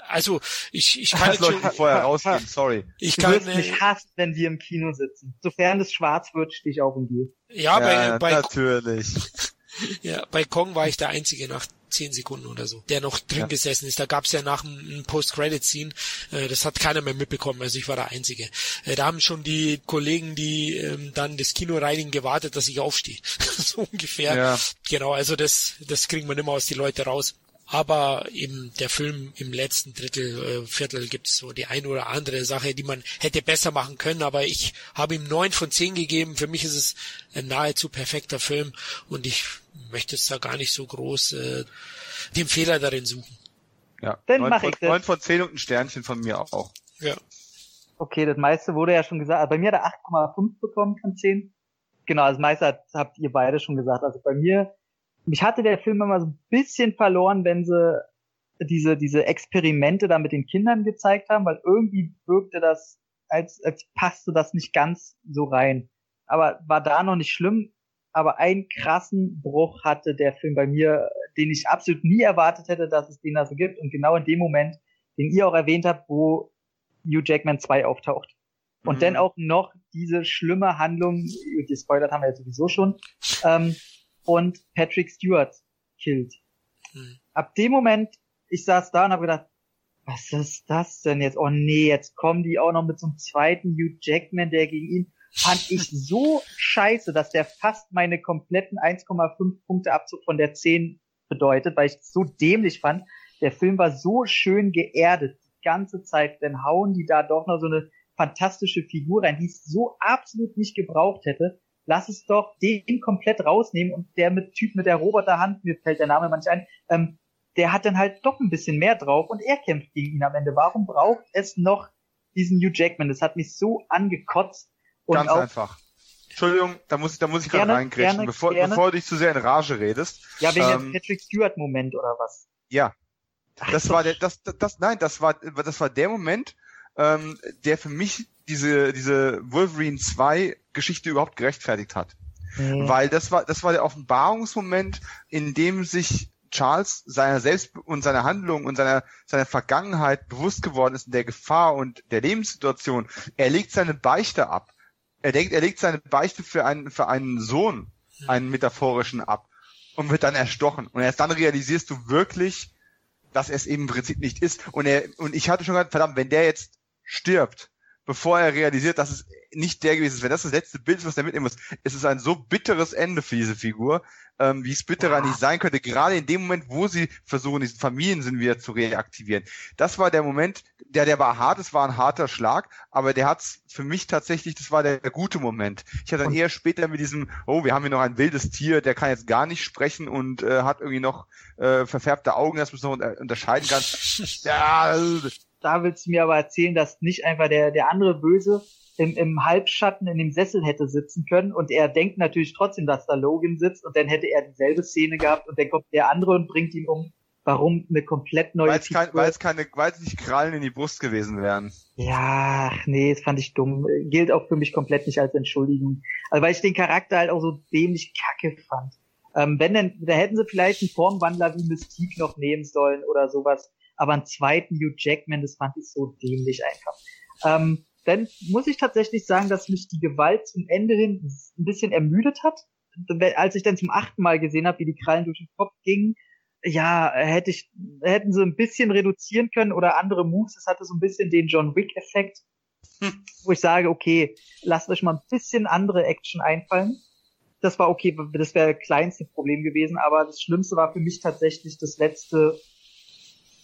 Also ich, ich kann Leute schon, vorher rausgehen, sorry. Ich du kann, mich äh, hassen, wenn wir im Kino sitzen. Sofern es schwarz wird, stehe ich auf und gehe. Ja, ja, bei, bei natürlich. (laughs) ja, bei Kong war ich der Einzige nach zehn Sekunden oder so, der noch drin ja. gesessen ist. Da gab es ja nach einem Post-Credit-Scene, äh, das hat keiner mehr mitbekommen, also ich war der Einzige. Äh, da haben schon die Kollegen, die ähm, dann das Kino reinigen, gewartet, dass ich aufstehe. (laughs) so ungefähr. Ja. Genau, also das, das kriegen wir nicht mehr aus die Leute raus. Aber eben der Film im letzten Drittel, äh, Viertel gibt's so die ein oder andere Sache, die man hätte besser machen können. Aber ich habe ihm neun von zehn gegeben. Für mich ist es ein nahezu perfekter Film und ich möchte es da gar nicht so groß äh, den Fehler darin suchen. Ja, Dann 9, von, ich das. 9 von 10 und ein Sternchen von mir auch. Ja. Okay, das meiste wurde ja schon gesagt. Also bei mir hat er 8,5 bekommen von 10. Genau, das meiste hat, habt ihr beide schon gesagt. Also bei mir mich hatte der Film immer so ein bisschen verloren, wenn sie diese, diese Experimente da mit den Kindern gezeigt haben, weil irgendwie wirkte das, als, als passte das nicht ganz so rein. Aber war da noch nicht schlimm. Aber einen krassen Bruch hatte der Film bei mir, den ich absolut nie erwartet hätte, dass es den da so gibt. Und genau in dem Moment, den ihr auch erwähnt habt, wo Hugh Jackman 2 auftaucht. Und mhm. dann auch noch diese schlimme Handlung, gespoilert haben wir jetzt sowieso schon, ähm, und Patrick Stewart killt. Mhm. Ab dem Moment ich saß da und habe gedacht, was ist das denn jetzt? Oh nee, jetzt kommen die auch noch mit so einem zweiten Hugh Jackman, der gegen ihn fand ich so scheiße, dass der fast meine kompletten 1,5 Punkte Abzug von der 10 bedeutet, weil ich es so dämlich fand. Der Film war so schön geerdet die ganze Zeit, dann hauen die da doch noch so eine fantastische Figur rein, die es so absolut nicht gebraucht hätte. Lass es doch den komplett rausnehmen und der mit Typ mit der Roboterhand, mir fällt der Name manchmal ein, ähm, der hat dann halt doch ein bisschen mehr drauf und er kämpft gegen ihn am Ende. Warum braucht es noch diesen Hugh Jackman? Das hat mich so angekotzt. Und Ganz einfach. Entschuldigung, da muss ich, da muss ich gerade reingrätschen, bevor, gerne. bevor du dich zu sehr in Rage redest. Ja, wegen ähm, dem Patrick Stewart Moment oder was? Ja. Das war der, das, das, das, nein, das war, das war der Moment, ähm, der für mich diese, diese Wolverine 2 Geschichte überhaupt gerechtfertigt hat. Mhm. Weil das war, das war der Offenbarungsmoment, in dem sich Charles seiner selbst und seiner Handlung und seiner, seiner Vergangenheit bewusst geworden ist in der Gefahr und der Lebenssituation. Er legt seine Beichte ab. Er denkt, er legt seine Beichte für einen, für einen Sohn, einen metaphorischen ab und wird dann erstochen. Und erst dann realisierst du wirklich, dass er es eben im Prinzip nicht ist. Und er, und ich hatte schon gesagt, verdammt, wenn der jetzt stirbt, bevor er realisiert, dass es nicht der gewesen ist. Wenn das das letzte Bild ist, was er mitnehmen muss, ist es ein so bitteres Ende für diese Figur, ähm, wie es bitterer nicht sein könnte, gerade in dem Moment, wo sie versuchen, diesen Familiensinn wieder zu reaktivieren. Das war der Moment, der, der war hart, es war ein harter Schlag, aber der hat's für mich tatsächlich, das war der, der gute Moment. Ich hatte dann eher später mit diesem, oh, wir haben hier noch ein wildes Tier, der kann jetzt gar nicht sprechen und äh, hat irgendwie noch äh, verfärbte Augen, das man noch unterscheiden kann. (laughs) ja, da willst du mir aber erzählen, dass nicht einfach der, der andere Böse im, im Halbschatten in dem Sessel hätte sitzen können und er denkt natürlich trotzdem, dass da Logan sitzt und dann hätte er dieselbe Szene gehabt und dann kommt der andere und bringt ihn um. Warum eine komplett neue Weil es, kein, weil es keine, weil es nicht Krallen in die Brust gewesen wären. Ja, nee, das fand ich dumm. Gilt auch für mich komplett nicht als Entschuldigung. Also weil ich den Charakter halt auch so dämlich kacke fand. Ähm, wenn denn, da hätten sie vielleicht einen Formwandler wie Mystique noch nehmen sollen oder sowas aber einen zweiten Hugh Jackman, das fand ich so dämlich einfach. Ähm, dann muss ich tatsächlich sagen, dass mich die Gewalt zum Ende hin ein bisschen ermüdet hat. Als ich dann zum achten Mal gesehen habe, wie die Krallen durch den Kopf gingen, ja, hätte ich, hätten sie ein bisschen reduzieren können oder andere Moves. Es hatte so ein bisschen den John Wick-Effekt, hm. wo ich sage, okay, lasst euch mal ein bisschen andere Action einfallen. Das war okay, das wäre das kleinste Problem gewesen, aber das Schlimmste war für mich tatsächlich das letzte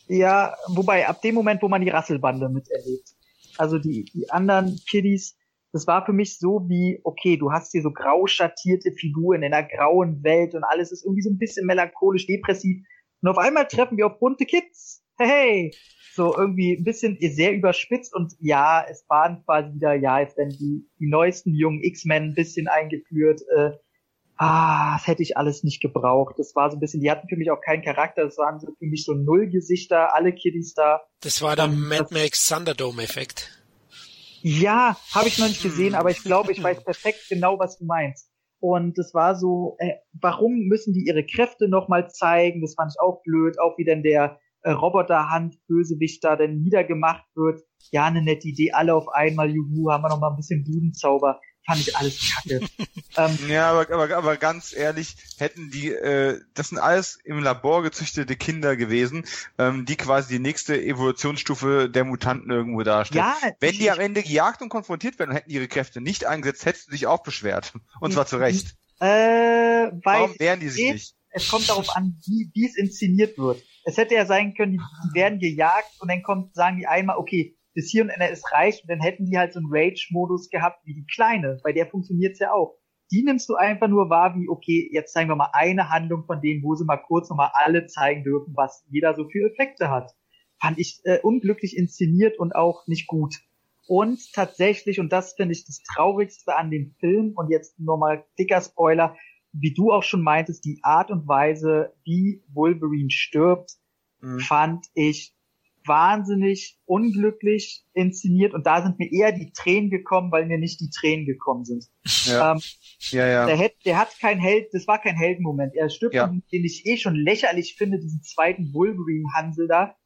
ja, wobei ab dem Moment, wo man die Rasselbande miterlebt. Also die, die anderen Kiddies, das war für mich so wie, okay, du hast hier so grau schattierte Figuren in einer grauen Welt und alles ist irgendwie so ein bisschen melancholisch, depressiv. Und auf einmal treffen wir auf bunte Kids. Hey, so irgendwie ein bisschen sehr überspitzt und ja, es waren quasi wieder, ja, jetzt werden die, die neuesten jungen X-Men ein bisschen eingeführt, äh, ah, das hätte ich alles nicht gebraucht. Das war so ein bisschen, die hatten für mich auch keinen Charakter, das waren so für mich so Nullgesichter, alle Kiddies da. Das war der Mad Max Thunderdome-Effekt. Ja, habe ich noch nicht gesehen, aber ich glaube, ich weiß perfekt genau, was du meinst. Und es war so, äh, warum müssen die ihre Kräfte nochmal zeigen? Das fand ich auch blöd, auch wie denn der äh, Roboterhand-Bösewicht da denn niedergemacht wird. Ja, eine nette Idee, alle auf einmal, juhu, haben wir noch mal ein bisschen Budenzauber fand ich alles kacke. (laughs) ähm, ja, aber, aber, aber ganz ehrlich, hätten die, äh, das sind alles im Labor gezüchtete Kinder gewesen, ähm, die quasi die nächste Evolutionsstufe der Mutanten irgendwo darstellen. Ja, Wenn die am Ende gejagt und konfrontiert werden und hätten ihre Kräfte nicht eingesetzt, hättest du dich auch beschwert. Und zwar zu Recht. Äh, weil Warum wehren die sich nicht? Es kommt darauf an, wie, es inszeniert wird. Es hätte ja sein können, die, die werden gejagt und dann kommt, sagen die einmal, okay, bis hier und Ende ist reicht und dann hätten die halt so einen Rage-Modus gehabt wie die kleine, bei der funktioniert's ja auch. Die nimmst du einfach nur wahr wie, okay, jetzt zeigen wir mal eine Handlung von denen, wo sie mal kurz nochmal alle zeigen dürfen, was jeder so für Effekte hat. Fand ich äh, unglücklich inszeniert und auch nicht gut. Und tatsächlich, und das finde ich das Traurigste an dem Film, und jetzt nochmal dicker Spoiler, wie du auch schon meintest, die Art und Weise, wie Wolverine stirbt, mhm. fand ich wahnsinnig unglücklich inszeniert und da sind mir eher die Tränen gekommen, weil mir nicht die Tränen gekommen sind. Ja, ähm, ja, ja. Der, hat, der hat kein Held, das war kein Heldenmoment. Er stirbt, ja. den ich eh schon lächerlich finde, diesen zweiten Wolverine-Hansel da,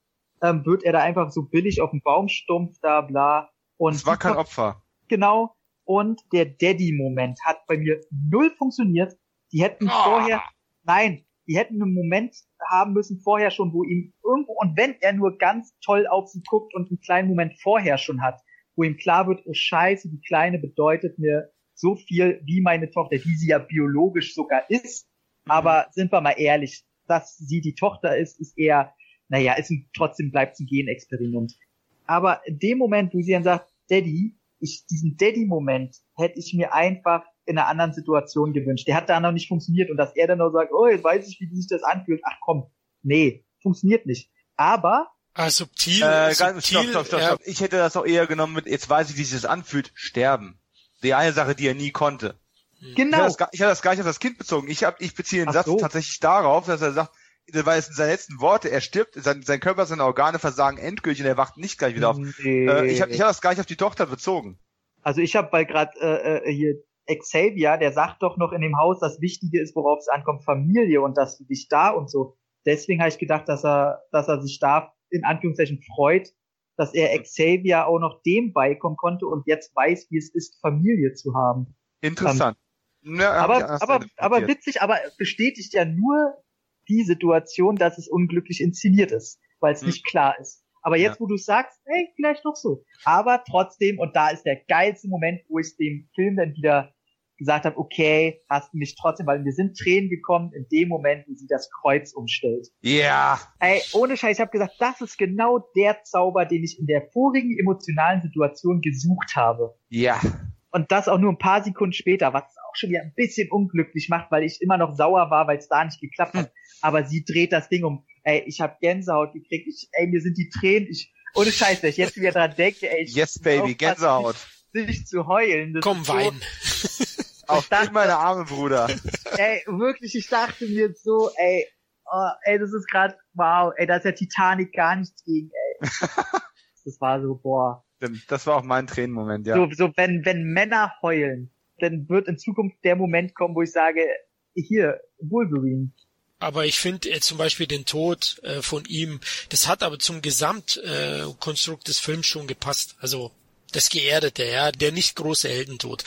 ähm, wird er da einfach so billig auf dem Baumstumpf da, bla. Und es war kein Opfer. Genau. Und der Daddy-Moment hat bei mir null funktioniert. Die hätten oh. vorher, nein, die hätten einen Moment haben müssen vorher schon, wo ihm irgendwo, und wenn er nur ganz toll auf sie guckt und einen kleinen Moment vorher schon hat, wo ihm klar wird, oh scheiße, die Kleine bedeutet mir so viel wie meine Tochter, die sie ja biologisch sogar ist. Aber sind wir mal ehrlich, dass sie die Tochter ist, ist eher, naja, ist ein, trotzdem bleibt ein Genexperiment. Aber in dem Moment, wo sie dann sagt, Daddy, ich, diesen Daddy-Moment hätte ich mir einfach in einer anderen Situation gewünscht. Der hat da noch nicht funktioniert und dass er dann noch sagt, oh, jetzt weiß ich, wie sich das anfühlt. Ach komm, nee, funktioniert nicht. Aber Ah, subtil. Äh, ganz, subtil, stopp, stopp, stopp, stopp. Ich hätte das auch eher genommen mit, jetzt weiß ich, wie sich das anfühlt, sterben. Die eine Sache, die er nie konnte. Genau. Ich hatte das, das gar nicht auf das Kind bezogen. Ich, hab, ich beziehe den Ach Satz so. tatsächlich darauf, dass er sagt, das war jetzt seine letzten Worte, er stirbt, sein, sein Körper, seine Organe versagen endgültig und er wacht nicht gleich wieder auf. Nee. Äh, ich habe ich hab das gar nicht auf die Tochter bezogen. Also ich habe, weil gerade äh, äh, hier Xavier, der sagt doch noch in dem Haus, das Wichtige ist, worauf es ankommt, Familie und dass du dich da und so. Deswegen habe ich gedacht, dass er, dass er sich da in Anführungszeichen freut, dass er Xavier auch noch dem beikommen konnte und jetzt weiß, wie es ist, Familie zu haben. Interessant. Um, ja, aber, aber, aber witzig, aber bestätigt ja nur die Situation, dass es unglücklich inszeniert ist, weil es hm. nicht klar ist. Aber jetzt, ja. wo du sagst, hey, vielleicht doch so. Aber trotzdem, und da ist der geilste Moment, wo ich dem Film dann wieder gesagt habe, okay, hast du mich trotzdem, weil mir sind Tränen gekommen in dem Moment, wo sie das Kreuz umstellt. Ja. Yeah. Ey, ohne Scheiß, ich habe gesagt, das ist genau der Zauber, den ich in der vorigen emotionalen Situation gesucht habe. Ja. Yeah. Und das auch nur ein paar Sekunden später, was auch schon wieder ein bisschen unglücklich macht, weil ich immer noch sauer war, weil es da nicht geklappt hat. Hm. Aber sie dreht das Ding um. Ey, ich habe Gänsehaut gekriegt. Ich, ey, mir sind die Tränen. Ich, ohne Scheiß, wenn ich jetzt wieder dran denke, ey. Ich yes, baby, Gänsehaut. Sich zu heulen. Das Komm, wein. Auch dachte, meine Arme, Bruder. (laughs) Ey, wirklich, ich dachte mir jetzt so, ey, oh, ey, das ist gerade, wow, ey, da ist ja Titanic gar nichts gegen, ey. (laughs) das war so, boah. Das war auch mein Tränenmoment, ja. So, so wenn, wenn Männer heulen, dann wird in Zukunft der Moment kommen, wo ich sage, hier, Wolverine. Aber ich finde äh, zum Beispiel den Tod äh, von ihm, das hat aber zum Gesamtkonstrukt äh, des Films schon gepasst. Also das Geerdete, ja, der nicht große Heldentod.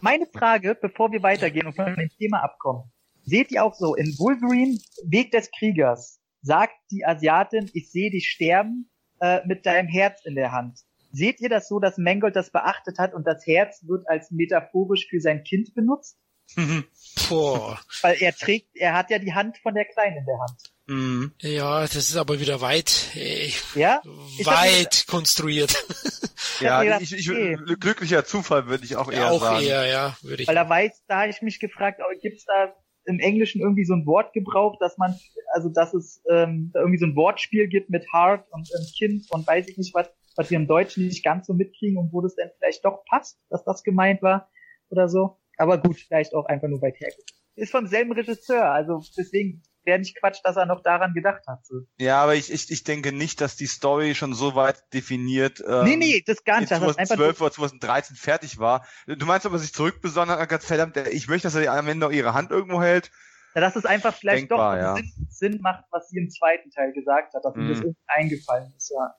Meine Frage, bevor wir weitergehen und von dem Thema abkommen. Seht ihr auch so, in Wolverine, Weg des Kriegers, sagt die Asiatin, ich sehe dich sterben äh, mit deinem Herz in der Hand. Seht ihr das so, dass Mangold das beachtet hat und das Herz wird als metaphorisch für sein Kind benutzt? (laughs) Boah. Weil er trägt, er hat ja die Hand von der Kleinen in der Hand. Mhm. Ja, das ist aber wieder weit, äh, ja? weit konstruiert. ja, ich, ich, okay. glücklicher Zufall würde ich auch eher auch sagen. Eher, ja, würde ich. Weil er weiß, da habe ich mich gefragt, oh, gibt's da im Englischen irgendwie so ein Wort gebraucht, dass man, also dass es ähm, da irgendwie so ein Wortspiel gibt mit Heart und ähm, Kind und weiß ich nicht was, was wir im Deutschen nicht ganz so mitkriegen und wo das denn vielleicht doch passt, dass das gemeint war oder so. Aber gut, vielleicht auch einfach nur weit hergekommen. Ist vom selben Regisseur, also deswegen wäre nicht Quatsch, dass er noch daran gedacht hat. So. Ja, aber ich, ich, ich denke nicht, dass die Story schon so weit definiert ähm, nee, nee, das gar nicht. 2012 oder 2013 fertig war. Du meinst, ob er sich zurückbesonnen hat, ganz verdammt, ich möchte, dass er am Ende noch ihre Hand irgendwo hält. Ja, dass es einfach vielleicht Denkbar, doch ja. Sinn, Sinn, macht, was sie im zweiten Teil gesagt hat, dass mm. ihm das mhm. irgendwie eingefallen ist, ja.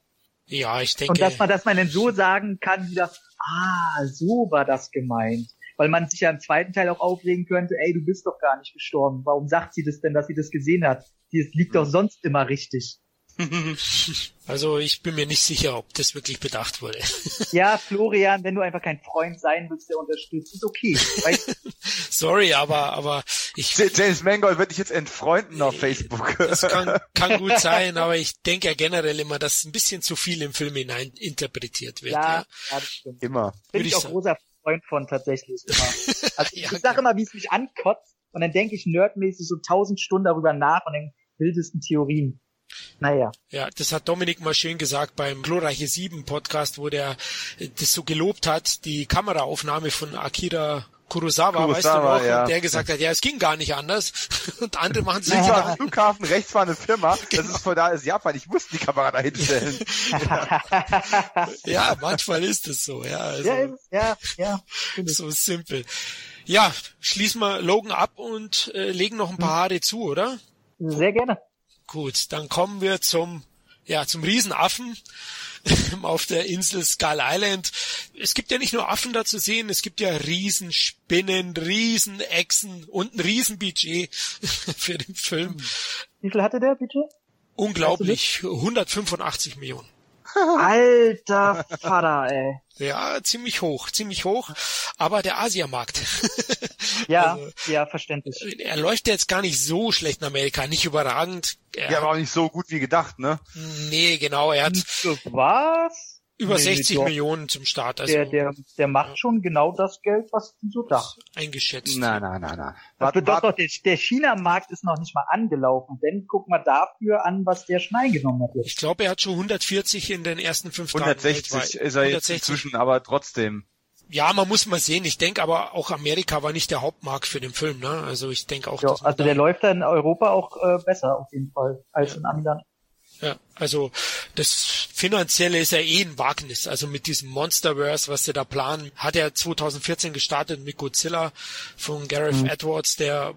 Ja, ich denke. Und dass man, dass man dann so sagen kann, wieder, ah, so war das gemeint weil man sich ja im zweiten Teil auch aufregen könnte, ey, du bist doch gar nicht gestorben. Warum sagt sie das denn, dass sie das gesehen hat? Die liegt doch sonst immer richtig. (laughs) Also ich bin mir nicht sicher, ob das wirklich bedacht wurde. (laughs) Ja, Florian, wenn du einfach kein Freund sein willst, der unterstützt, ist okay. Weißt? (laughs) Sorry, aber aber ich James Mangold wird dich jetzt entfreunden auf Facebook. Das kann, kann gut sein, aber ich denke ja generell immer, dass ein bisschen zu viel im Film hinein interpretiert wird. Ja, ja. ja das stimmt. Immer. Bin Würde ich auch sagen. großer Freund von tatsächlich immer. (laughs) Also ja, ich sage immer, wie es mich ankotzt und dann denke ich nerdmäßig so tausend Stunden darüber nach und den wildesten Theorien. Naja. Ja, das hat Dominik mal schön gesagt beim Glorreiche 7 Podcast, wo der das so gelobt hat, die Kameraaufnahme von Akira Kurosawa, Kurosawa, weißt du noch, ja. der gesagt hat, ja, es ging gar nicht anders. (laughs) Und andere machen sich Links war ein Flughafen, rechts war eine Firma. Das Genau. ist von da ist Japan. Ich musste die Kamera da hinstellen. (laughs) (laughs) Ja, manchmal ist es so, ja. Also, ja, ja, ja. so simpel. Ja, schließen wir Logan ab und äh, legen noch ein paar Haare zu, oder? Sehr gerne. Gut, dann kommen wir zum, ja, zum Riesenaffen (laughs) auf der Insel Skull Island. Es gibt ja nicht nur Affen da zu sehen, es gibt ja Riesenspinnen, Riesenechsen und ein Riesenbudget (laughs) für den Film. Wie viel hatte der, bitte? Unglaublich, 185 Millionen. Alter Vater, ey. Ja, ziemlich hoch, ziemlich hoch. Aber der Asiamarkt, (laughs) Ja, Also- ja, verständlich. er läuft jetzt gar nicht so schlecht in Amerika, nicht überragend. Er, Ja, aber auch nicht so gut wie gedacht, ne? nee, genau, er hat Was? Über Nee, 60 doch. Millionen zum Start, also Der, der, der macht schon genau das Geld, was die so dachten. eingeschätzt. Nein, nein, nein, nein. Das Wart, bedeutet doch, der, der China-Markt ist noch nicht mal angelaufen. Denn guck mal dafür an, was der schon eingenommen hat. Ich glaube, er hat schon 140 in den ersten fünf Tagen 160 weltweit. ist er jetzt 160. inzwischen, aber trotzdem. Ja, man muss mal sehen. Ich denke aber auch Amerika war nicht der Hauptmarkt für den Film, ne? Also ich denke auch, Ja, also der läuft da in Europa auch äh, besser auf jeden Fall als in Amiland. Ja, also das Finanzielle ist ja eh ein Wagnis. Also mit diesem Monsterverse, was sie da planen, hat er 2014 gestartet mit Godzilla von Gareth Mhm. Edwards, der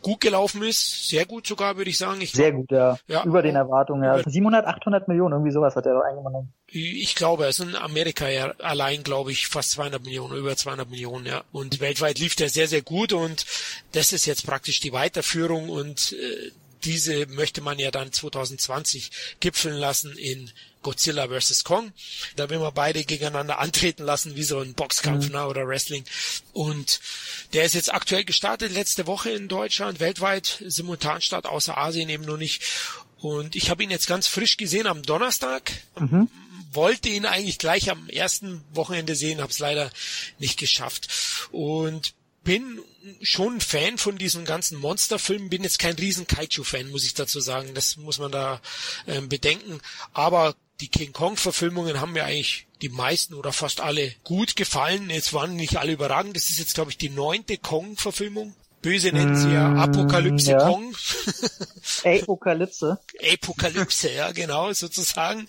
gut gelaufen ist, sehr gut sogar, würde ich sagen. Ich, Sehr gut, ja. Ja. Über den Erwartungen. Ja. Über- 700, 800 Millionen, irgendwie sowas hat er doch eingenommen. ich glaube, es ist in Amerika ja allein, glaube ich, fast 200 Millionen, über 200 Millionen, ja. Und weltweit lief der sehr, sehr gut und das ist jetzt praktisch die Weiterführung und äh, diese möchte man ja dann 2020 gipfeln lassen in Godzilla vs. Kong. Da will man beide gegeneinander antreten lassen, wie so ein Boxkampf ne, oder Wrestling. Und der ist jetzt aktuell gestartet, letzte Woche in Deutschland, weltweit Simultanstart, außer Asien eben nur nicht. Und ich habe ihn jetzt ganz frisch gesehen am Donnerstag. Wollte ihn eigentlich gleich am ersten Wochenende sehen, habe es leider nicht geschafft. Und bin schon ein Fan von diesen ganzen Monsterfilmen, bin jetzt kein riesen Kaiju-Fan, muss ich dazu sagen. Das muss man da ähm, bedenken. Aber die King Kong-Verfilmungen haben mir eigentlich die meisten oder fast alle gut gefallen. Jetzt waren nicht alle überragend. Das ist jetzt, glaube ich, die neunte Kong-Verfilmung. Böse nennen sie ja Mm, Apokalypse ja. Kong. (laughs) Apokalypse. Apokalypse, ja, genau, sozusagen.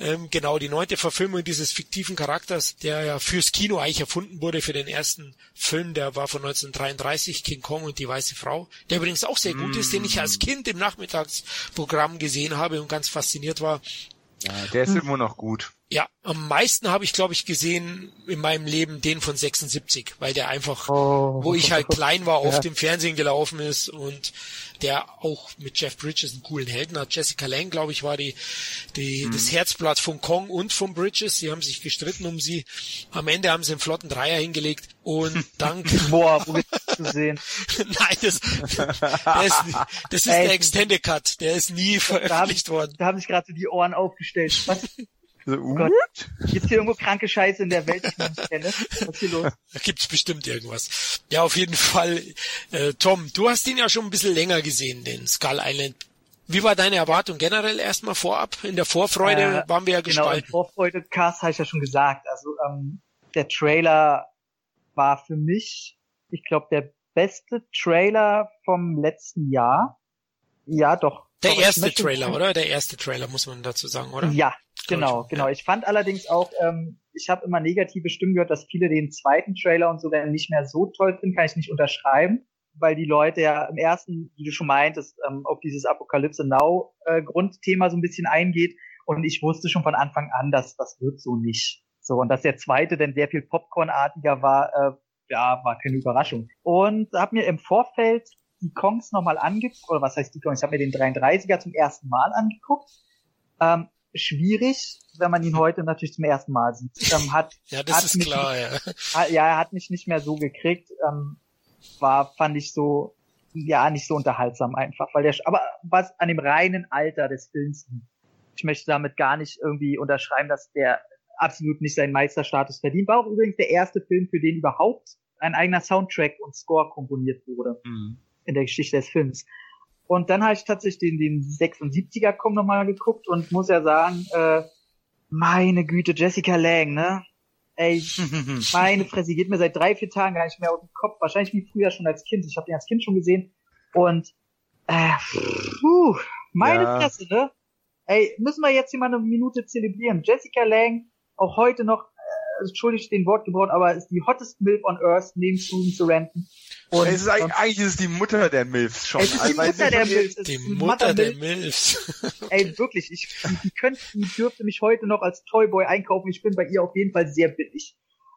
Ähm, genau, die neunte Verfilmung dieses fiktiven Charakters, der ja fürs Kino eigentlich erfunden wurde, für den ersten Film, der war von 1933, King Kong und die Weiße Frau, der übrigens auch sehr gut ist, den ich als Kind im Nachmittagsprogramm gesehen habe und ganz fasziniert war. Ja, der ist immer noch gut. Ja, am meisten habe ich, glaube ich, gesehen in meinem Leben den von 76, weil der einfach, Oh. wo ich halt klein war, (laughs) Ja. oft im Fernsehen gelaufen ist und der auch mit Jeff Bridges einen coolen Helden hat. Jessica Lange, glaube ich, war die, die Mhm. das Herzblatt von Kong und von Bridges. Sie haben sich gestritten um sie. Am Ende haben sie einen flotten Dreier hingelegt und (laughs) dank Boah, wo zu sehen? (laughs) Nein, das, der ist, das ist der Extended Cut. Der ist nie Da haben, veröffentlicht worden. da haben sich gerade so die Ohren aufgestellt. Was? So, Gott. Gibt's hier irgendwo kranke Scheiße in der Welt, die ich nicht kenne? Was ist hier los? Da gibt's bestimmt irgendwas. Ja, auf jeden Fall. Äh, Tom, du hast ihn ja schon ein bisschen länger gesehen, den Skull Island. Wie war deine Erwartung generell erstmal vorab? In der Vorfreude Äh, waren wir ja Genau, gespalten. Vorfreude-Cast habe ich ja schon gesagt. Also ähm, der Trailer war für mich, ich glaube, der beste Trailer vom letzten Jahr. Ja, doch. der Doch, erste Trailer, oder? Der erste Trailer, muss man dazu sagen, oder? Ja, genau, schon, genau. ja. Ich fand allerdings auch, ähm, ich habe immer negative Stimmen gehört, dass viele den zweiten Trailer und so dann nicht mehr so toll finden, kann ich nicht unterschreiben, weil die Leute ja im ersten, wie du schon meintest, ähm, auf dieses Apokalypse Now äh, Grundthema so ein bisschen eingeht und ich wusste schon von Anfang an, dass das wird so nicht. So und dass der zweite dann sehr viel Popcornartiger war, äh, ja, war keine Überraschung. Und habe mir im Vorfeld die Kongs nochmal angeguckt, oder was heißt die Kongs? Ich habe mir den 33er zum ersten Mal angeguckt. Ähm, schwierig, wenn man ihn heute natürlich zum ersten Mal sieht. Ähm, hat, (laughs) Ja, das hat ist mich- klar, ja. ah, ja, er hat mich nicht mehr so gekriegt. Ähm, war, fand ich so, ja, nicht so unterhaltsam einfach, weil der, aber was an dem reinen Alter des Films liegt. Ich möchte damit gar nicht irgendwie unterschreiben, dass der absolut nicht seinen Meisterstatus verdient. War auch übrigens der erste Film, für den überhaupt ein eigener Soundtrack und Score komponiert wurde Mhm. in der Geschichte des Films. Und dann habe ich tatsächlich den, den 76er Kong nochmal geguckt und muss ja sagen, äh, meine Güte, Jessica Lang, ne? Ey, (laughs) meine Fresse, die geht mir seit drei, vier Tagen gar nicht mehr auf den Kopf. Wahrscheinlich wie früher schon als Kind. Ich habe den als Kind schon gesehen. Und äh, puh, meine Ja. Fresse, ne? Ey, müssen wir jetzt hier mal eine Minute zelebrieren. Jessica Lang, auch heute noch, äh, entschuldigt den Wortgebrauch, aber ist die hottest Milf on Earth neben Susan Sarandon. Und, es ist eigentlich, eigentlich ist es die Mutter der Milfs schon. es ist die Also, Mutter der Milfs. Die ist Mutter der Milf. Milfs. (laughs) Ey, wirklich, ich, die, die könnte, die dürfte mich heute noch als Toyboy einkaufen. Ich bin bei ihr auf jeden Fall sehr billig.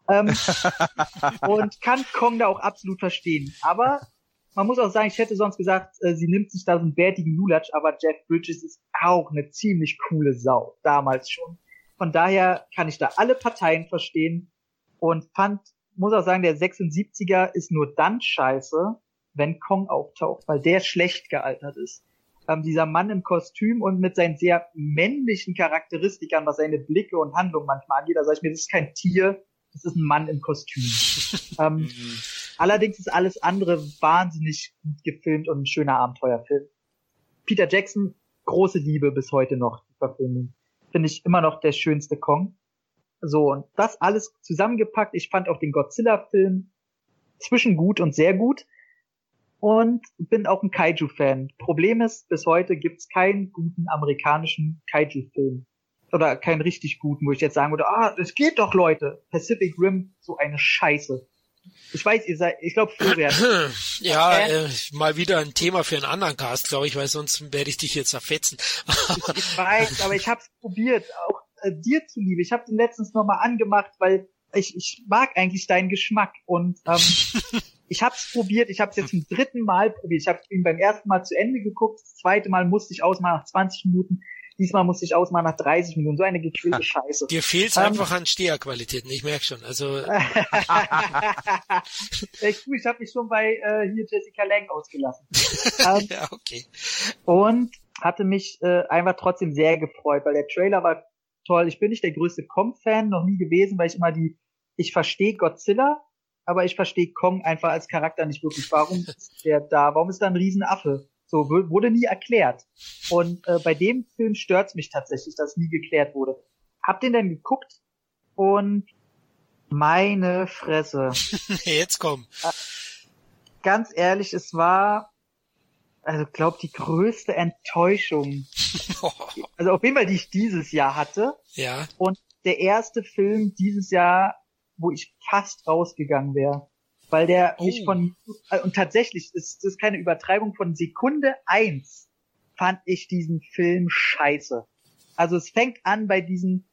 Ähm, (laughs) und kann Kong da auch absolut verstehen. Aber man muss auch sagen, ich hätte sonst gesagt, äh, sie nimmt sich da so einen bärtigen Lulatsch, aber Jeff Bridges ist auch eine ziemlich coole Sau. Damals schon. Von daher kann ich da alle Parteien verstehen und fand, muss auch sagen, der 76er ist nur dann scheiße, wenn Kong auftaucht, weil der schlecht gealtert ist ähm, dieser Mann im Kostüm und mit seinen sehr männlichen Charakteristikern, was seine Blicke und Handlungen manchmal angeht, da sage ich mir, das ist kein Tier, das ist ein Mann im Kostüm. (laughs) ähm, allerdings ist alles andere wahnsinnig gut gefilmt und ein schöner Abenteuerfilm. Peter Jackson, große Liebe bis heute noch, die Verfilmung. Finde ich immer noch der schönste Kong. So, und das alles zusammengepackt. Ich fand auch den Godzilla-Film zwischen gut und sehr gut und bin auch ein Kaiju-Fan. Problem ist, bis heute gibt's keinen guten amerikanischen Kaiju-Film. Oder keinen richtig guten, wo ich jetzt sagen würde, ah, das geht doch, Leute. Pacific Rim, so eine Scheiße. Ich weiß, ihr seid, ich glaube, Florian, (clears throat) Ja, Okay. äh, mal wieder ein Thema für einen anderen Cast, glaube ich, weil sonst werde ich dich jetzt zerfetzen. ich (laughs) weiß, aber ich hab's probiert, auch äh, dir zuliebe. Ich habe den letztens nochmal angemacht, weil ich, ich mag eigentlich deinen Geschmack und ähm, (laughs) ich hab's probiert, ich hab's jetzt zum dritten Mal probiert. Ich habe ihn beim ersten Mal zu Ende geguckt, das zweite Mal musste ich ausmachen nach 20 Minuten, diesmal musste ich ausmachen nach 30 Minuten. So eine gequälte Scheiße. Dir fehlt's Ähm. einfach an Steherqualitäten, ich merke schon. Also (laughs) (laughs) gut, ich habe mich schon bei äh, hier Jessica Lang ausgelassen. (laughs) ähm, ja, okay. und hatte mich äh, einfach trotzdem sehr gefreut, weil der Trailer war toll. Ich bin nicht der größte Kong-Fan, noch nie gewesen, weil ich immer die, ich verstehe Godzilla, aber ich verstehe Kong einfach als Charakter nicht wirklich. Warum ist der da? Warum ist da ein Riesenaffe? So wu- wurde nie erklärt. Und äh, bei dem Film stört's mich tatsächlich, dass nie geklärt wurde. Hab den dann geguckt und meine Fresse (laughs) Jetzt komm. ganz ehrlich, es war, also glaub, die größte Enttäuschung. (laughs) Also auf jeden Fall, die ich dieses Jahr hatte. ja, Und der erste Film dieses Jahr, wo ich fast rausgegangen wäre. Weil der Oh. mich von, äh, und tatsächlich ist das keine Übertreibung von Sekunde eins fand ich diesen Film scheiße. Also es fängt an bei diesen,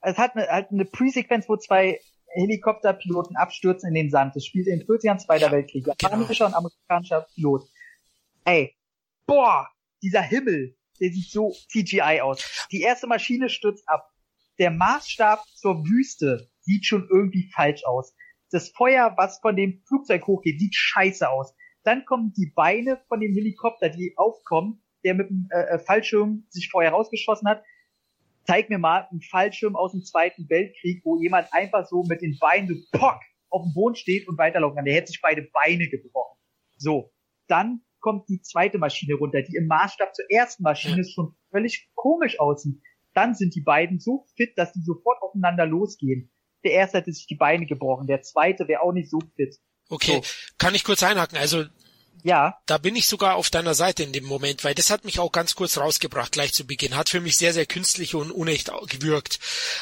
es hat eine, halt eine Pre-Sequenz, wo zwei Helikopterpiloten abstürzen in den Sand. Das spielt in den 40ern Zweiter Ja, Weltkrieg. genau. Japanischer und amerikanischer Pilot. Ey, boah, dieser Himmel, der sieht so CGI aus. Die erste Maschine stürzt ab. Der Maßstab zur Wüste sieht schon irgendwie falsch aus. Das Feuer, was von dem Flugzeug hochgeht, sieht scheiße aus. Dann kommen die Beine von dem Helikopter, die aufkommen, der mit dem äh, äh, Fallschirm sich vorher rausgeschossen hat. Zeig mir mal einen Fallschirm aus dem Zweiten Weltkrieg, wo jemand einfach so mit den Beinen so pock auf dem Boden steht und weiterlaufen kann. Der hätte sich beide Beine gebrochen. So, dann kommt die zweite Maschine runter, die im Maßstab zur ersten Maschine schon völlig komisch aussieht. Dann sind die beiden so fit, dass die sofort aufeinander losgehen. Der erste hätte sich die Beine gebrochen, der zweite wäre auch nicht so fit. okay. Kann ich kurz einhaken? Also Ja, da bin ich sogar auf deiner Seite in dem Moment, weil das hat mich auch ganz kurz rausgebracht, gleich zu Beginn. Hat für mich sehr, sehr künstlich und unecht gewirkt.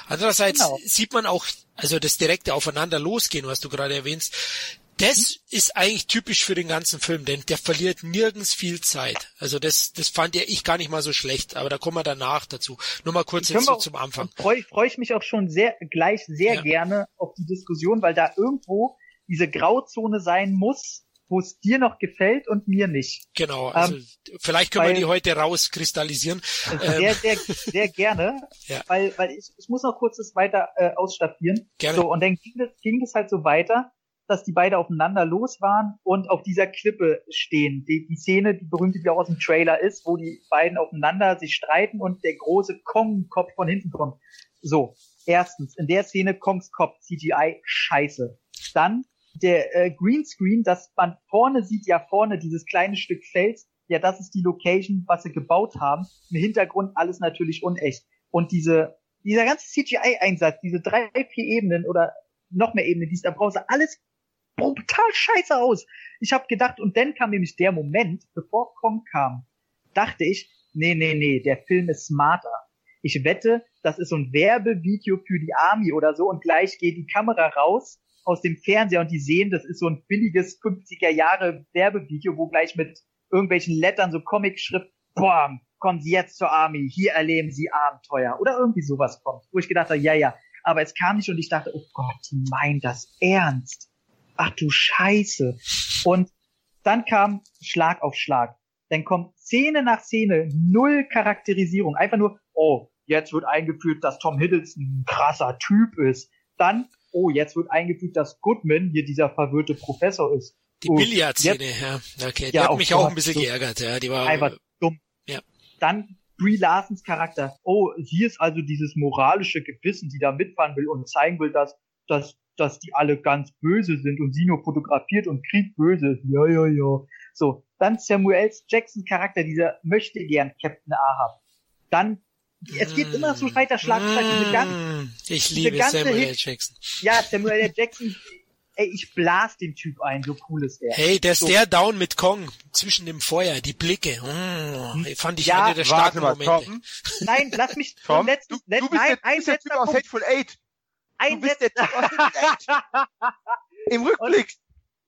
Andererseits Genau. sieht man auch, also das direkte Aufeinander losgehen, was du gerade erwähnst, das ist eigentlich typisch für den ganzen Film, denn der verliert nirgends viel Zeit. Also das, das fand ja ich gar nicht mal so schlecht, aber da kommen wir danach dazu. Nur mal kurz jetzt so auch- zum Anfang. freue freu ich mich auch schon sehr gleich sehr Ja. gerne auf die Diskussion, weil da irgendwo diese Grauzone sein muss, wo es dir noch gefällt und mir nicht. Genau, also vielleicht können weil- wir die heute rauskristallisieren. (laughs) Sehr, sehr, sehr gerne, (laughs) Ja. weil, weil ich, ich muss noch kurz das weiter äh, ausstaffieren. Gerne. So, und dann ging das, ging das halt so weiter, dass die beide aufeinander los waren und auf dieser Klippe stehen. Die, die Szene, die berühmte, die auch aus dem Trailer ist, wo die beiden aufeinander sich streiten und der große Kong-Kopf von hinten kommt. So, erstens, in der Szene Kongs Kopf, CGI, scheiße. Dann der äh, Greenscreen, das man vorne sieht, ja vorne dieses kleine Stück Fels, ja, das ist die Location, was sie gebaut haben. Im Hintergrund alles natürlich unecht. Und diese, dieser ganze CGI-Einsatz, diese drei, vier Ebenen oder noch mehr Ebenen liest, da brauchst alles brutal scheiße aus. Ich habe gedacht, und dann kam nämlich der Moment, bevor Kong kam, dachte ich, nee, nee, nee, der Film ist smarter. Ich wette, das ist so ein Werbevideo für die Army oder so und gleich geht die Kamera raus aus dem Fernseher und die sehen, das ist so ein billiges 50er Jahre Werbevideo, wo gleich mit irgendwelchen Lettern so Comic-Schrift, boah, kommen Sie jetzt zur Army, hier erleben Sie Abenteuer oder irgendwie sowas kommt, wo ich gedacht habe, ja, ja, aber es kam nicht und ich dachte, oh Gott, die meint das ernst. Ach du Scheiße. Und dann kam Schlag auf Schlag. Dann kommt Szene nach Szene, null Charakterisierung. Einfach nur, oh, jetzt wird eingeführt, dass Tom Hiddleston ein krasser Typ ist. Dann, oh, jetzt wird eingefügt, dass Goodman hier dieser verwirrte Professor ist. Die oh, Billardszene, ja. Okay, die ja, hat mich auch ein bisschen so geärgert, ja. Die war einfach dumm. Ja. Dann Brie Larsons Charakter. Oh, hier ist also dieses moralische Gewissen, die da mitfahren will und zeigen will, dass, dass, dass die alle ganz böse sind und sie nur fotografiert und Krieg böse ist. Ja, ja, ja. So. Dann Samuel Jackson Charakter, dieser möchte gern Captain Ahab. Dann es geht immer so weiter Schlag für Schlag. Diese ganze, ich liebe Samuel L. Jackson. Ja, Samuel L. Jackson ey, ich blas den Typ ein, so cool ist der. Hey, der so. Stare Down mit Kong zwischen dem Feuer, die Blicke, mm, fand ich ja, eine der starken mal, Momente. Tom. Nein, lass mich Tom, letzten, du, du bist nein, der, ein bist der Typ aus Hateful Eight. Ein Eight. (laughs) Im Rückblick. Und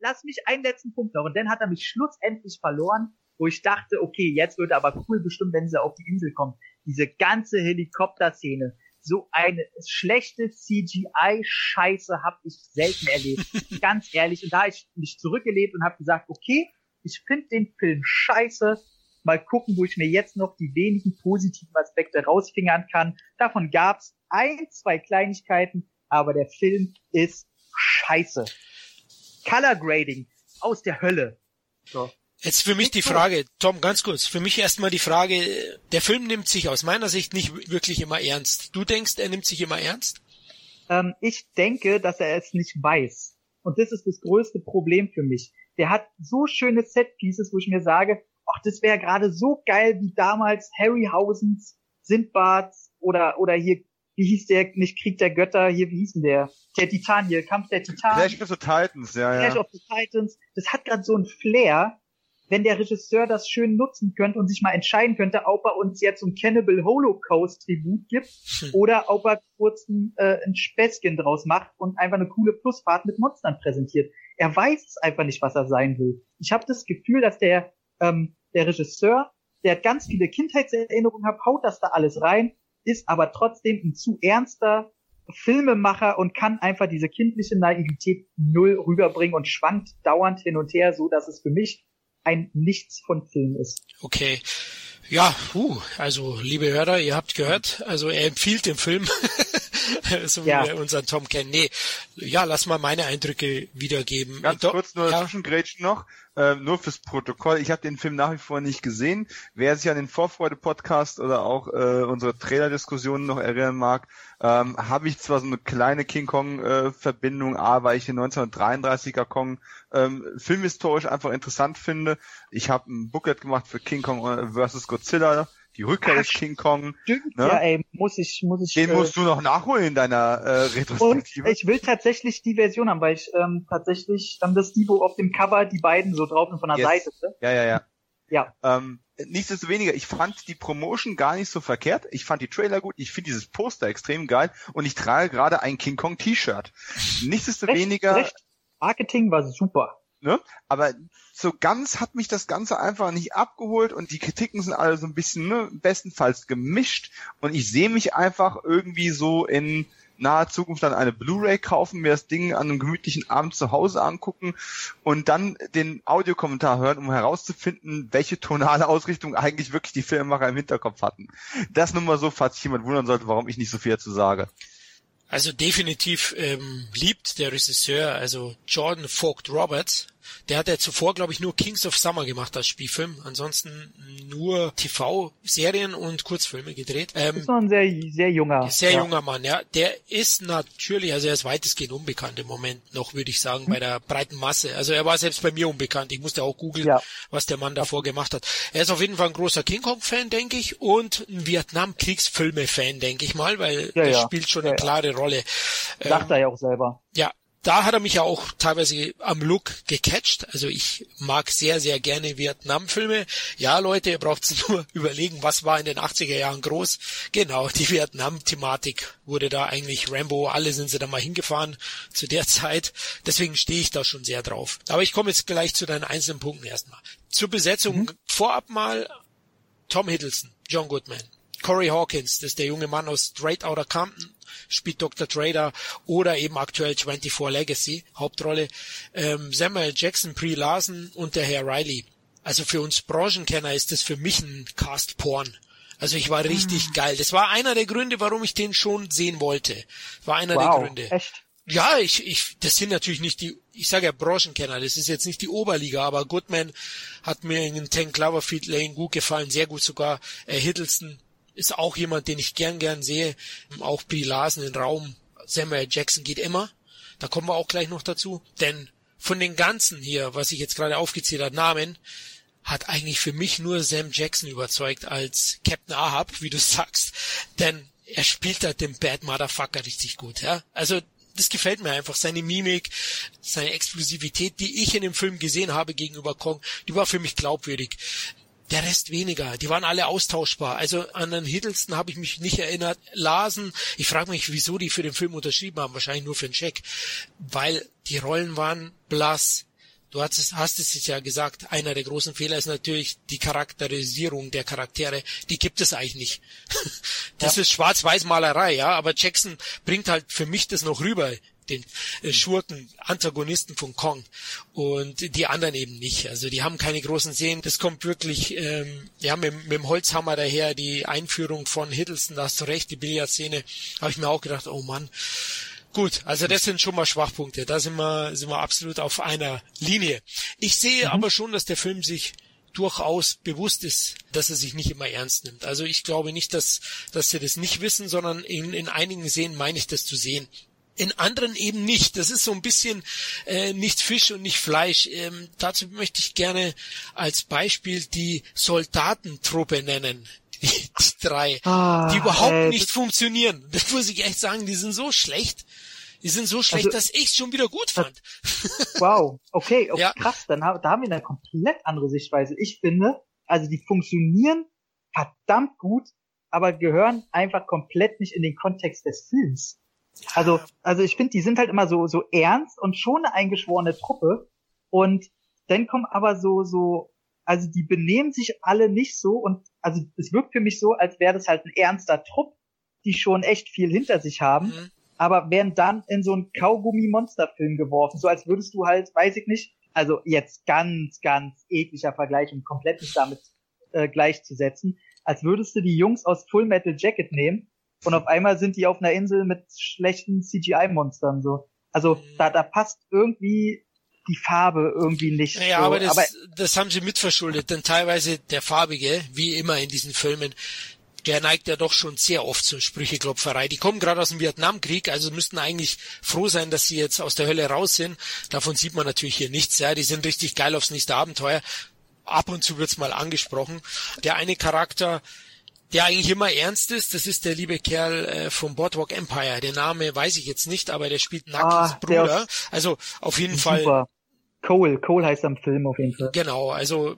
lass mich einen letzten Punkt noch. Und dann hat er mich schlussendlich verloren, wo ich dachte, okay, jetzt wird er aber cool bestimmt, wenn sie auf die Insel kommen. Diese ganze Helikopter-Szene, so eine schlechte CGI-Scheiße habe ich selten erlebt. (laughs) Ganz ehrlich. Und da habe ich mich zurückgelebt und habe gesagt, okay, ich finde den Film scheiße. Mal gucken, wo ich mir jetzt noch die wenigen positiven Aspekte rausfingern kann. Davon gab's ein, zwei Kleinigkeiten, aber der Film ist scheiße. Color Grading aus der Hölle. So. Jetzt für mich die Frage, Tom, ganz kurz, für mich erstmal die Frage, der Film nimmt sich aus meiner Sicht nicht wirklich immer ernst. Du denkst, er nimmt sich immer ernst? Ähm, ich denke, dass er es nicht weiß. Und das ist das größte Problem für mich. Der hat so schöne Set-Pieces, wo ich mir sage, ach, das wäre gerade so geil wie damals Harryhausens, Sindbad oder, oder hier, wie hieß der, nicht Krieg der Götter, hier, wie hieß denn der? Der Titan hier, Kampf der Titanen. Clash of the Titans, ja, ja. Clash of the Titans. Das hat gerade so ein Flair, wenn der Regisseur das schön nutzen könnte und sich mal entscheiden könnte, ob er uns jetzt ein Cannibal Holocaust Tribut gibt hm. oder ob er kurz ein, äh, ein Späßchen draus macht und einfach eine coole Plusfahrt mit Monstern präsentiert. Er weiß es einfach nicht, was er sein will. Ich habe das Gefühl, dass der ähm, der Regisseur, der ganz viele Kindheitserinnerungen hat, haut das da alles rein, ist aber trotzdem ein zu ernster Filmemacher und kann einfach diese kindliche Naivität null rüberbringen und schwankt dauernd hin und her, so dass es für mich ein Nichts von Film ist. Okay. Ja, uh, also liebe Hörer, ihr habt gehört, also er empfiehlt den Film, (laughs) (laughs) so wie ja. wir unseren Tom kennen. Nee, ja, lass mal meine Eindrücke wiedergeben. Ganz Do kurz nur ja. Zwischengrätschen noch, äh, nur fürs Protokoll. Ich habe den Film nach wie vor nicht gesehen. Wer sich an den Vorfreude-Podcast oder auch äh, unsere Trailer-Diskussionen noch erinnern mag, ähm, habe ich zwar so eine kleine King Kong-Verbindung, äh, A, weil ich den 1933er Kong ähm, filmhistorisch einfach interessant finde. Ich habe ein Booklet gemacht für King Kong äh, vs. Godzilla die Rückkehr des King Kong. Stimmt, ne? ja, ey, muss ich, muss ich. Den äh, musst du noch nachholen in deiner äh, Retrospektive. Und ich will tatsächlich die Version haben, weil ich ähm, tatsächlich ähm, das die, wo auf dem Cover die beiden so drauf sind von der yes. Seite. Ne? Ja, ja, ja. Ja. Ähm, nichtsdestoweniger, ich fand die Promotion gar nicht so verkehrt. Ich fand die Trailer gut. Ich finde dieses Poster extrem geil. Und ich trage gerade ein King Kong T-Shirt. Nichtsdestoweniger. Recht, recht. Marketing war super. Ne? Aber so ganz hat mich das Ganze einfach nicht abgeholt und die Kritiken sind alle so ein bisschen ne, bestenfalls gemischt und ich sehe mich einfach irgendwie so in naher Zukunft dann eine Blu-ray kaufen, mir das Ding an einem gemütlichen Abend zu Hause angucken und dann den Audiokommentar hören, um herauszufinden, welche tonale Ausrichtung eigentlich wirklich die Filmemacher im Hinterkopf hatten. Das nur mal so, falls sich jemand wundern sollte, warum ich nicht so viel dazu sage. Also definitiv ähm, liebt der Regisseur, also Jordan Vogt Roberts, Der hat ja zuvor, glaube ich, nur Kings of Summer gemacht als Spielfilm. Ansonsten nur TV-Serien und Kurzfilme gedreht. Ähm, ist noch ein sehr, sehr junger. Sehr ja. junger Mann, ja. Der ist natürlich, also er ist weitestgehend unbekannt im Moment noch, würde ich sagen, hm. bei der breiten Masse. Also er war selbst bei mir unbekannt. Ich musste auch googeln, ja. was der Mann davor gemacht hat. Er ist auf jeden Fall ein großer King Kong-Fan, denke ich, und ein Vietnam-Kriegsfilme-Fan, denke ich mal, weil ja, das spielt schon eine klare Rolle. Sagt ähm, er ja auch selber. Ja, da hat er mich ja auch teilweise am Look gecatcht. Also ich mag sehr, sehr gerne Vietnam-Filme. Ja, Leute, ihr braucht (laughs) nur überlegen, was war in den 80er Jahren groß. Genau, die Vietnam-Thematik wurde da eigentlich Rambo, alle sind sie da mal hingefahren zu der Zeit. Deswegen stehe ich da schon sehr drauf. Aber ich komme jetzt gleich zu deinen einzelnen Punkten erstmal. Zur Besetzung mhm. vorab mal Tom Hiddleston, John Goodman. Corey Hawkins, das ist der junge Mann aus Straight Outta Compton, spielt Dr. Trader oder eben aktuell 24 Legacy, Hauptrolle. Ähm, Samuel Jackson, Brie Larson und der Herr Riley. Also für uns Branchenkenner ist das für mich ein Cast-Porn. Also ich war richtig mhm. geil. Das war einer der Gründe, warum ich den schon sehen wollte. War einer wow, der Gründe. Echt? Ja, ich, ich, das sind natürlich nicht die, ich sage ja Branchenkenner, das ist jetzt nicht die Oberliga, aber Goodman hat mir in Ten Cloverfield Lane gut gefallen, sehr gut sogar. Äh, Hiddleston ist auch jemand, den ich gern gern sehe. Auch Brie Larsen im Raum. Samuel Jackson geht immer. Da kommen wir auch gleich noch dazu. Denn von den ganzen hier, was ich jetzt gerade aufgezählt habe, Namen, hat eigentlich für mich nur Sam Jackson überzeugt als Captain Ahab, wie du (laughs) sagst. Denn er spielt halt den Bad Motherfucker richtig gut, ja. Also, das gefällt mir einfach. Seine Mimik, seine Explosivität, die ich in dem Film gesehen habe gegenüber Kong, die war für mich glaubwürdig der Rest weniger. Die waren alle austauschbar. Also an den Hiddleston habe ich mich nicht erinnert. Larsen, ich frage mich, wieso die für den Film unterschrieben haben. Wahrscheinlich nur für den Check. Weil die Rollen waren blass. Du hast es, hast es ja gesagt, einer der großen Fehler ist natürlich die Charakterisierung der Charaktere. Die gibt es eigentlich nicht. (laughs) Das ja. ist Schwarz-Weiß-Malerei, ja, aber Jackson bringt halt für mich das noch rüber den äh, Schurken, Antagonisten von Kong und die anderen eben nicht. Also die haben keine großen Szenen. Das kommt wirklich, ähm, ja, mit, mit dem Holzhammer daher, die Einführung von Hiddleston, da hast du recht, die Billardszene, habe ich mir auch gedacht, oh Mann. Gut, also das sind schon mal Schwachpunkte. Da sind wir, sind wir absolut auf einer Linie. Ich sehe mhm. aber schon, dass der Film sich durchaus bewusst ist, dass er sich nicht immer ernst nimmt. Also ich glaube nicht, dass, dass sie das nicht wissen, sondern in, in einigen Szenen meine ich das zu sehen in anderen eben nicht. Das ist so ein bisschen äh, nicht Fisch und nicht Fleisch. Ähm, dazu möchte ich gerne als Beispiel die Soldatentruppe nennen. (laughs) Die, die drei, ah, die überhaupt äh, nicht funktionieren. (laughs) Das muss ich echt sagen, die sind so schlecht. Die sind so schlecht, also, dass ich schon wieder gut fand. (laughs) Wow, okay, okay ja. krass. Dann da haben wir eine komplett andere Sichtweise. Ich finde, also die funktionieren verdammt gut, aber gehören einfach komplett nicht in den Kontext des Films. Also, also ich finde, die sind halt immer so, so ernst und schon eine eingeschworene Truppe. Und dann kommen aber so, so, also die benehmen sich alle nicht so und also es wirkt für mich so, als wäre das halt ein ernster Trupp, die schon echt viel hinter sich haben, mhm. aber werden dann in so einen Kaugummi-Monsterfilm geworfen, so als würdest du halt, weiß ich nicht, also jetzt ganz, ganz ekliger Vergleich und komplett nicht damit äh, gleichzusetzen, als würdest du die Jungs aus Full Metal Jacket nehmen und auf einmal sind die auf einer Insel mit schlechten CGI-Monstern so. Also mhm. da, da passt irgendwie die Farbe irgendwie nicht. Ja, so. aber, das, aber das haben sie mitverschuldet, denn teilweise der Farbige, wie immer in diesen Filmen, der neigt ja doch schon sehr oft zur Sprücheklopferei. Die kommen gerade aus dem Vietnamkrieg, also müssten eigentlich froh sein, dass sie jetzt aus der Hölle raus sind. Davon sieht man natürlich hier nichts. Ja, die sind richtig geil aufs nächste Abenteuer. Ab und zu wird's mal angesprochen. Der eine Charakter, der eigentlich immer ernst ist. Das ist der liebe Kerl äh, vom Boardwalk Empire. Der Name weiß ich jetzt nicht, aber der spielt Nackens ah, Bruder. Also auf jeden super. Fall. Cole, Cole heißt am Film auf jeden Fall. Genau, also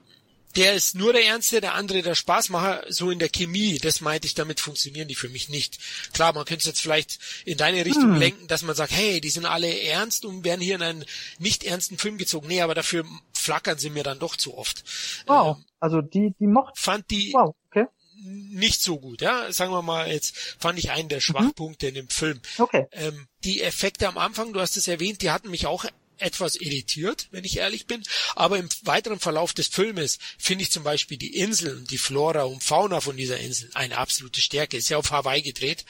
der ist nur der Ernste, der andere der Spaßmacher, so in der Chemie, das meinte ich, damit funktionieren die für mich nicht. Klar, man könnte es jetzt vielleicht in deine Richtung hm. lenken, dass man sagt, hey, die sind alle ernst und werden hier in einen nicht ernsten Film gezogen. Nee, aber dafür flackern sie mir dann doch zu oft. Wow, ähm, also die, die mocht. Fand die, wow, okay nicht so gut, ja. Sagen wir mal, jetzt fand ich einen der mhm. Schwachpunkte mhm. in dem Film. Okay. Ähm, die Effekte am Anfang, du hast es erwähnt, die hatten mich auch etwas irritiert, wenn ich ehrlich bin. Aber im weiteren Verlauf des Filmes finde ich zum Beispiel die Inseln, die Flora und Fauna von dieser Insel eine absolute Stärke. Ist ja auf Hawaii gedreht.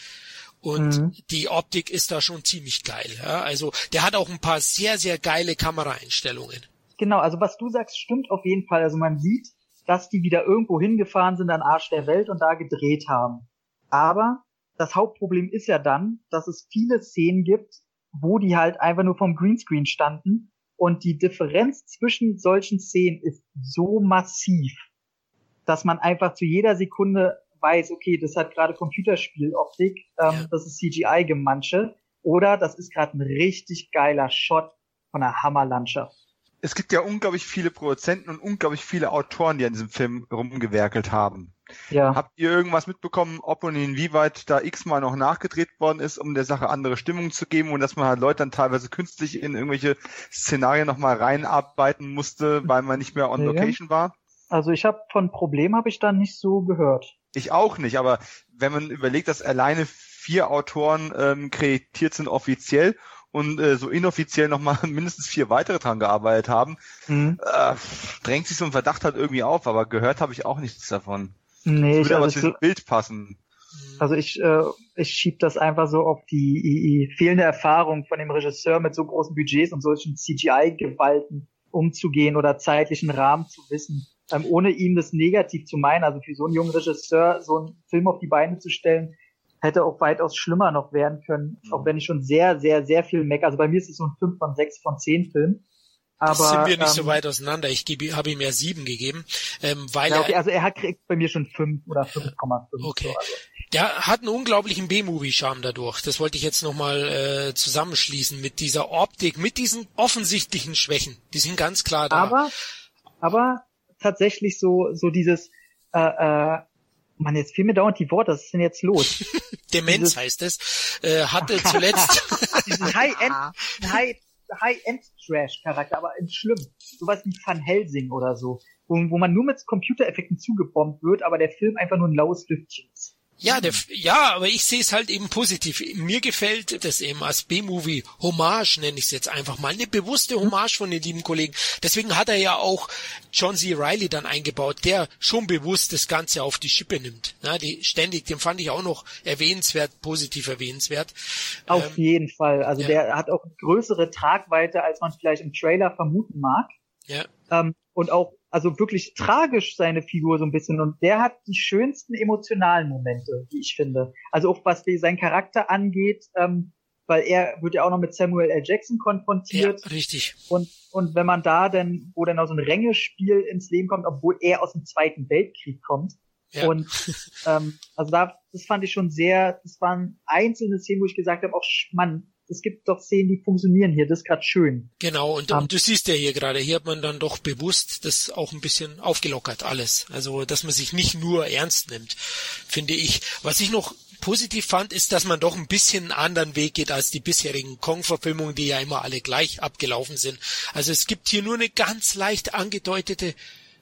Und mhm. die Optik ist da schon ziemlich geil. Ja? Also der hat auch ein paar sehr, sehr geile Kameraeinstellungen Genau, also was du sagst, stimmt auf jeden Fall. Also man sieht, dass die wieder irgendwo hingefahren sind an Arsch der Welt und da gedreht haben. Aber das Hauptproblem ist ja dann, dass es viele Szenen gibt, wo die halt einfach nur vom Greenscreen standen. Und die Differenz zwischen solchen Szenen ist so massiv, dass man einfach zu jeder Sekunde weiß, okay, das hat gerade Computerspieloptik, ähm, das ist CGI-Gemansche oder das ist gerade ein richtig geiler Shot von einer Hammerlandschaft es gibt ja unglaublich viele Produzenten und unglaublich viele Autoren, die an diesem Film rumgewerkelt haben. Ja. Habt ihr irgendwas mitbekommen, ob und inwieweit da x-mal noch nachgedreht worden ist, um der Sache andere Stimmung zu geben und dass man halt Leute dann teilweise künstlich in irgendwelche Szenarien nochmal reinarbeiten musste, weil man nicht mehr on location war? Also ich habe von Problem habe ich da nicht so gehört. Ich auch nicht, aber wenn man überlegt, dass alleine vier Autoren ähm, kreditiert sind offiziell und äh, so inoffiziell nochmal (laughs) mindestens vier weitere dran gearbeitet haben, mhm. äh, drängt sich so ein Verdacht halt irgendwie auf, aber gehört habe ich auch nichts davon. Nee, das würde aber also zu Bild passen. Also ich, äh, ich schieb das einfach so auf die, die fehlende Erfahrung von dem Regisseur mit so großen Budgets und solchen CGI-Gewalten umzugehen oder zeitlichen Rahmen zu wissen, ähm, ohne ihm das negativ zu meinen. Also für so einen jungen Regisseur so einen Film auf die Beine zu stellen, hätte auch weitaus schlimmer noch werden können, mhm. auch wenn ich schon sehr, sehr, sehr viel meck. Also bei mir ist es so ein 5 von 6 von 10 Film. Aber, sind wir nicht ähm, so weit auseinander. Ich habe ihm ja 7 gegeben, ähm, weil ja, okay, er, also er hat kriegt bei mir schon 5 oder 5,5. Okay. So, also. Der hat einen unglaublichen B-Movie-Charme dadurch. Das wollte ich jetzt nochmal äh, zusammenschließen mit dieser Optik, mit diesen offensichtlichen Schwächen. Die sind ganz klar da. Aber, aber tatsächlich so, so dieses, äh, äh, Mann, jetzt fehlen mir dauernd die Worte, was ist denn jetzt los? (laughs) Demenz Dieses, heißt es. Äh, hatte zuletzt (laughs) diesen High-End High, High-End-Trash-Charakter, aber in schlimm. Sowas wie Van Helsing oder so. Wo, wo man nur mit Computereffekten zugebombt wird, aber der Film einfach nur ein laues Lüftchen ist. Ja, der, ja, aber ich sehe es halt eben positiv. Mir gefällt das eben als B-Movie Hommage, nenne ich es jetzt einfach mal, eine bewusste Hommage von den lieben Kollegen. Deswegen hat er ja auch John C. Riley dann eingebaut, der schon bewusst das Ganze auf die Schippe nimmt. Ja, die ständig, den fand ich auch noch erwähnenswert, positiv erwähnenswert. Auf ähm, jeden Fall. Also ja. der hat auch größere Tragweite, als man vielleicht im Trailer vermuten mag. Ja. Ähm, und auch also wirklich tragisch seine Figur so ein bisschen und der hat die schönsten emotionalen Momente, die ich finde. Also auch was seinen Charakter angeht, ähm, weil er wird ja auch noch mit Samuel L. Jackson konfrontiert. Ja, richtig. Und, und wenn man da dann, wo dann auch so ein Rängespiel ins Leben kommt, obwohl er aus dem Zweiten Weltkrieg kommt. Ja. Und ähm, also da, das fand ich schon sehr, das waren einzelne Szenen, wo ich gesagt habe, auch Mann, es gibt doch Szenen, die funktionieren hier, das ist gerade schön. Genau, und, um, und du siehst ja hier gerade, hier hat man dann doch bewusst das auch ein bisschen aufgelockert, alles. Also, dass man sich nicht nur ernst nimmt, finde ich. Was ich noch positiv fand, ist, dass man doch ein bisschen einen anderen Weg geht als die bisherigen Kong-Verfilmungen, die ja immer alle gleich abgelaufen sind. Also es gibt hier nur eine ganz leicht angedeutete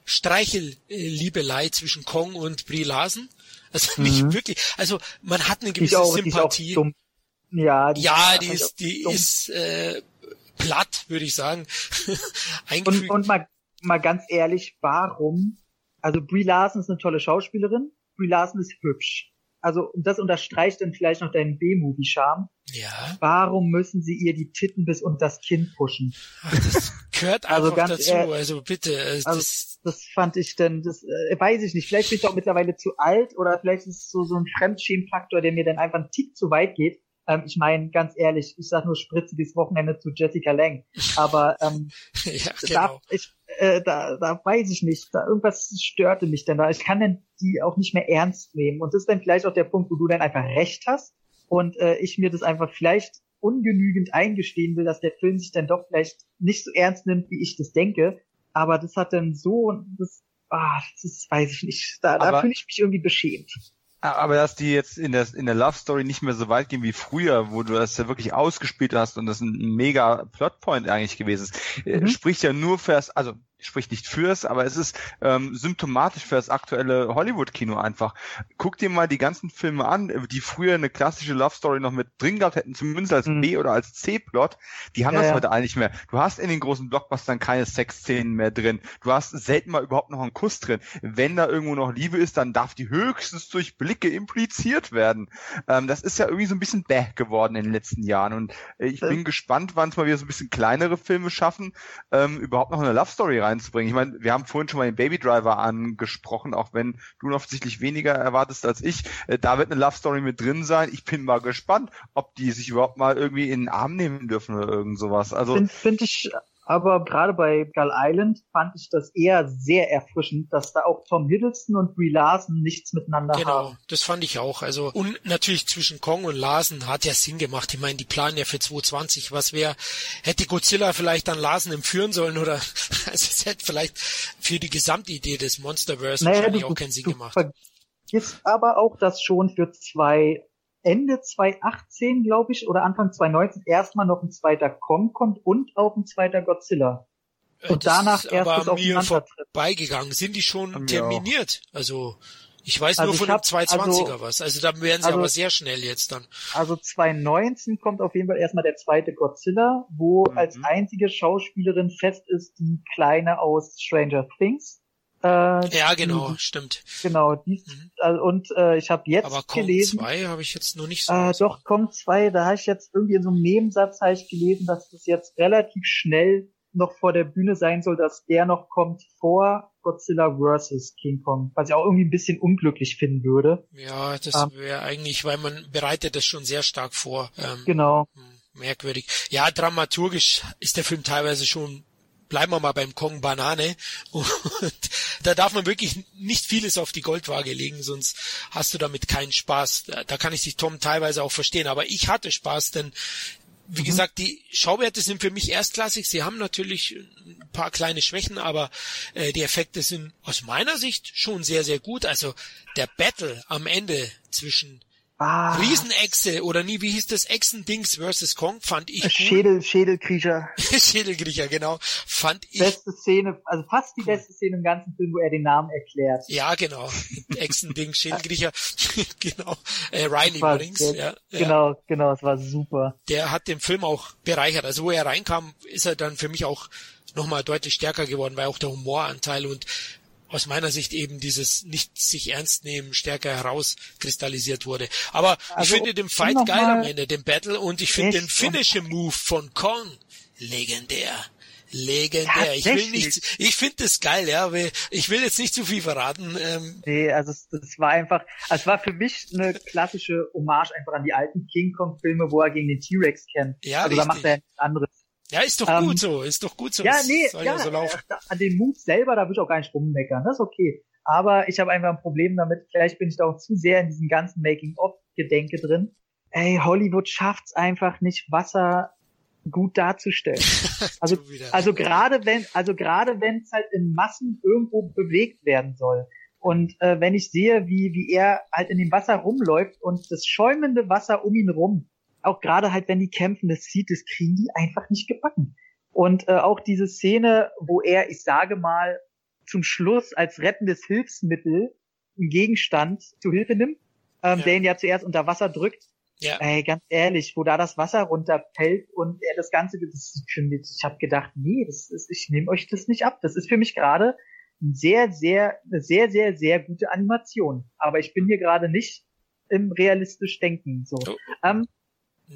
Streichelliebelei zwischen Kong und Brie Larson. Also (laughs) nicht mhm. wirklich, also man hat eine gewisse auch, Sympathie. Ja, die, ja, die ist, die dumm. ist äh, platt, würde ich sagen. (laughs) und, und mal, mal ganz ehrlich, warum? Also Brie Larson ist eine tolle Schauspielerin. Brie Larson ist hübsch. Also das unterstreicht dann vielleicht noch deinen B-Movie-Charme. Ja. Warum müssen sie ihr die Titten bis unter das Kinn pushen? Ach, das gehört (laughs) also einfach dazu. Ehrlich, also bitte. Äh, also das, das fand ich dann, das äh, weiß ich nicht. Vielleicht bin ich auch mittlerweile zu alt oder vielleicht ist es so so ein Fremdschämfaktor, der mir dann einfach einen Tick zu weit geht. Ähm, ich meine, ganz ehrlich, ich sag nur spritziges Wochenende zu Jessica Lang. Aber ähm, (laughs) ja, genau. da, ich, äh, da, da weiß ich nicht. Da irgendwas störte mich denn da. Ich kann denn die auch nicht mehr ernst nehmen. Und das ist dann vielleicht auch der Punkt, wo du dann einfach recht hast und äh, ich mir das einfach vielleicht ungenügend eingestehen will, dass der Film sich dann doch vielleicht nicht so ernst nimmt, wie ich das denke. Aber das hat dann so, das, ah, das ist, weiß ich nicht. Da, da fühle ich mich irgendwie beschämt. Aber dass die jetzt in der, in der Love Story nicht mehr so weit gehen wie früher, wo du das ja wirklich ausgespielt hast und das ein mega Plotpoint eigentlich gewesen ist, äh, mhm. spricht ja nur für das, also spricht nicht fürs, aber es ist ähm, symptomatisch für das aktuelle Hollywood-Kino einfach. Guck dir mal die ganzen Filme an, die früher eine klassische Love Story noch mit drin gehabt hätten, zumindest als mhm. B- oder als C-Plot. Die haben ja, das ja. heute eigentlich mehr. Du hast in den großen Blockbustern keine Sexszenen mehr drin. Du hast selten mal überhaupt noch einen Kuss drin. Wenn da irgendwo noch Liebe ist, dann darf die höchstens durch Blicke impliziert werden. Ähm, das ist ja irgendwie so ein bisschen bäh geworden in den letzten Jahren. Und äh, ich bin gespannt, wann es mal wieder so ein bisschen kleinere Filme schaffen, ähm, überhaupt noch eine Love Story reinzubringen. Ich meine, wir haben vorhin schon mal den Baby Driver angesprochen, auch wenn du offensichtlich weniger erwartest als ich. Äh, da wird eine Love Story mit drin sein. Ich bin mal gespannt, ob die sich überhaupt mal irgendwie in den Arm nehmen dürfen oder irgend sowas. Also finde find ich aber gerade bei Gull Island fand ich das eher sehr erfrischend, dass da auch Tom Hiddleston und Brie Larson nichts miteinander genau, haben. Genau, das fand ich auch. Also und natürlich zwischen Kong und Larson hat ja Sinn gemacht. Ich meine, die planen ja für 2020. Was wäre, hätte Godzilla vielleicht dann Larson empführen sollen oder (laughs) also es hätte vielleicht für die Gesamtidee des Monsterverse naja, wahrscheinlich auch keinen Sinn gemacht. Ist aber auch, dass schon für zwei Ende 2018, glaube ich, oder Anfang 2019 erstmal noch ein zweiter Kong kommt und auch ein zweiter Godzilla. Äh, und das danach erst das Aufeinandertreffen. vorbeigegangen. Sind die schon terminiert? Also ich weiß also nur von dem 220er also, was. Also da werden sie also, aber sehr schnell jetzt dann. Also 2019 kommt auf jeden Fall erstmal der zweite Godzilla, wo mhm. als einzige Schauspielerin fest ist die Kleine aus Stranger Things. Äh, ja, genau, die, stimmt. Genau, dies, mhm. äh, und äh, ich habe jetzt Aber gelesen. Aber 2 habe ich jetzt noch nicht so. Äh, doch, kommt 2, da habe ich jetzt irgendwie in so einem Nebensatz habe ich gelesen, dass das jetzt relativ schnell noch vor der Bühne sein soll, dass der noch kommt vor Godzilla vs. King Kong, was ich auch irgendwie ein bisschen unglücklich finden würde. Ja, das ähm, wäre eigentlich, weil man bereitet das schon sehr stark vor. Ähm, genau. Hm, merkwürdig. Ja, dramaturgisch ist der Film teilweise schon bleiben wir mal beim Kong Banane. (laughs) Und da darf man wirklich nicht vieles auf die Goldwaage legen, sonst hast du damit keinen Spaß. Da kann ich dich Tom teilweise auch verstehen. Aber ich hatte Spaß, denn wie mhm. gesagt, die Schauwerte sind für mich erstklassig. Sie haben natürlich ein paar kleine Schwächen, aber äh, die Effekte sind aus meiner Sicht schon sehr, sehr gut. Also der Battle am Ende zwischen Ah. Riesenechse oder nie, wie hieß das? Echsendings versus Kong fand ich. Schädel, gut. Schädelkriecher. (laughs) Schädelkriecher, genau. Fand ich. Beste Szene, also fast die cool. beste Szene im ganzen Film, wo er den Namen erklärt. Ja, genau. Echsending, Schädelkriecher. (laughs) genau. Äh, Riley übrigens. Ja, genau, ja. genau, es war super. Der hat den Film auch bereichert. Also wo er reinkam, ist er dann für mich auch nochmal deutlich stärker geworden, weil auch der Humoranteil und aus meiner Sicht eben dieses nicht sich ernst nehmen stärker herauskristallisiert wurde. Aber also, ich finde den Fight geil am Ende, den Battle und ich finde den Finishing Move von Kong legendär. Legendär. Ich will nicht, ich finde das geil, ja, aber ich will jetzt nicht zu viel verraten. Ähm. Nee, also es, es war einfach, also es war für mich eine klassische Hommage einfach an die alten King Kong Filme, wo er gegen den T-Rex kämpft. Ja, also richtig. da macht er nichts anderes. Ja, ist doch ähm, gut so, ist doch gut so. Ja, nee, ja, ja so an den Move selber, da würde ich auch gar nicht rummeckern, das ist okay. Aber ich habe einfach ein Problem damit, vielleicht bin ich da auch zu sehr in diesem ganzen Making-of-Gedenke drin. Ey, Hollywood schafft's einfach nicht, Wasser gut darzustellen. (laughs) Also, also gerade wenn, also gerade wenn es halt in Massen irgendwo bewegt werden soll. Und äh, wenn ich sehe, wie, wie er halt in dem Wasser rumläuft und das schäumende Wasser um ihn rum auch gerade halt, wenn die kämpfen, das sieht, das kriegen die einfach nicht gebacken. Und äh, auch diese Szene, wo er, ich sage mal, zum Schluss als rettendes Hilfsmittel einen Gegenstand zu Hilfe nimmt, ähm, ja. der ihn ja zuerst unter Wasser drückt. Ja. Ey, ganz ehrlich, wo da das Wasser runterfällt und er das Ganze, das für mich, ich habe gedacht, nee, das ist, ich nehme euch das nicht ab. Das ist für mich gerade sehr, sehr, eine sehr, sehr, sehr gute Animation. Aber ich bin hier gerade nicht im realistisch Denken. So. Oh. Ähm,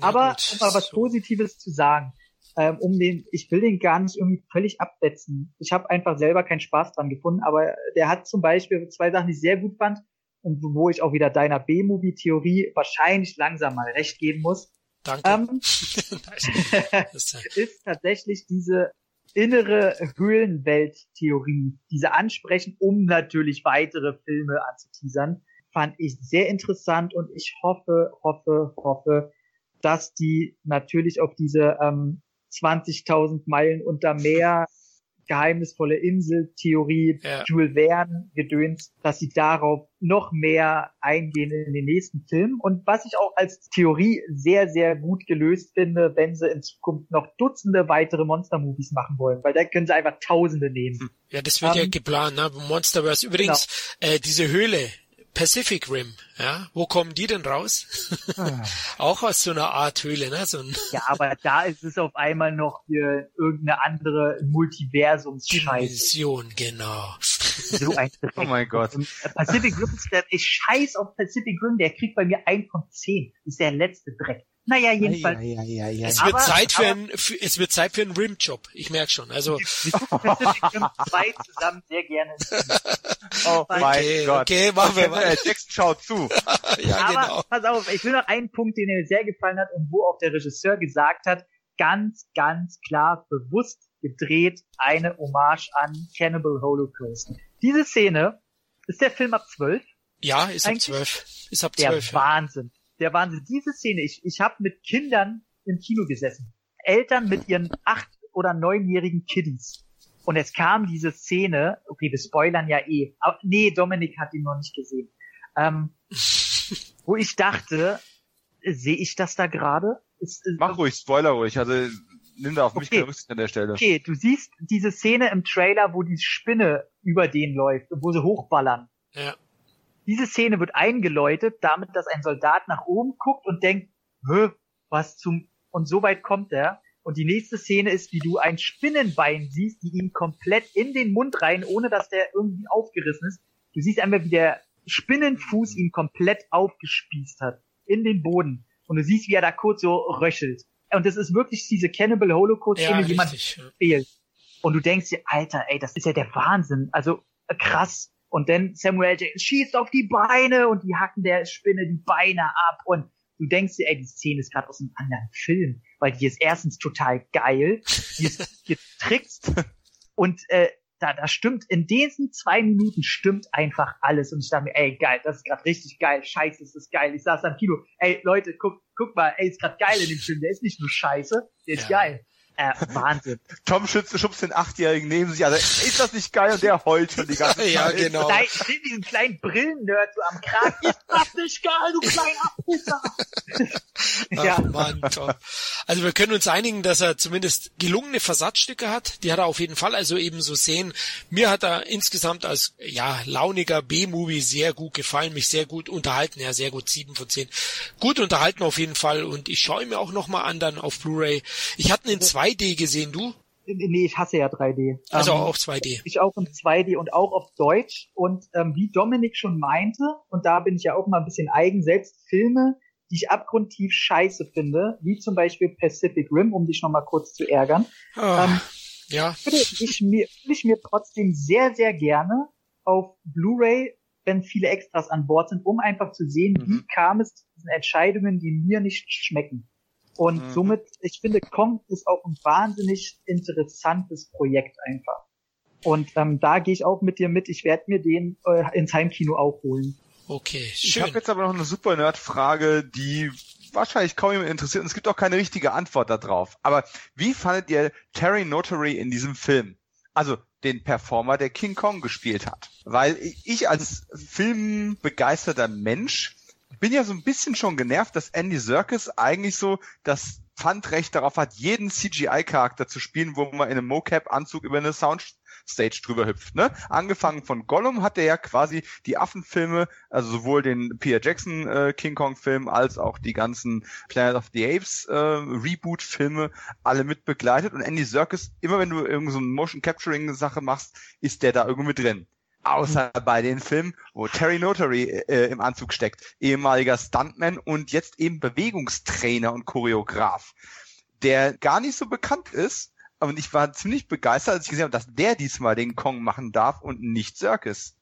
aber gut. um mal was Positives zu sagen, ähm, um den, ich will den gar nicht irgendwie völlig absetzen. Ich habe einfach selber keinen Spaß dran gefunden, aber der hat zum Beispiel zwei Sachen, die ich sehr gut fand und wo ich auch wieder deiner B-Movie-Theorie wahrscheinlich langsam mal recht geben muss. Danke. Ähm, (laughs) (laughs) ist tatsächlich diese innere Höhlenwelt-Theorie, diese ansprechen, um natürlich weitere Filme anzuteasern, fand ich sehr interessant und ich hoffe, hoffe, hoffe, dass die natürlich auf diese ähm, 20.000 Meilen unter Meer geheimnisvolle Insel-Theorie, Ja. Jules Verne-Gedöns, dass sie darauf noch mehr eingehen in den nächsten Filmen. Und was ich auch als Theorie sehr, sehr gut gelöst finde, wenn sie in Zukunft noch Dutzende weitere Monster-Movies machen wollen, weil da können sie einfach Tausende nehmen. Ja, das wird ja Ähm, geplant, ne? Monsterverse. Übrigens, äh, diese Höhle, Pacific Rim, ja, wo kommen die denn raus? (laughs) Auch aus so einer Art Höhle, ne? So ein Ja, aber da ist es auf einmal noch hier irgendeine andere Multiversums-Scheiße. Dimension, genau. So ein (laughs) Dreck. Oh mein Gott. Und Pacific Rim ist der, ich scheiß auf Pacific Rim, der kriegt bei mir ein von zehn. Das ist der letzte Dreck. Naja, jedenfalls. Es Aber- wird Zeit für aber- einen, für, es wird Zeit für einen Rim-Job. Ich merk schon. Also, (laughs) 2 zusammen sehr gerne. Oh (laughs) Okay, mein Gott. okay, machen wir mal. Jackson schaut zu. (laughs) ja, Aber genau. pass auf, ich will noch einen Punkt, den mir sehr gefallen hat und wo auch der Regisseur gesagt hat, ganz, ganz klar bewusst gedreht eine Hommage an Cannibal Holocaust. Diese Szene ist der Film ab 12, Ja, ist ab eigentlich zwölf. Ist ab der zwölf. ja. Wahnsinn. Der Wahnsinn. Diese Szene, ich, ich habe mit Kindern im Kino gesessen. Eltern mit ihren acht- oder neunjährigen Kiddies. Und es kam diese Szene, okay, wir spoilern ja eh, aber nee, Dominik hat ihn noch nicht gesehen, ähm, wo ich dachte, sehe ich das da gerade? Mach ruhig, Spoiler ruhig. Also nimm da auf mich Okay. keine Rücksicht an der Stelle. Okay, du siehst diese Szene im Trailer, wo die Spinne über den läuft und wo sie hochballern. Ja. Diese Szene wird eingeläutet, damit, dass ein Soldat nach oben guckt und denkt, Hö, was zum, und so weit kommt er. Und die nächste Szene ist, wie du ein Spinnenbein siehst, die ihm komplett in den Mund rein, ohne dass der irgendwie aufgerissen ist. Du siehst einfach, wie der Spinnenfuß ihn komplett aufgespießt hat. In den Boden. Und du siehst, wie er da kurz so röchelt. Und das ist wirklich diese Cannibal Holocaust Ja, Szene, die man fehlt. Und du denkst dir, Alter, ey, das ist ja der Wahnsinn. Also äh, krass. Und dann Samuel Jackson schießt auf die Beine und die hacken der Spinne die Beine ab. Und du denkst dir, ey, die Szene ist gerade aus einem anderen Film, weil die ist erstens total geil, die ist (laughs) getrickst und äh, da, da stimmt, in diesen zwei Minuten stimmt einfach alles. Und ich dachte mir, ey, geil, das ist gerade richtig geil, scheiße, ist das geil. Ich saß am Kino, ey, Leute, guck, guck mal, ey, ist gerade geil in dem Film, der ist nicht nur scheiße, der ist Ja. geil. Äh, Wahnsinn. (laughs) Tom Schütze schubst den Achtjährigen neben sich. Also ist das nicht geil? Und der heult schon die ganze (laughs) Zeit. Ja, genau. Nein, ich sehe diesen kleinen Brillen-Nerd so am Kragen. (laughs) Ist das nicht geil, du kleiner? Ach ja, Mann, Tom. Also wir können uns einigen, dass er zumindest gelungene Versatzstücke hat. Die hat er auf jeden Fall also eben so sehen. Mir hat er insgesamt als ja launiger B-Movie sehr gut gefallen, mich sehr gut unterhalten. Ja, sehr gut, sieben von zehn. Gut unterhalten auf jeden Fall und ich schaue ihn mir auch nochmal an dann auf Blu-ray. Ich hatte ihn in 2D gesehen, du? nee, ich hasse ja 3D. Also Ähm, auch 2D. ich auch in 2D und auch auf Deutsch. Und ähm, wie Dominik schon meinte, und da bin ich ja auch mal ein bisschen eigen, selbst Filme, die ich abgrundtief scheiße finde, wie zum Beispiel Pacific Rim, um dich nochmal kurz zu ärgern, Ah, ähm, ja, würde ich mir, würde ich mir trotzdem sehr, sehr gerne auf Blu-ray, wenn viele Extras an Bord sind, um einfach zu sehen, Mhm. wie kam es zu diesen Entscheidungen, die mir nicht schmecken. Und Mhm. somit, ich finde, Kong ist auch ein wahnsinnig interessantes Projekt einfach. Und ähm, da gehe ich auch mit dir mit. Ich werde mir den äh, ins Heimkino auch holen. okay, Ich schön. habe jetzt aber noch eine super Nerd-Frage, die wahrscheinlich kaum jemand interessiert. Und es gibt auch keine richtige Antwort darauf. Aber wie fandet ihr Terry Notary in diesem Film? Also den Performer, der King Kong gespielt hat. Weil ich als filmbegeisterter Mensch bin ja so ein bisschen schon genervt, dass Andy Serkis eigentlich so das Pfandrecht darauf hat, jeden CGI-Charakter zu spielen, wo man in einem Mocap-Anzug über eine Soundstage drüber hüpft. Ne? Angefangen von Gollum hat er ja quasi die Affenfilme, also sowohl den Peter Jackson äh, King Kong-Film als auch die ganzen Planet of the Apes äh, Reboot-Filme alle mit begleitet. Und Andy Serkis, immer wenn du irgend so Motion-Capturing-Sache machst, ist der da irgendwo mit drin. Außer bei den Filmen, wo Terry Notary äh, im Anzug steckt, ehemaliger Stuntman und jetzt eben Bewegungstrainer und Choreograf, der gar nicht so bekannt ist. Und ich war ziemlich begeistert, als ich gesehen habe, dass der diesmal den Kong machen darf und nicht Circus.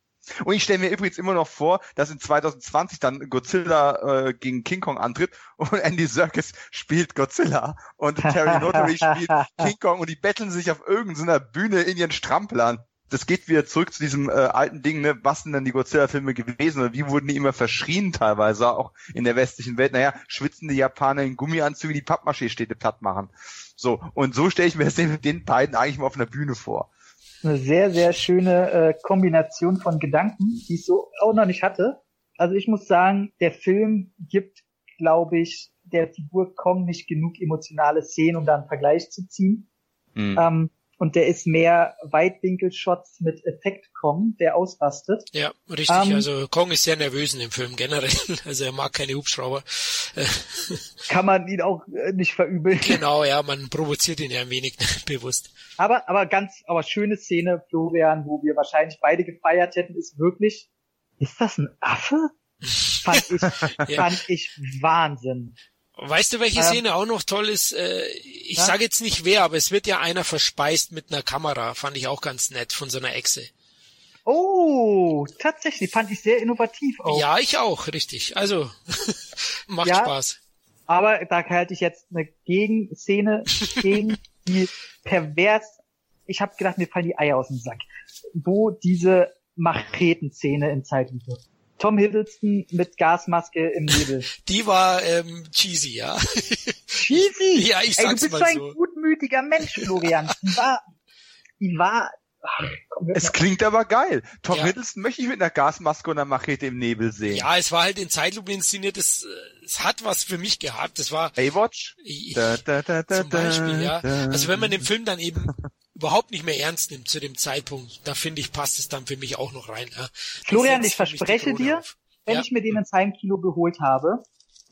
Und ich stelle mir übrigens immer noch vor, dass in 2020 dann Godzilla äh, gegen King Kong antritt und (laughs) Andy Serkis spielt Godzilla und Terry Notary spielt (laughs) King Kong und die betteln sich auf irgendeiner Bühne in ihren Stramplern das geht wieder zurück zu diesem äh, alten Ding, ne? was sind denn die Godzilla-Filme gewesen oder wie wurden die immer verschrien teilweise, auch in der westlichen Welt? Naja, schwitzende Japaner in Gummianzüge, die Pappmaché-Städte platt machen. So, und so stelle ich mir das (laughs) den, den beiden eigentlich mal auf einer Bühne vor. eine sehr, sehr schöne äh, Kombination von Gedanken, die ich so auch noch nicht hatte. Also ich muss sagen, der Film gibt, glaube ich, der Figur Kong nicht genug emotionale Szenen, um da einen Vergleich zu ziehen. Mhm. Ähm, und der ist mehr Weitwinkelshots mit Effekt Kong, der ausrastet. Ja, richtig. Um, ähm, also Kong ist sehr nervös in dem Film generell. (laughs) Also er mag keine Hubschrauber. (laughs) Kann man ihn auch äh, nicht verübeln. Genau, ja, man provoziert ihn ja ein wenig (laughs) bewusst. Aber, aber ganz, aber schöne Szene, Florian, wo wir wahrscheinlich beide gefeiert hätten, ist wirklich, ist das ein Affe? fand ich, ja. fand ich Wahnsinn. Weißt du, welche ähm, Szene auch noch toll ist? Äh, ich ja? sage jetzt nicht wer, aber es wird ja einer verspeist mit einer Kamera. Fand ich auch ganz nett von so einer Echse. Oh, tatsächlich, fand ich sehr innovativ auch. Ja, ich auch, richtig. Also, (laughs) macht ja, Spaß. Aber da halte ich jetzt eine Gegenszene gegen (laughs) die pervers. Ich habe gedacht, mir fallen die Eier aus dem Sack. Wo diese Machetenszene in Zeitlupe. Tom Hiddleston mit Gasmaske im Nebel. (laughs) Die war ähm, cheesy, ja. Cheesy? (laughs) ja, ich sag's Ey, du bist mal so ein gutmütiger Mensch, Florian. Die war, die war Ach, komm, es klingt aber geil. Tom ja. Hiddleston möchte ich mit einer Gasmaske und einer Machete im Nebel sehen. Ja, es war halt in Zeitlupe inszeniert. Es, äh, es hat was für mich gehabt. Das war Baywatch. Da, da, da, da, (laughs) zum Beispiel, ja. Also wenn man den Film dann eben überhaupt nicht mehr ernst nimmt zu dem Zeitpunkt, da finde ich, passt es dann für mich auch noch rein. Ja. Florian, ich verspreche dir, auf. wenn ja. ich mir den ins Heimkino geholt habe,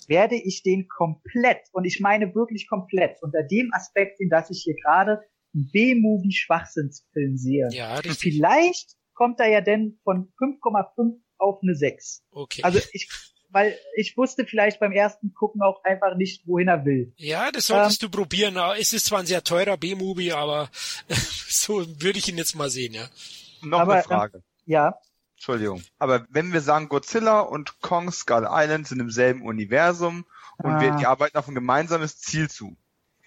werde ich den komplett, und ich meine wirklich komplett, unter dem Aspekt, in das ich hier gerade einen B-Movie-Schwachsinnsfilm sehe. Ja, richtig. Und vielleicht kommt er ja denn von 5,5 auf eine 6. Okay. Also ich weil ich wusste vielleicht beim ersten Gucken auch einfach nicht, wohin er will. Ja, das solltest ähm, du probieren. Es ist zwar ein sehr teurer B-Movie, aber (laughs) so würde ich ihn jetzt mal sehen, ja. Noch aber, eine Frage. Ähm, ja. Entschuldigung. Aber wenn wir sagen, Godzilla und Kong Skull Island sind im selben Universum und ah. wir, die arbeiten auf ein gemeinsames Ziel zu.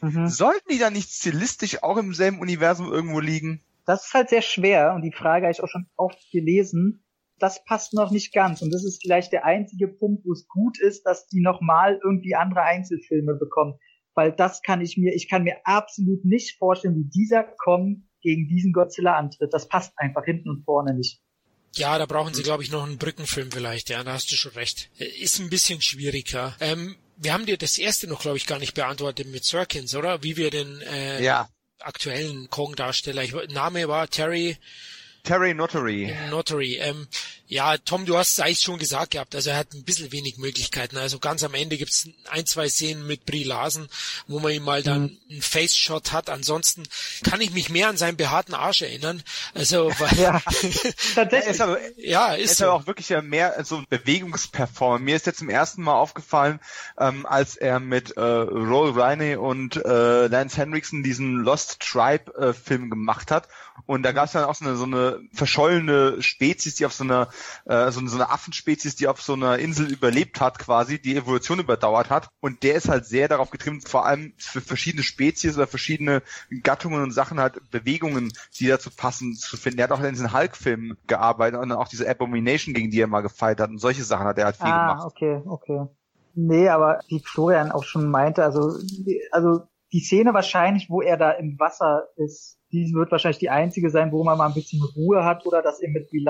Mhm. Sollten die dann nicht stilistisch auch im selben Universum irgendwo liegen? Das ist halt sehr schwer und die Frage habe ich auch schon oft gelesen das passt noch nicht ganz. Und das ist vielleicht der einzige Punkt, wo es gut ist, dass die nochmal irgendwie andere Einzelfilme bekommen. Weil das kann ich mir, ich kann mir absolut nicht vorstellen, wie dieser Kong gegen diesen Godzilla antritt. Das passt einfach hinten und vorne nicht. Ja, da brauchen sie, glaube ich, noch einen Brückenfilm vielleicht. Ja, da hast du schon recht. Ist ein bisschen schwieriger. Ähm, wir haben dir das erste noch, glaube ich, gar nicht beantwortet mit Sirkins, oder? Wie wir den äh, ja. aktuellen Kong-Darsteller, Name war Terry Terry Notary. Notary. Ähm, ja, Tom, du hast es eigentlich schon gesagt gehabt. Also er hat ein bisschen wenig Möglichkeiten. Also ganz am Ende gibt's ein, zwei Szenen mit Brie Larsen, wo man ihm mal dann mhm. einen Face-Shot hat. Ansonsten kann ich mich mehr an seinen behaarten Arsch erinnern. Also (laughs) weil ja, (laughs) tatsächlich. ist aber, ja, ist, ist so. aber auch wirklich mehr so ein Bewegungsperformer. Mir ist jetzt zum ersten Mal aufgefallen, ähm, als er mit äh, Roll Riney und äh, Lance Henriksen diesen Lost Tribe äh, Film gemacht hat. Und da gab es dann auch so eine, so eine verschollene Spezies, die auf so einer äh, so, so eine Affenspezies, die auf so einer Insel überlebt hat quasi, die Evolution überdauert hat. Und der ist halt sehr darauf getrimmt, vor allem für verschiedene Spezies oder verschiedene Gattungen und Sachen halt Bewegungen, die dazu passen, zu finden. Er hat auch in diesen Hulk-Filmen gearbeitet und auch diese Abomination, gegen die er mal gefeiert hat. Und solche Sachen hat er halt viel ah, gemacht. okay, okay. Nee, aber wie Florian auch schon meinte, also, also die Szene wahrscheinlich, wo er da im Wasser ist, die wird wahrscheinlich die einzige sein, wo man mal ein bisschen Ruhe hat oder das eben mit Brie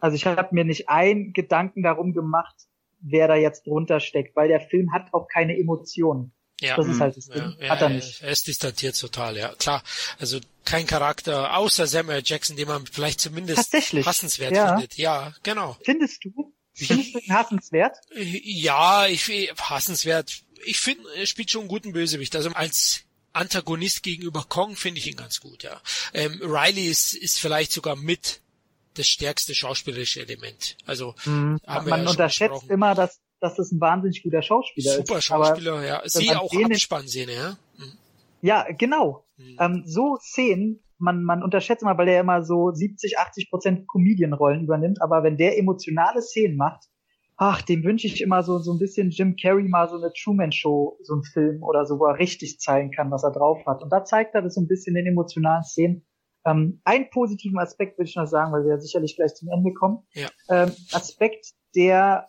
also ich habe mir nicht einen Gedanken darum gemacht, wer da jetzt drunter steckt, weil der Film hat auch keine Emotionen. Ja, das ist halt das Ding. Ja, hat er nicht. Er ist distanziert total, ja. Klar. Also kein Charakter, außer Samuel Jackson, den man vielleicht zumindest hassenswert ja. findet. Ja, genau. Findest du? Findest du ihn hassenswert? Ja, ich hassenswert. Ich finde, er spielt schon einen guten Bösewicht. Also als Antagonist gegenüber Kong finde ich ihn ganz gut, ja. Ähm, Riley ist, ist vielleicht sogar mit das stärkste schauspielerische Element. Also mhm. man ja unterschätzt immer, dass dass das ein wahnsinnig guter Schauspieler Super ist. Super Schauspieler, ja. Sie auch Abspannszene, ja. Mhm. Ja, genau. Mhm. Ähm, so Szenen, man, man unterschätzt immer, weil der immer so 70, 80 Prozent Comedian-Rollen übernimmt, aber wenn der emotionale Szenen macht, ach, dem wünsche ich immer so, so ein bisschen Jim Carrey mal so eine Truman-Show, so ein Film oder so, wo er richtig zeigen kann, was er drauf hat. Und da zeigt er das so ein bisschen in emotionalen Szenen. Ähm, einen positiven Aspekt würde ich noch sagen, weil wir ja sicherlich gleich zum Ende kommen. Ja. Ähm, Aspekt, der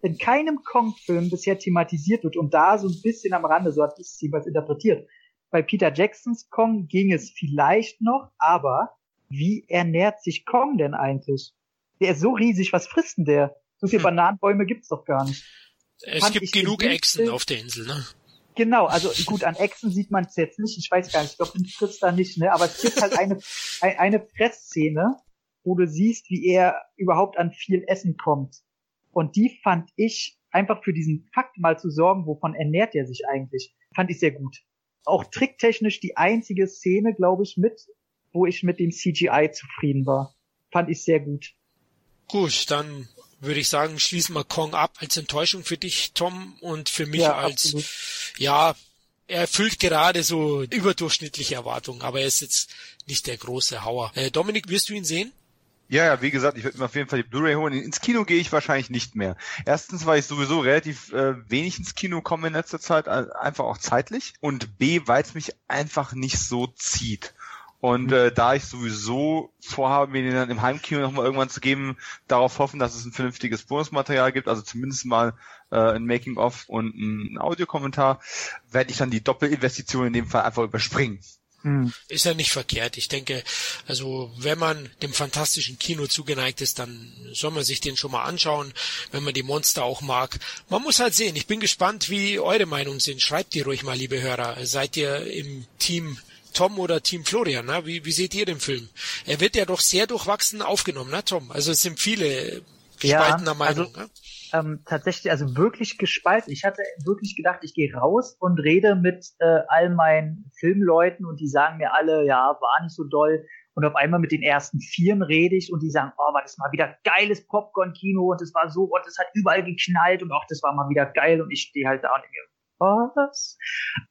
in keinem Kong-Film bisher thematisiert wird und da so ein bisschen am Rande, so hat es jeweils interpretiert. Bei Peter Jacksons Kong ging es vielleicht noch, aber wie ernährt sich Kong denn eigentlich? Der ist so riesig, was frisst denn der? So viele hm. Bananenbäume gibt's doch gar nicht. Es Fand gibt genug Echsen auf der Insel, ne? Genau, also gut, an Echsen sieht man es jetzt nicht. Ich weiß gar nicht, ich glaube, die frisst da nicht, ne? Aber es gibt halt eine, eine Fressszene, wo du siehst, wie er überhaupt an viel Essen kommt. Und die fand ich einfach für diesen Fakt mal zu sorgen, wovon ernährt er sich eigentlich, fand ich sehr gut. Auch tricktechnisch die einzige Szene, glaube ich, mit, wo ich mit dem CGI zufrieden war. Fand ich sehr gut. Gut, dann würde ich sagen, schließen wir Kong ab als Enttäuschung für dich, Tom, und für mich ja, als, absolut. ja, er erfüllt gerade so überdurchschnittliche Erwartungen, aber er ist jetzt nicht der große Hauer. Äh, Dominik, wirst du ihn sehen? Ja, ja, wie gesagt, ich würde mir auf jeden Fall die Blu-ray holen. Ins Kino gehe ich wahrscheinlich nicht mehr. Erstens, weil ich sowieso relativ äh, wenig ins Kino komme in letzter Zeit, einfach auch zeitlich. Und B, weil es mich einfach nicht so zieht. Und mhm. äh, da ich sowieso vorhabe, mir den dann im Heimkino nochmal irgendwann zu geben, darauf hoffen, dass es ein vernünftiges Bonusmaterial gibt, also zumindest mal äh, ein Making-of und ein Audiokommentar, werde ich dann die Doppelinvestition in dem Fall einfach überspringen. Hm. Ist ja nicht verkehrt. Ich denke, also wenn man dem fantastischen Kino zugeneigt ist, dann soll man sich den schon mal anschauen, wenn man die Monster auch mag. Man muss halt sehen. Ich bin gespannt, wie eure Meinungen sind. Schreibt die ruhig mal, liebe Hörer. Seid ihr im Team Tom oder Team Florian? Ne? Wie, wie seht ihr den Film? Er wird ja doch sehr durchwachsen aufgenommen, ne, Tom? Also es sind viele gespaltener ja, Meinung. Also, ne? ähm, tatsächlich, also wirklich gespalten. Ich hatte wirklich gedacht, ich gehe raus und rede mit äh, all meinen Filmleuten und die sagen mir alle, ja, war nicht so doll. Und auf einmal mit den ersten Vieren rede ich und die sagen, oh, war das mal wieder geiles Popcorn-Kino und es war so und es hat überall geknallt und auch das war mal wieder geil und ich stehe halt da und denke, was?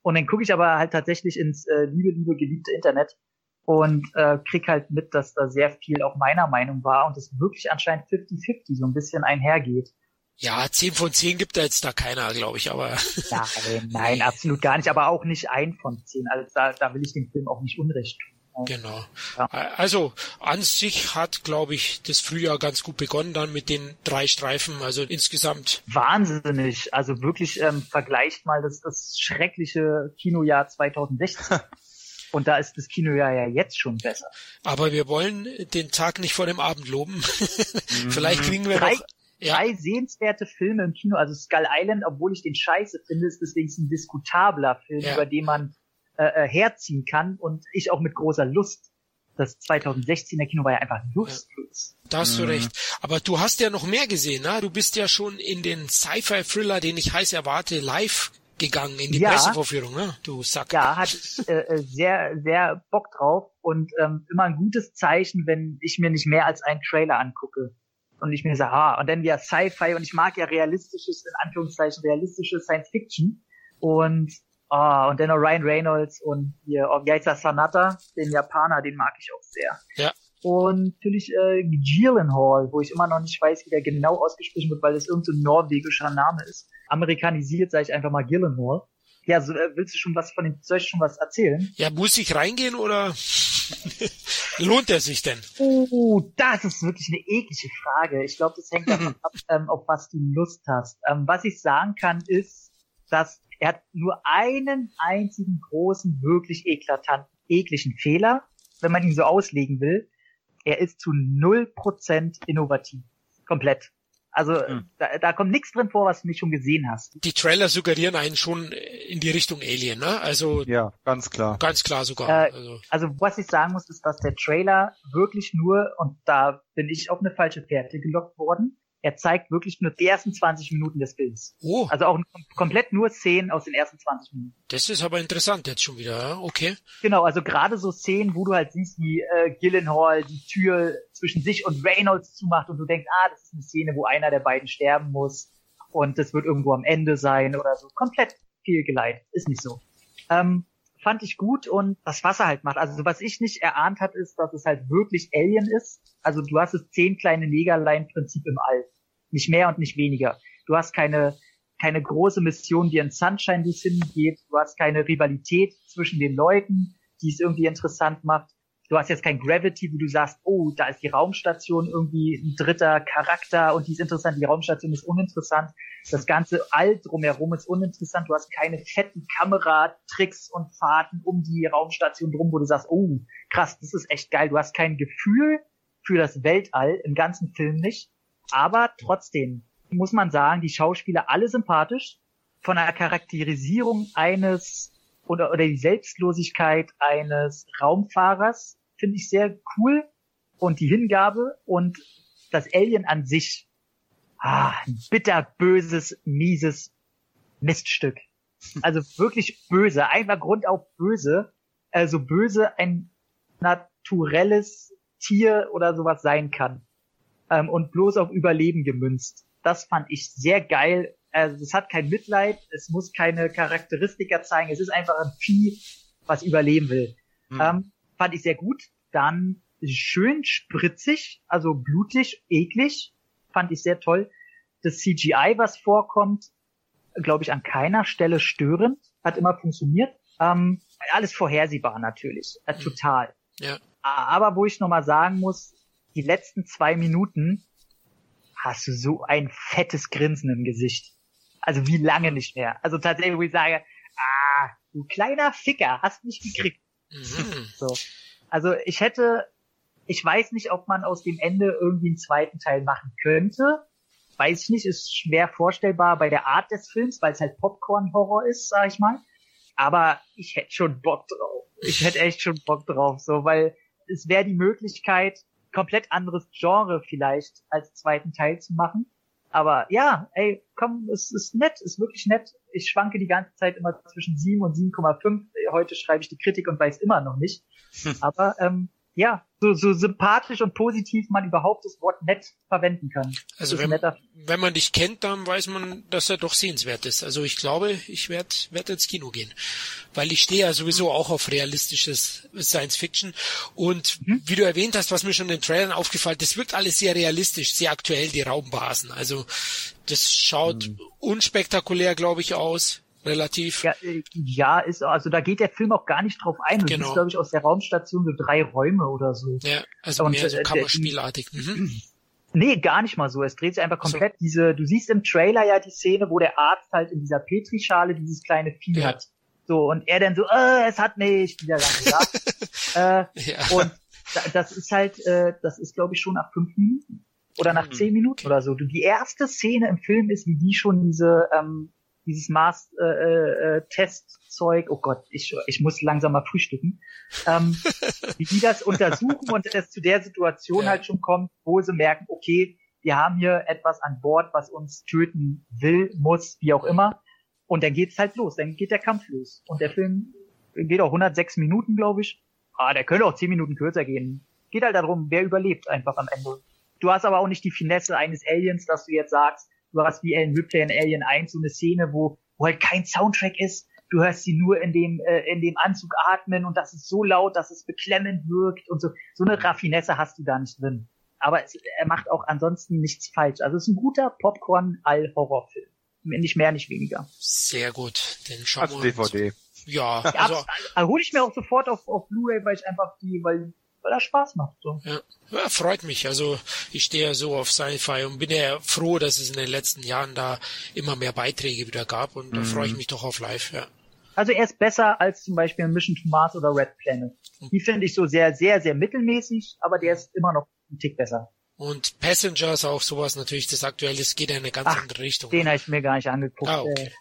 Und dann gucke ich aber halt tatsächlich ins äh, liebe, liebe, geliebte Internet und äh, krieg halt mit, dass da sehr viel auch meiner Meinung war und es wirklich anscheinend 50-50 so ein bisschen einhergeht. Ja, 10 von 10 gibt da jetzt da keiner, glaube ich, aber. Nein, (laughs) nein, absolut gar nicht, aber auch nicht ein von 10. Also da, da will ich dem Film auch nicht unrecht tun. Genau. Ja. Also an sich hat, glaube ich, das Frühjahr ganz gut begonnen dann mit den drei Streifen. Also insgesamt. Wahnsinnig. Also wirklich ähm, vergleicht mal das, das schreckliche Kinojahr 2016. (laughs) Und da ist das Kinojahr ja jetzt schon besser. Aber wir wollen den Tag nicht vor dem Abend loben. (laughs) Vielleicht kriegen wir drei, noch drei sehenswerte Filme im Kino. Also Skull Island, obwohl ich den scheiße finde, ist deswegen ein diskutabler Film, ja. über den man äh, äh, herziehen kann und ich auch mit großer Lust. Das 2016er Kino war ja einfach lustlos. Ja, da hast du mhm. recht. Aber du hast ja noch mehr gesehen, ne? Du bist ja schon in den Sci-Fi-Thriller, den ich heiß erwarte, live gegangen in die ja, Pressevorführung, ne? Du Sack. Ja, hatte ich äh, äh, sehr, sehr Bock drauf und ähm, immer ein gutes Zeichen, wenn ich mir nicht mehr als einen Trailer angucke und ich mir sage, ah, und dann wieder Sci-Fi und ich mag ja realistisches, in Anführungszeichen realistisches Science Fiction und ah, und dann noch Ryan Reynolds und hier, das, Sanata, den Japaner, den mag ich auch sehr. Ja. Und natürlich äh, Gyllenhaal, wo ich immer noch nicht weiß, wie der genau ausgesprochen wird, weil das irgendein so norwegischer Name ist. Amerikanisiert sage ich einfach mal Gyllenhaal. Ja, so, äh, willst du schon was von dem, soll ich schon was erzählen? Ja, muss ich reingehen oder (laughs) lohnt er sich denn? Oh, das ist wirklich eine eklige Frage. Ich glaube, das hängt davon ab, (laughs) ähm, auf was du Lust hast. Ähm, was ich sagen kann, ist, dass er hat nur einen einzigen großen, wirklich eklatanten, ekligen Fehler, wenn man ihn so auslegen will. Er ist zu null Prozent innovativ. Komplett. Also hm. da, da kommt nichts drin vor, was du nicht schon gesehen hast. Die Trailer suggerieren einen schon in die Richtung Alien, ne? Also ja, ganz klar. Ganz klar sogar. Äh, also. also was ich sagen muss, ist, dass der Trailer wirklich nur und da bin ich auf eine falsche Fährte gelockt worden er zeigt wirklich nur die ersten 20 Minuten des Films. Oh. Also auch komplett nur Szenen aus den ersten 20 Minuten. Das ist aber interessant jetzt schon wieder, okay. Genau, also gerade so Szenen, wo du halt siehst, wie äh, Gillenhall die Tür zwischen sich und Reynolds zumacht und du denkst, ah, das ist eine Szene, wo einer der beiden sterben muss und das wird irgendwo am Ende sein oder so. Komplett fehlgeleitet. Ist nicht so. Ähm, fand ich gut und das Wasser halt macht. Also was ich nicht erahnt hat, ist, dass es halt wirklich Alien ist. Also du hast es zehn kleine Negerlein-Prinzip im All. Nicht mehr und nicht weniger. Du hast keine, keine große Mission, die in Sunshine die hingeht. Du hast keine Rivalität zwischen den Leuten, die es irgendwie interessant macht. du hast jetzt kein Gravity, wo du sagst, oh, da ist die Raumstation irgendwie ein dritter Charakter und die ist interessant, die Raumstation ist uninteressant. Das ganze All drumherum ist uninteressant. Du hast keine fetten Kameratricks und Fahrten um die Raumstation drum, wo du sagst, oh, krass, das ist echt geil. Du hast kein Gefühl für das Weltall im ganzen Film nicht. Aber trotzdem muss man sagen, die Schauspieler alle sympathisch. Von der Charakterisierung eines oder, oder die Selbstlosigkeit eines Raumfahrers finde ich sehr cool. Und die Hingabe und das Alien an sich, ah, ein bitterböses, mieses Miststück. Also wirklich böse, einfach grundauf böse, also böse ein naturelles Tier oder sowas sein kann ähm, und bloß auf Überleben gemünzt. Das fand ich sehr geil. Also es hat kein Mitleid, es muss keine Charakteristika zeigen, es ist einfach ein Vieh, was überleben will. Mhm. Ähm, fand ich sehr gut. Dann schön spritzig, also blutig, eklig, fand ich sehr toll. Das CGI, was vorkommt, glaube ich, an keiner Stelle störend, hat immer funktioniert. Ähm, alles vorhersehbar natürlich, äh, total. Ja. Aber wo ich nochmal sagen muss, die letzten zwei Minuten hast du so ein fettes Grinsen im Gesicht. Also wie lange nicht mehr. Also tatsächlich, wo ich sage, ah, du kleiner Ficker, hast mich gekriegt. Mhm. (laughs) So. Also ich hätte, ich weiß nicht, ob man aus dem Ende irgendwie einen zweiten Teil machen könnte. Weiß ich nicht, ist schwer vorstellbar bei der Art des Films, weil es halt Popcorn-Horror ist, sag ich mal. Aber ich hätte schon Bock drauf. Ich hätte echt schon Bock drauf, so, weil es wäre die Möglichkeit, komplett anderes Genre vielleicht als zweiten Teil zu machen. Aber ja, ey, komm, es ist nett, ist wirklich nett. Ich schwanke die ganze Zeit immer zwischen 7 und 7,5. Heute schreibe ich die Kritik und weiß immer noch nicht. (laughs) Aber ähm, ja, so, so sympathisch und positiv man überhaupt das Wort nett verwenden kann. Also wenn, wenn man dich kennt, dann weiß man, dass er doch sehenswert ist. Also ich glaube, ich werde werd ins Kino gehen, weil ich stehe ja sowieso auch auf realistisches Science Fiction und mhm. wie du erwähnt hast, was mir schon in den Trailern aufgefallen, das wirkt alles sehr realistisch, sehr aktuell die Raumbasen. Also das schaut mhm. unspektakulär, glaube ich, aus relativ. Ja, äh, ja, ist, also da geht der Film auch gar nicht drauf ein. Du genau. siehst, glaube ich, aus der Raumstation so drei Räume oder so. Ja, also Und, mehr so äh, Kammerspielartig. Mhm. (clears throat) Nee, gar nicht mal so. Es dreht sich einfach komplett so. diese, du siehst im Trailer ja die Szene, wo der Arzt halt in dieser Petrischale dieses kleine Vieh ja. hat. So, und er dann so, äh, es hat nicht, wieder lang gesagt. (laughs) äh, ja. Und das ist halt, äh, das ist glaube ich schon nach fünf Minuten oder nach hm, zehn Minuten okay. oder so. Du, die erste Szene im Film ist, wie die schon diese ähm, dieses Maß äh, äh, Testzeug, oh Gott, ich, ich muss langsam mal frühstücken, ähm, (laughs) wie die das untersuchen und es zu der Situation ja. halt schon kommt, wo sie merken, okay, wir haben hier etwas an Bord, was uns töten will, muss, wie auch immer. Und dann geht's halt los, dann geht der Kampf los. Und der Film geht auch 106 Minuten, glaube ich. Ah, der könnte auch 10 Minuten kürzer gehen. Geht halt darum, wer überlebt einfach am Ende. Du hast aber auch nicht die Finesse eines Aliens, dass du jetzt sagst, hast wie Alan Ripley in Alien 1 so eine Szene, wo, wo halt kein Soundtrack ist. Du hörst sie nur in dem, äh, in dem Anzug atmen und das ist so laut, dass es beklemmend wirkt und so. So eine Raffinesse hast du da nicht drin. Aber es, er macht auch ansonsten nichts falsch. Also es ist ein guter Popcorn-All-Horrorfilm. Nicht mehr, nicht weniger. Sehr gut. Den schauen Als wir uns. DVD. Ja, also, also hole ich mir auch sofort auf, auf Blu-ray, weil ich einfach die, weil weil er Spaß macht. So. Ja. ja, freut mich. Also ich stehe ja so auf Sci-Fi und bin ja froh, dass es in den letzten Jahren da immer mehr Beiträge wieder gab und mhm. da freue ich mich doch auf live, ja. Also er ist besser als zum Beispiel Mission to Mars oder Red Planet. Mhm. Die finde ich so sehr, sehr, sehr mittelmäßig, aber der ist immer noch ein Tick besser. Und Passengers auch sowas natürlich, das aktuelle, das geht in eine ganz Ach, andere Richtung. Den habe ich mir gar nicht angeguckt. Ah, okay.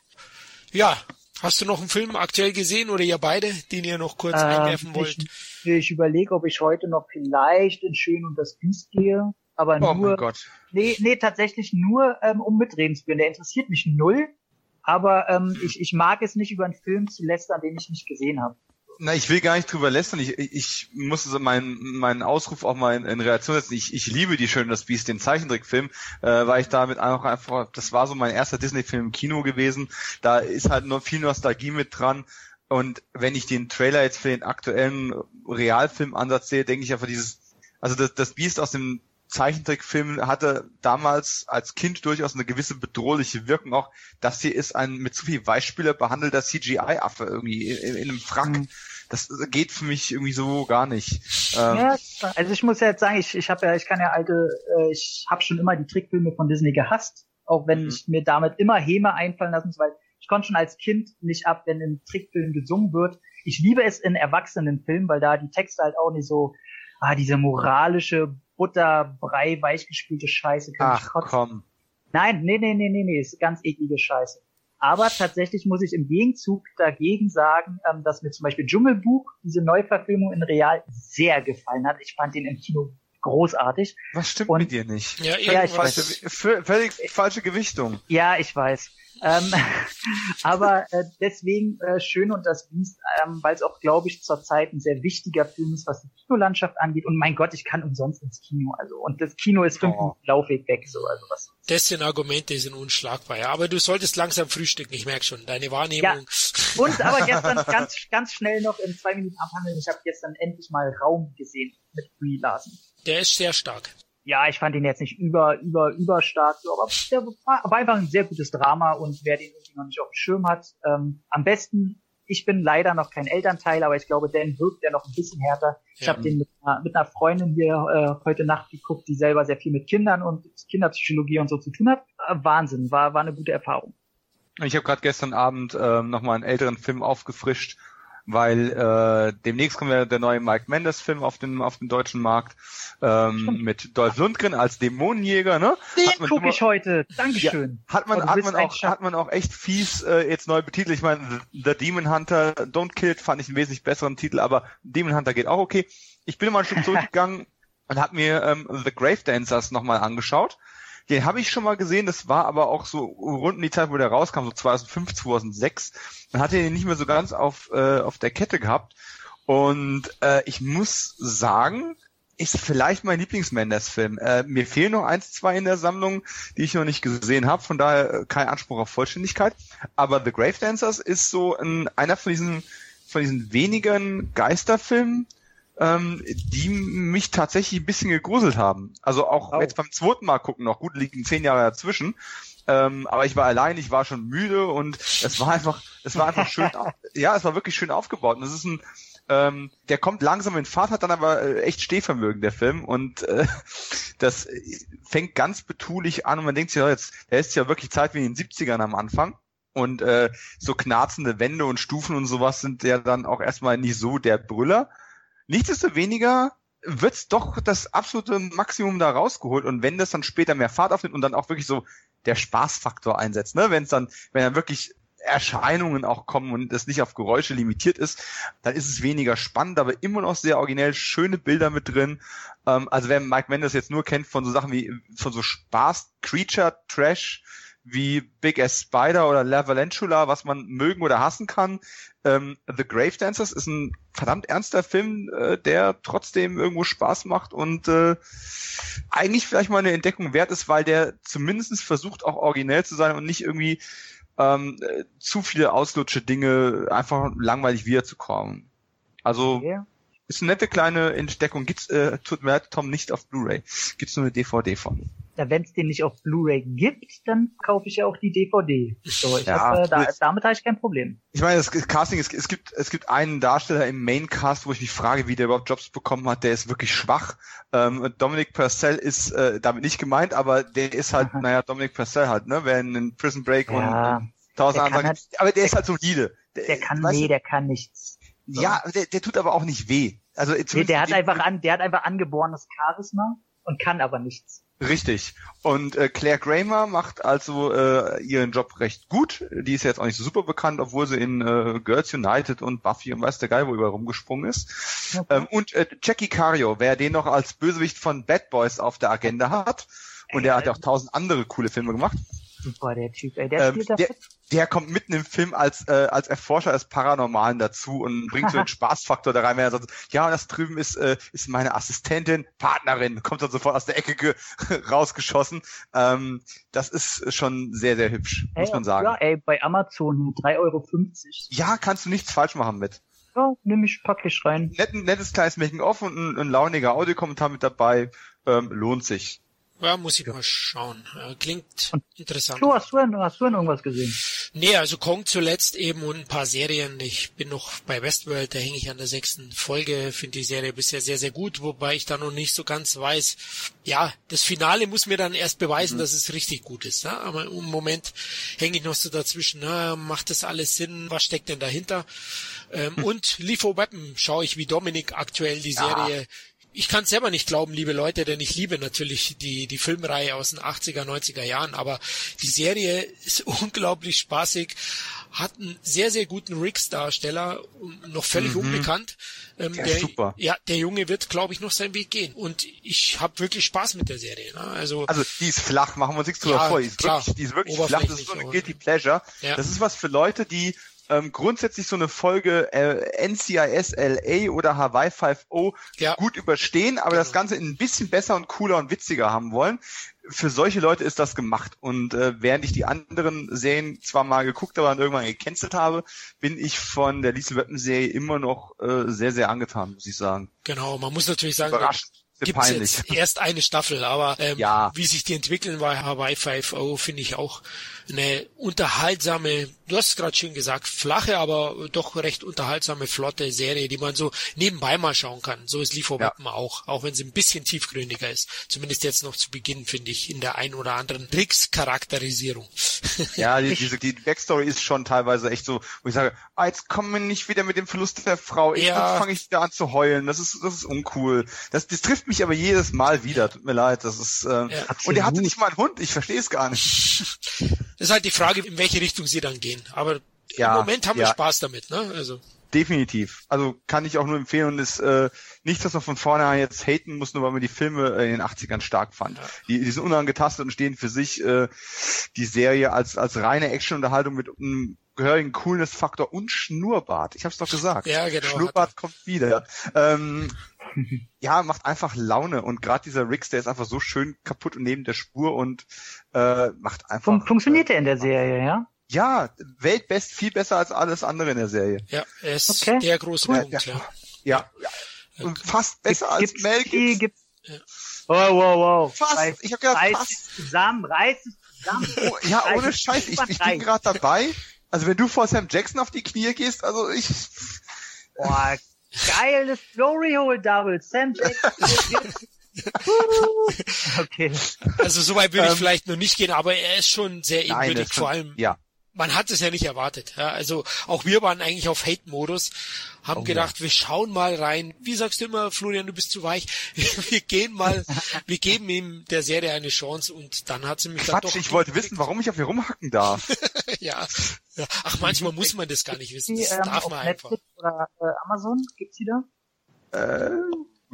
Ja, Hast du noch einen Film aktuell gesehen oder ihr beide, den ihr noch kurz ähm, einwerfen wollt? Ich, ich überlege, ob ich heute noch vielleicht in Schön und das Biest gehe, aber oh nur. Mein Gott. Nee, nee, tatsächlich nur, ähm, um mitreden zu können. Der interessiert mich null, aber ähm, ich, ich mag es nicht, über einen Film zu lästern, den ich nicht gesehen habe. Na, ich will gar nicht drüber lästern. Ich, ich muss so meinen, meinen Ausruf auch mal in, in Reaktion setzen. Ich, ich liebe die Schön das Biest, den Zeichentrickfilm, äh, weil ich damit einfach, einfach, das war so mein erster Disney-Film im Kino gewesen. Da ist halt noch viel Nostalgie mit dran. Und wenn ich den Trailer jetzt für den aktuellen Realfilmansatz sehe, denke ich einfach dieses, also das, das Biest aus dem Zeichentrickfilm hatte damals als Kind durchaus eine gewisse bedrohliche Wirkung auch. Das hier ist ein mit zu viel Weichspüler behandelter CGI-Affe irgendwie in, in, einem Frack. Mhm. Das geht für mich irgendwie so gar nicht. Ähm, ja, also ich muss ja jetzt sagen, ich, ich habe ja, ich kann ja alte, äh, ich habe schon immer die Trickfilme von Disney gehasst, auch wenn mhm. ich mir damit immer Häme einfallen lassen muss, weil ich konnte schon als Kind nicht ab, wenn im Trickfilm gesungen wird. Ich liebe es in Erwachsenenfilmen, weil da die Texte halt auch nicht so, ah, diese moralische Butterbrei weichgespülte Scheiße kann Ach, ich kotzen. komm. Nein, nee, nee, nee, nee, nee, ist ganz eklige Scheiße. Aber tatsächlich muss ich im Gegenzug dagegen sagen, ähm, dass mir zum Beispiel Dschungelbuch, diese Neuverfilmung in Real, sehr gefallen hat. Ich fand den im Kino großartig. Was stimmt Und, mit dir nicht? Ja, ja ich weiß. Völlig falsche Gewichtung. Ja, ich weiß. Ähm, (laughs) aber äh, deswegen äh, Schön und das Biest, ähm, weil es auch, glaube ich, zurzeit ein sehr wichtiger Film ist, was die Kinolandschaft angeht. Und mein Gott, ich kann umsonst ins Kino. Also und das Kino ist fünf oh. Laufweg weg. So, also was. Das sind Argumente, die sind unschlagbar. Ja. Aber du solltest langsam frühstücken. Ich merke schon, deine Wahrnehmung. Ja. (laughs) Und aber gestern (laughs) ganz ganz schnell noch in zwei Minuten abhandeln. Ich habe gestern endlich mal Raum gesehen mit Brie Larson. Der ist sehr stark ja, ich fand ihn jetzt nicht über, über, überstark, so, aber der war, war einfach ein sehr gutes Drama und wer den irgendwie noch nicht auf dem Schirm hat, ähm, am besten, ich bin leider noch kein Elternteil, aber ich glaube, Dan wirkt ja noch ein bisschen härter. Ich ja. habe den mit einer, mit einer Freundin hier äh, heute Nacht geguckt, die selber sehr viel mit Kindern und Kinderpsychologie und so zu tun hat. Äh, Wahnsinn, war, war eine gute Erfahrung. Ich habe gerade gestern Abend ähm, nochmal einen älteren Film aufgefrischt weil äh, demnächst kommt ja der neue Mike Mendes Film auf den auf den deutschen Markt ähm, mit Dolph Lundgren als Dämonenjäger, ne? Den gucke ich heute. Dankeschön. Ja, hat man hat man auch hat man auch echt fies äh, jetzt neu betitelt. Ich meine The Demon Hunter Don't Kill fand ich einen wesentlich besseren Titel, aber Demon Hunter geht auch okay. Ich bin mal schon (laughs) zurückgegangen und habe mir ähm, The Grave Dancers nochmal angeschaut. Den habe ich schon mal gesehen, das war aber auch so rund in die Zeit, wo der rauskam, so 2005, 2006. Dann hatte den nicht mehr so ganz auf, äh, auf der Kette gehabt. Und äh, ich muss sagen, ist vielleicht mein Lieblings-Mendes-Film. Äh, mir fehlen noch eins, zwei in der Sammlung, die ich noch nicht gesehen habe, von daher äh, kein Anspruch auf Vollständigkeit. Aber The Grave Dancers ist so ein, einer von diesen, von diesen wenigen Geisterfilmen, ähm, die mich tatsächlich ein bisschen gegruselt haben. Also auch oh. jetzt beim zweiten Mal gucken noch, gut, liegen zehn Jahre dazwischen. Ähm, aber ich war allein, ich war schon müde und es war einfach, es war einfach schön, (laughs) ja, es war wirklich schön aufgebaut. Und es ist ein, ähm, der kommt langsam in Fahrt, hat dann aber äh, echt Stehvermögen, der Film. Und äh, (laughs) das fängt ganz betulich an und man denkt sich, ja, jetzt, der ist ja wirklich Zeit wie in den 70ern am Anfang. Und äh, so knarzende Wände und Stufen und sowas sind ja dann auch erstmal nicht so der Brüller. Nichtsdestoweniger wird's doch das absolute Maximum da rausgeholt und wenn das dann später mehr Fahrt aufnimmt und dann auch wirklich so der Spaßfaktor einsetzt, ne, wenn es dann, wenn dann wirklich Erscheinungen auch kommen und es nicht auf Geräusche limitiert ist, dann ist es weniger spannend, aber immer noch sehr originell, schöne Bilder mit drin. Ähm, also wer Mike Mendes jetzt nur kennt von so Sachen wie von so Spaß, Creature, Trash, wie Big Ass Spider oder La Valentula, was man mögen oder hassen kann. Ähm, The Grave Dancers ist ein verdammt ernster Film, äh, der trotzdem irgendwo Spaß macht und äh, eigentlich vielleicht mal eine Entdeckung wert ist, weil der zumindest versucht auch originell zu sein und nicht irgendwie ähm, äh, zu viele auslutsche Dinge einfach langweilig wiederzukommen. Also yeah. ist eine nette kleine Entdeckung. Gibt's, äh, tut mir leid, Tom, nicht auf Blu-ray. Gibt's nur eine DVD von ja, wenn es den nicht auf Blu-ray gibt, dann kaufe ich ja auch die DVD. So, ich ja, hab, äh, da, damit habe ich kein Problem. Ich meine, das Casting, es, es gibt es gibt einen Darsteller im Maincast, wo ich mich frage, wie der überhaupt Jobs bekommen hat. Der ist wirklich schwach. Ähm, Dominic Purcell ist äh, damit nicht gemeint, aber der ist halt, Aha. naja, Dominic Purcell halt, ne, wer in Prison Break ja, und tausend andere, halt, aber der, der ist halt solide. Der, der kann, nee, der kann nichts. So. Ja, der, der tut aber auch nicht weh. Also nee, der hat einfach an, der hat einfach angeborenes Charisma und kann aber nichts. Richtig. Und äh, Claire Kramer macht also äh, ihren Job recht gut. Die ist jetzt auch nicht so super bekannt, obwohl sie in äh, Girls United und Buffy und weiß der Geil, wo überall rumgesprungen ist. Okay. Ähm, und äh, Jackie Cario, wer den noch als Bösewicht von Bad Boys auf der Agenda hat, und der hat ja auch tausend andere coole Filme gemacht, super, der Typ, ey. Der, ähm, spielt der, der kommt mitten im Film als, äh, als Erforscher des Paranormalen dazu und bringt so (laughs) den Spaßfaktor da rein, wenn er sagt, ja, und das drüben ist, äh, ist meine Assistentin, Partnerin, kommt dann sofort aus der Ecke (laughs) rausgeschossen. Ähm, das ist schon sehr, sehr hübsch, ey, muss man sagen. Ja, ey, bei Amazon 3,50 Euro. Ja, kannst du nichts falsch machen mit. Ja, nimm ich, pack ich rein. Net, nettes kleines Making-of und ein, ein launiger Audiokommentar mit dabei, ähm, lohnt sich. Ja, muss ich mal schauen. Klingt Und interessant. Du hast du, denn, hast du denn irgendwas gesehen? Nee, also Kong zuletzt eben und ein paar Serien. Ich bin noch bei Westworld, da hänge ich an der sechsten Folge, finde die Serie bisher sehr, sehr gut, wobei ich da noch nicht so ganz weiß. Ja, das Finale muss mir dann erst beweisen, mhm. dass es richtig gut ist. Ne? Aber im Moment hänge ich noch so dazwischen. Na, macht das alles Sinn? Was steckt denn dahinter? Ähm, mhm. Und Lethal Weapon schaue ich wie Dominik aktuell die Serie. Ich kann selber nicht glauben, liebe Leute, denn ich liebe natürlich die, die Filmreihe aus den 80er, 90er Jahren, aber die Serie ist (laughs) unglaublich spaßig, hat einen sehr, sehr guten Riggs-Darsteller, noch völlig mhm. unbekannt. Ähm, der, der, super. Ja, der Junge wird, glaube ich, noch seinen Weg gehen. Und ich habe wirklich Spaß mit der Serie. Ne? Also, also die ist flach, machen wir uns nichts drüber ja, vor. Die ist klar, wirklich, die ist wirklich flach, das ist so eine Guilty Pleasure. Ja. Das ist was für Leute, die ähm, grundsätzlich so eine Folge äh, NCIS LA oder Hawaii 5.0 ja. gut überstehen, aber genau. das Ganze ein bisschen besser und cooler und witziger haben wollen. Für solche Leute ist das gemacht. Und äh, während ich die anderen Serien zwar mal geguckt, aber dann irgendwann gecancelt habe, bin ich von der Lisa Weapon Serie immer noch äh, sehr, sehr angetan, muss ich sagen. Genau, man muss natürlich sagen, Überraschend gibt es jetzt (laughs) erst eine Staffel, aber ähm, ja. wie sich die entwickeln bei Hawaii 5.0 finde ich auch eine unterhaltsame, du hast es gerade schön gesagt, flache, aber doch recht unterhaltsame, flotte Serie, die man so nebenbei mal schauen kann. So ist Liefer ja. auch, auch wenn sie ein bisschen tiefgründiger ist. Zumindest jetzt noch zu Beginn, finde ich, in der ein oder anderen Tricks-Charakterisierung. (laughs) Ja, die, diese, die Backstory ist schon teilweise echt so, wo ich sage, ah, jetzt kommen wir nicht wieder mit dem Verlust der Frau, ich ja. fange ich wieder an zu heulen, das ist, das ist uncool. Das, das trifft mich aber jedes Mal wieder, tut mir leid, das ist, äh, ja, und er hatte nicht mal einen Hund, ich verstehe es gar nicht. Das ist halt die Frage, in welche Richtung sie dann gehen. Aber ja, im Moment haben wir Spaß damit, ne? Also. Definitiv. Also kann ich auch nur empfehlen und ist äh, nichts, was man von vornherein jetzt haten muss, nur weil man die Filme in den 80ern stark fand. Ja. Die, die sind unangetastet und stehen für sich äh, die Serie als, als reine Actionunterhaltung mit einem gehörigen Coolness-Faktor und Schnurrbart. Ich hab's doch gesagt. Ja, genau. Schnurrbart kommt wieder. Ähm, (laughs) ja, macht einfach Laune und gerade dieser Rix, der ist einfach so schön kaputt und neben der Spur und äh, macht einfach. Fun funktioniert er in der Serie, ja? Ja, weltbest, viel besser als alles andere in der Serie. Ja, er ist okay. der große cool. Punkt, ja. Ja, ja. Und fast besser als gibt's Mel Gibson. Gibt's, ja. Wow, wow, wow. Fast, Reiß, ich hab gedacht, reiß fast. zusammen, reiß zusammen. (laughs) Oh, ja, ohne Scheiß, ich, ich bin gerade dabei. Also wenn du vor Sam Jackson auf die Knie gehst, also ich... Boah, Geiles Glory Hole Double. Sam (laughs) Jackson. okay. Also soweit würde ich ähm, vielleicht noch nicht gehen, aber er ist schon sehr ebenbürtig, vor allem. Ja. Man hat es ja nicht erwartet. Ja, also auch wir waren eigentlich auf Hate-Modus, haben oh, gedacht, ja. wir schauen mal rein. Wie sagst du immer, Florian, du bist zu weich. (laughs) wir gehen mal, wir geben ihm der Serie eine Chance und dann hat sie mich Quatsch, dann doch. Ich wollte wissen, warum ich auf ihr rumhacken darf. (laughs) ja. ja. Ach, manchmal muss man das gar nicht wissen. Das die, ähm, darf man einfach. Netflix oder äh, Amazon gibt's die da? Äh,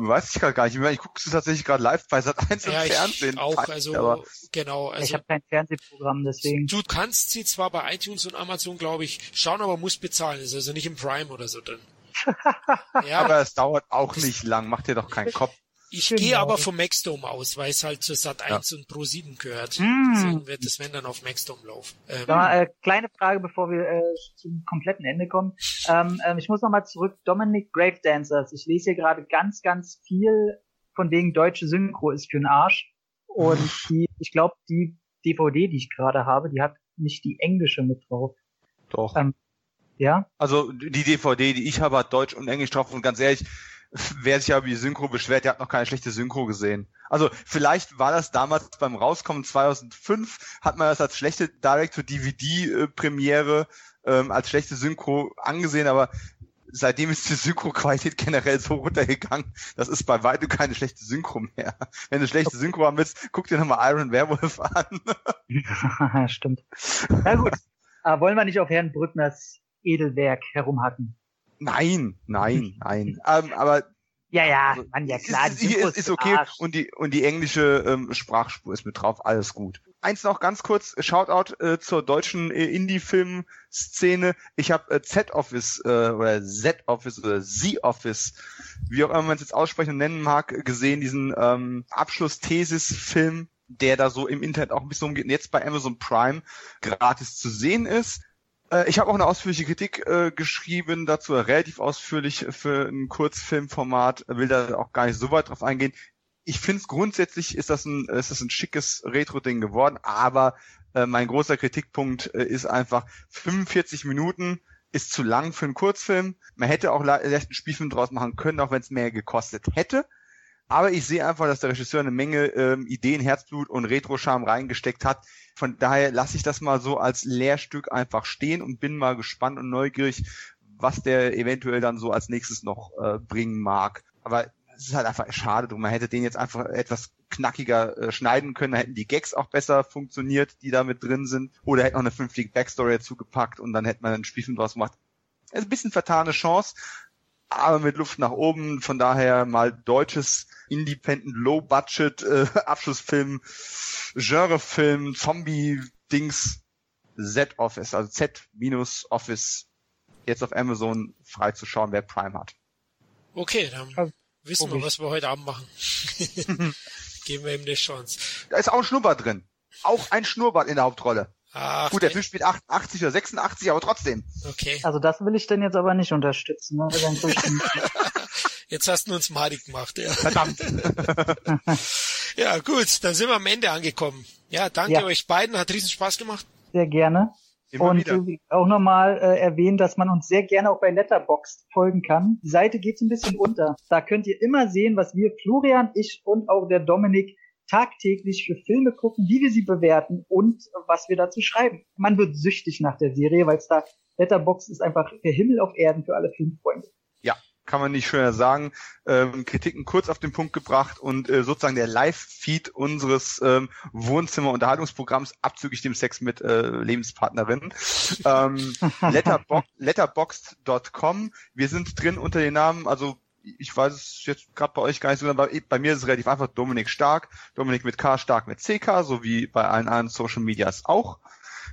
weiß ich gerade gar nicht mehr. Ich gucke es tatsächlich gerade live bei Sat 1 ja, im Fernsehen. Auch, also aber genau. Also, ich habe kein Fernsehprogramm, deswegen. Du kannst sie zwar bei iTunes und Amazon, glaube ich, schauen, aber musst bezahlen. Ist also nicht im Prime oder so drin. (laughs) ja. Aber es dauert auch nicht lang. Mach dir doch keinen Kopf. Ich genau. gehe aber vom Maxdome aus, weil es halt zu Sat 1 ja. und Pro 7 gehört. Mm. Deswegen wird es, wenn dann auf Maxdome laufen. Ähm, mal, äh, kleine Frage, bevor wir äh, zum kompletten Ende kommen. Ähm, ähm, ich muss nochmal zurück. Dominic Grave Dancers. Ich lese hier gerade ganz, ganz viel von wegen deutsche Synchro ist für den Arsch. Und (laughs) die, ich glaube, die DVD, die ich gerade habe, die hat nicht die englische mit drauf. Doch. Ähm, ja? Also die DVD, die ich habe, hat Deutsch und Englisch drauf und ganz ehrlich, wer sich aber die Synchro beschwert, der hat noch keine schlechte Synchro gesehen. Also vielleicht war das damals beim Rauskommen 2005, hat man das als schlechte Direct-to-DVD-Premiere ähm, als schlechte Synchro angesehen, aber seitdem ist die Synchro-Qualität generell so runtergegangen, das ist bei weitem keine schlechte Synchro mehr. Wenn du schlechte Synchro haben willst, guck dir nochmal Iron Werewolf an. (laughs) Stimmt. Na gut. Aber wollen wir nicht auf Herrn Brückners Edelwerk herumhacken? Nein, nein, (laughs) nein. ähm, aber ja, ja, also, Mann, ja klar. Ist, ist, ist okay und die und die englische ähm, Sprachspur ist mit drauf, alles gut. Eins noch ganz kurz, Shoutout äh, zur deutschen äh, Indie-Film-Szene. Ich habe äh, Z-Office äh, oder Z-Office oder Z-Office, wie auch immer man es jetzt aussprechen und nennen mag, gesehen, diesen ähm, Abschluss-Thesis-Film, der da so im Internet auch ein bisschen umgeht und jetzt bei Amazon Prime gratis zu sehen ist. Äh, ich habe auch eine ausführliche Kritik äh, geschrieben, dazu relativ ausführlich für ein Kurzfilmformat, will da auch gar nicht so weit drauf eingehen. ich finde es grundsätzlich ist das ein, ist das ein schickes Retro-Ding geworden, aber äh, mein großer Kritikpunkt äh, ist einfach 45 Minuten ist zu lang für einen Kurzfilm. Man hätte auch leicht einen Spielfilm draus machen können, auch wenn es mehr gekostet hätte. Aber ich sehe einfach, dass der Regisseur eine Menge ähm, Ideen, Herzblut und Retro-Charme reingesteckt hat. Von daher lasse ich das mal so als Lehrstück einfach stehen und bin mal gespannt und neugierig, was der eventuell dann so als nächstes noch äh, bringen mag. Aber es ist halt einfach schade drum. Man hätte den jetzt einfach etwas knackiger äh, schneiden können, da hätten die Gags auch besser funktioniert, die da mit drin sind. Oder hätte noch eine fünftige Backstory dazu gepackt und dann hätte man einen Spielfilm draus gemacht. ist ein bisschen vertane Chance, aber mit Luft nach oben. Von daher mal deutsches Independent Low Budget äh, (laughs) Abschlussfilm, Genrefilm, Zombie-Dings, Z-Office, also Z-Office jetzt auf Amazon freizuschauen, wer Prime hat. Okay, dann also, wissen wir, was wir heute Abend machen. (laughs) Geben wir ihm eine Chance. Da ist auch ein Schnurrbart drin. Auch ein Schnurrbart in der Hauptrolle. Ach, Gut, der Film spielt 88 oder 86, aber trotzdem. Okay. Also das will ich denn jetzt aber nicht unterstützen. Ne? (laughs) jetzt hast du uns madig gemacht, ja. Verdammt. (laughs) ja, gut, dann sind wir am Ende angekommen. Ja, danke ja. euch beiden, hat riesen Spaß gemacht. Sehr gerne. Immer und wieder. auch nochmal äh, erwähnen, dass man uns sehr gerne auch bei Letterboxd folgen kann. Die Seite geht ein bisschen unter. Da könnt ihr immer sehen, was wir, Florian, ich und auch der Dominik, tagtäglich für Filme gucken, wie wir sie bewerten und was wir dazu schreiben. Man wird süchtig nach der Serie, weil es da Letterboxd ist einfach der Himmel auf Erden für alle Filmfreunde kann man nicht schöner sagen, ähm, Kritiken kurz auf den Punkt gebracht und äh, sozusagen der Live-Feed unseres ähm, Wohnzimmer-Unterhaltungsprogramms abzüglich dem Sex mit äh, Lebenspartnerinnen. ähm, (laughs) letterbox letterboxd.com. Wir sind drin unter den Namen, also ich weiß es jetzt gerade bei euch gar nicht so, aber bei mir ist es relativ einfach Dominik Stark, Dominik mit K, Stark mit CK, so wie bei allen anderen Social Medias auch.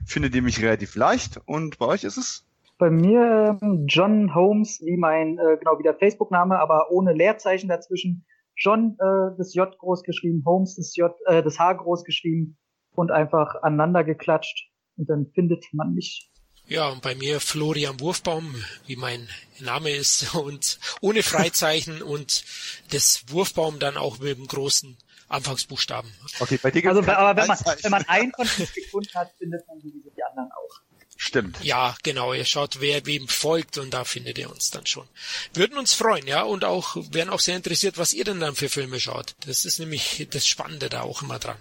Findet ihr mich relativ leicht und bei euch ist es? Bei mir ähm, John Holmes, wie mein, äh, genau wie der Facebook-Name, aber ohne Leerzeichen dazwischen. John äh, das J groß geschrieben, Holmes das J, äh, das H groß geschrieben und einfach aneinander geklatscht und dann findet man mich. Ja, und bei mir Florian Wurfbaum, wie mein Name ist, (laughs) und ohne Freizeichen (laughs) und das Wurfbaum dann auch mit dem großen Anfangsbuchstaben. Okay, bei dir also, aber wenn man, wenn man einen von uns gefunden hat, findet man sowieso die anderen auch. Stimmt. Ja, genau. Ihr schaut, wer wem folgt und da findet ihr uns dann schon. Würden uns freuen, ja, und auch, wären auch sehr interessiert, was ihr denn dann für Filme schaut. Das ist nämlich das Spannende da auch immer dran.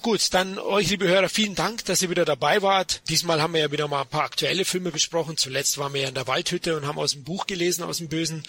Gut, dann euch, liebe Hörer, vielen Dank, dass ihr wieder dabei wart. Diesmal haben wir ja wieder mal ein paar aktuelle Filme besprochen. Zuletzt waren wir ja in der Waldhütte und haben aus dem Buch gelesen, aus dem Bösen.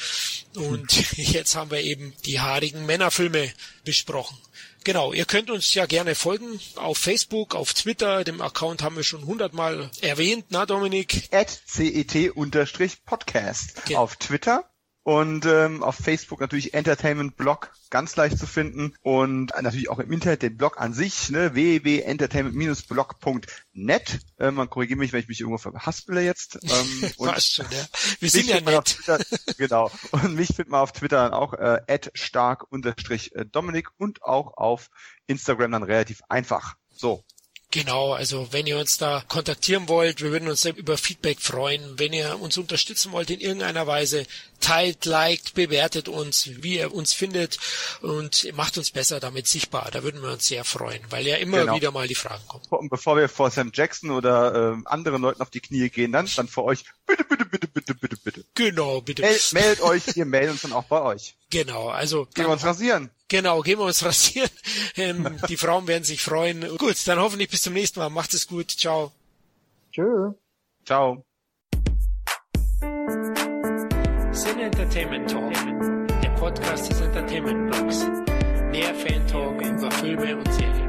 Und (laughs) jetzt haben wir eben die haarigen Männerfilme besprochen. Genau, ihr könnt uns ja gerne folgen auf Facebook, auf Twitter, dem Account haben wir schon hundertmal erwähnt, na Dominik? At cet-podcast okay. auf Twitter und ähm, auf Facebook natürlich Entertainment Blog ganz leicht zu finden und natürlich auch im Internet den Blog an sich, ne, www.entertainment-blog.net. Äh, man korrigiert mich, wenn ich mich irgendwo verhaspele jetzt. (laughs) Ähm, und schon, ja. (laughs) Wir sind ja nett. Twitter, genau. Und mich findet man auf Twitter dann auch äh, stark-dominik und auch auf Instagram dann relativ einfach. So, Genau, also wenn ihr uns da kontaktieren wollt, wir würden uns über Feedback freuen. Wenn ihr uns unterstützen wollt in irgendeiner Weise, teilt, liked, bewertet uns, wie ihr uns findet und macht uns besser damit sichtbar. Da würden wir uns sehr freuen, weil ja immer genau. wieder mal die Fragen kommen. Und bevor wir vor Sam Jackson oder äh, anderen Leuten auf die Knie gehen, dann, dann für euch, bitte, bitte, bitte, bitte, bitte, bitte. Genau, bitte. Meld, meldet euch, wir melden uns dann auch bei euch. Genau, also. Gehen wir uns rasieren. Genau, gehen wir uns rasieren. (laughs) Ähm, die Frauen werden sich freuen. Gut, dann hoffentlich bis zum nächsten Mal. Macht es gut. Ciao. Tschö. Ciao. Sin Entertainment Talk, der Podcast des Entertainment Blogs. Der Fan Talk über Filme und Serien.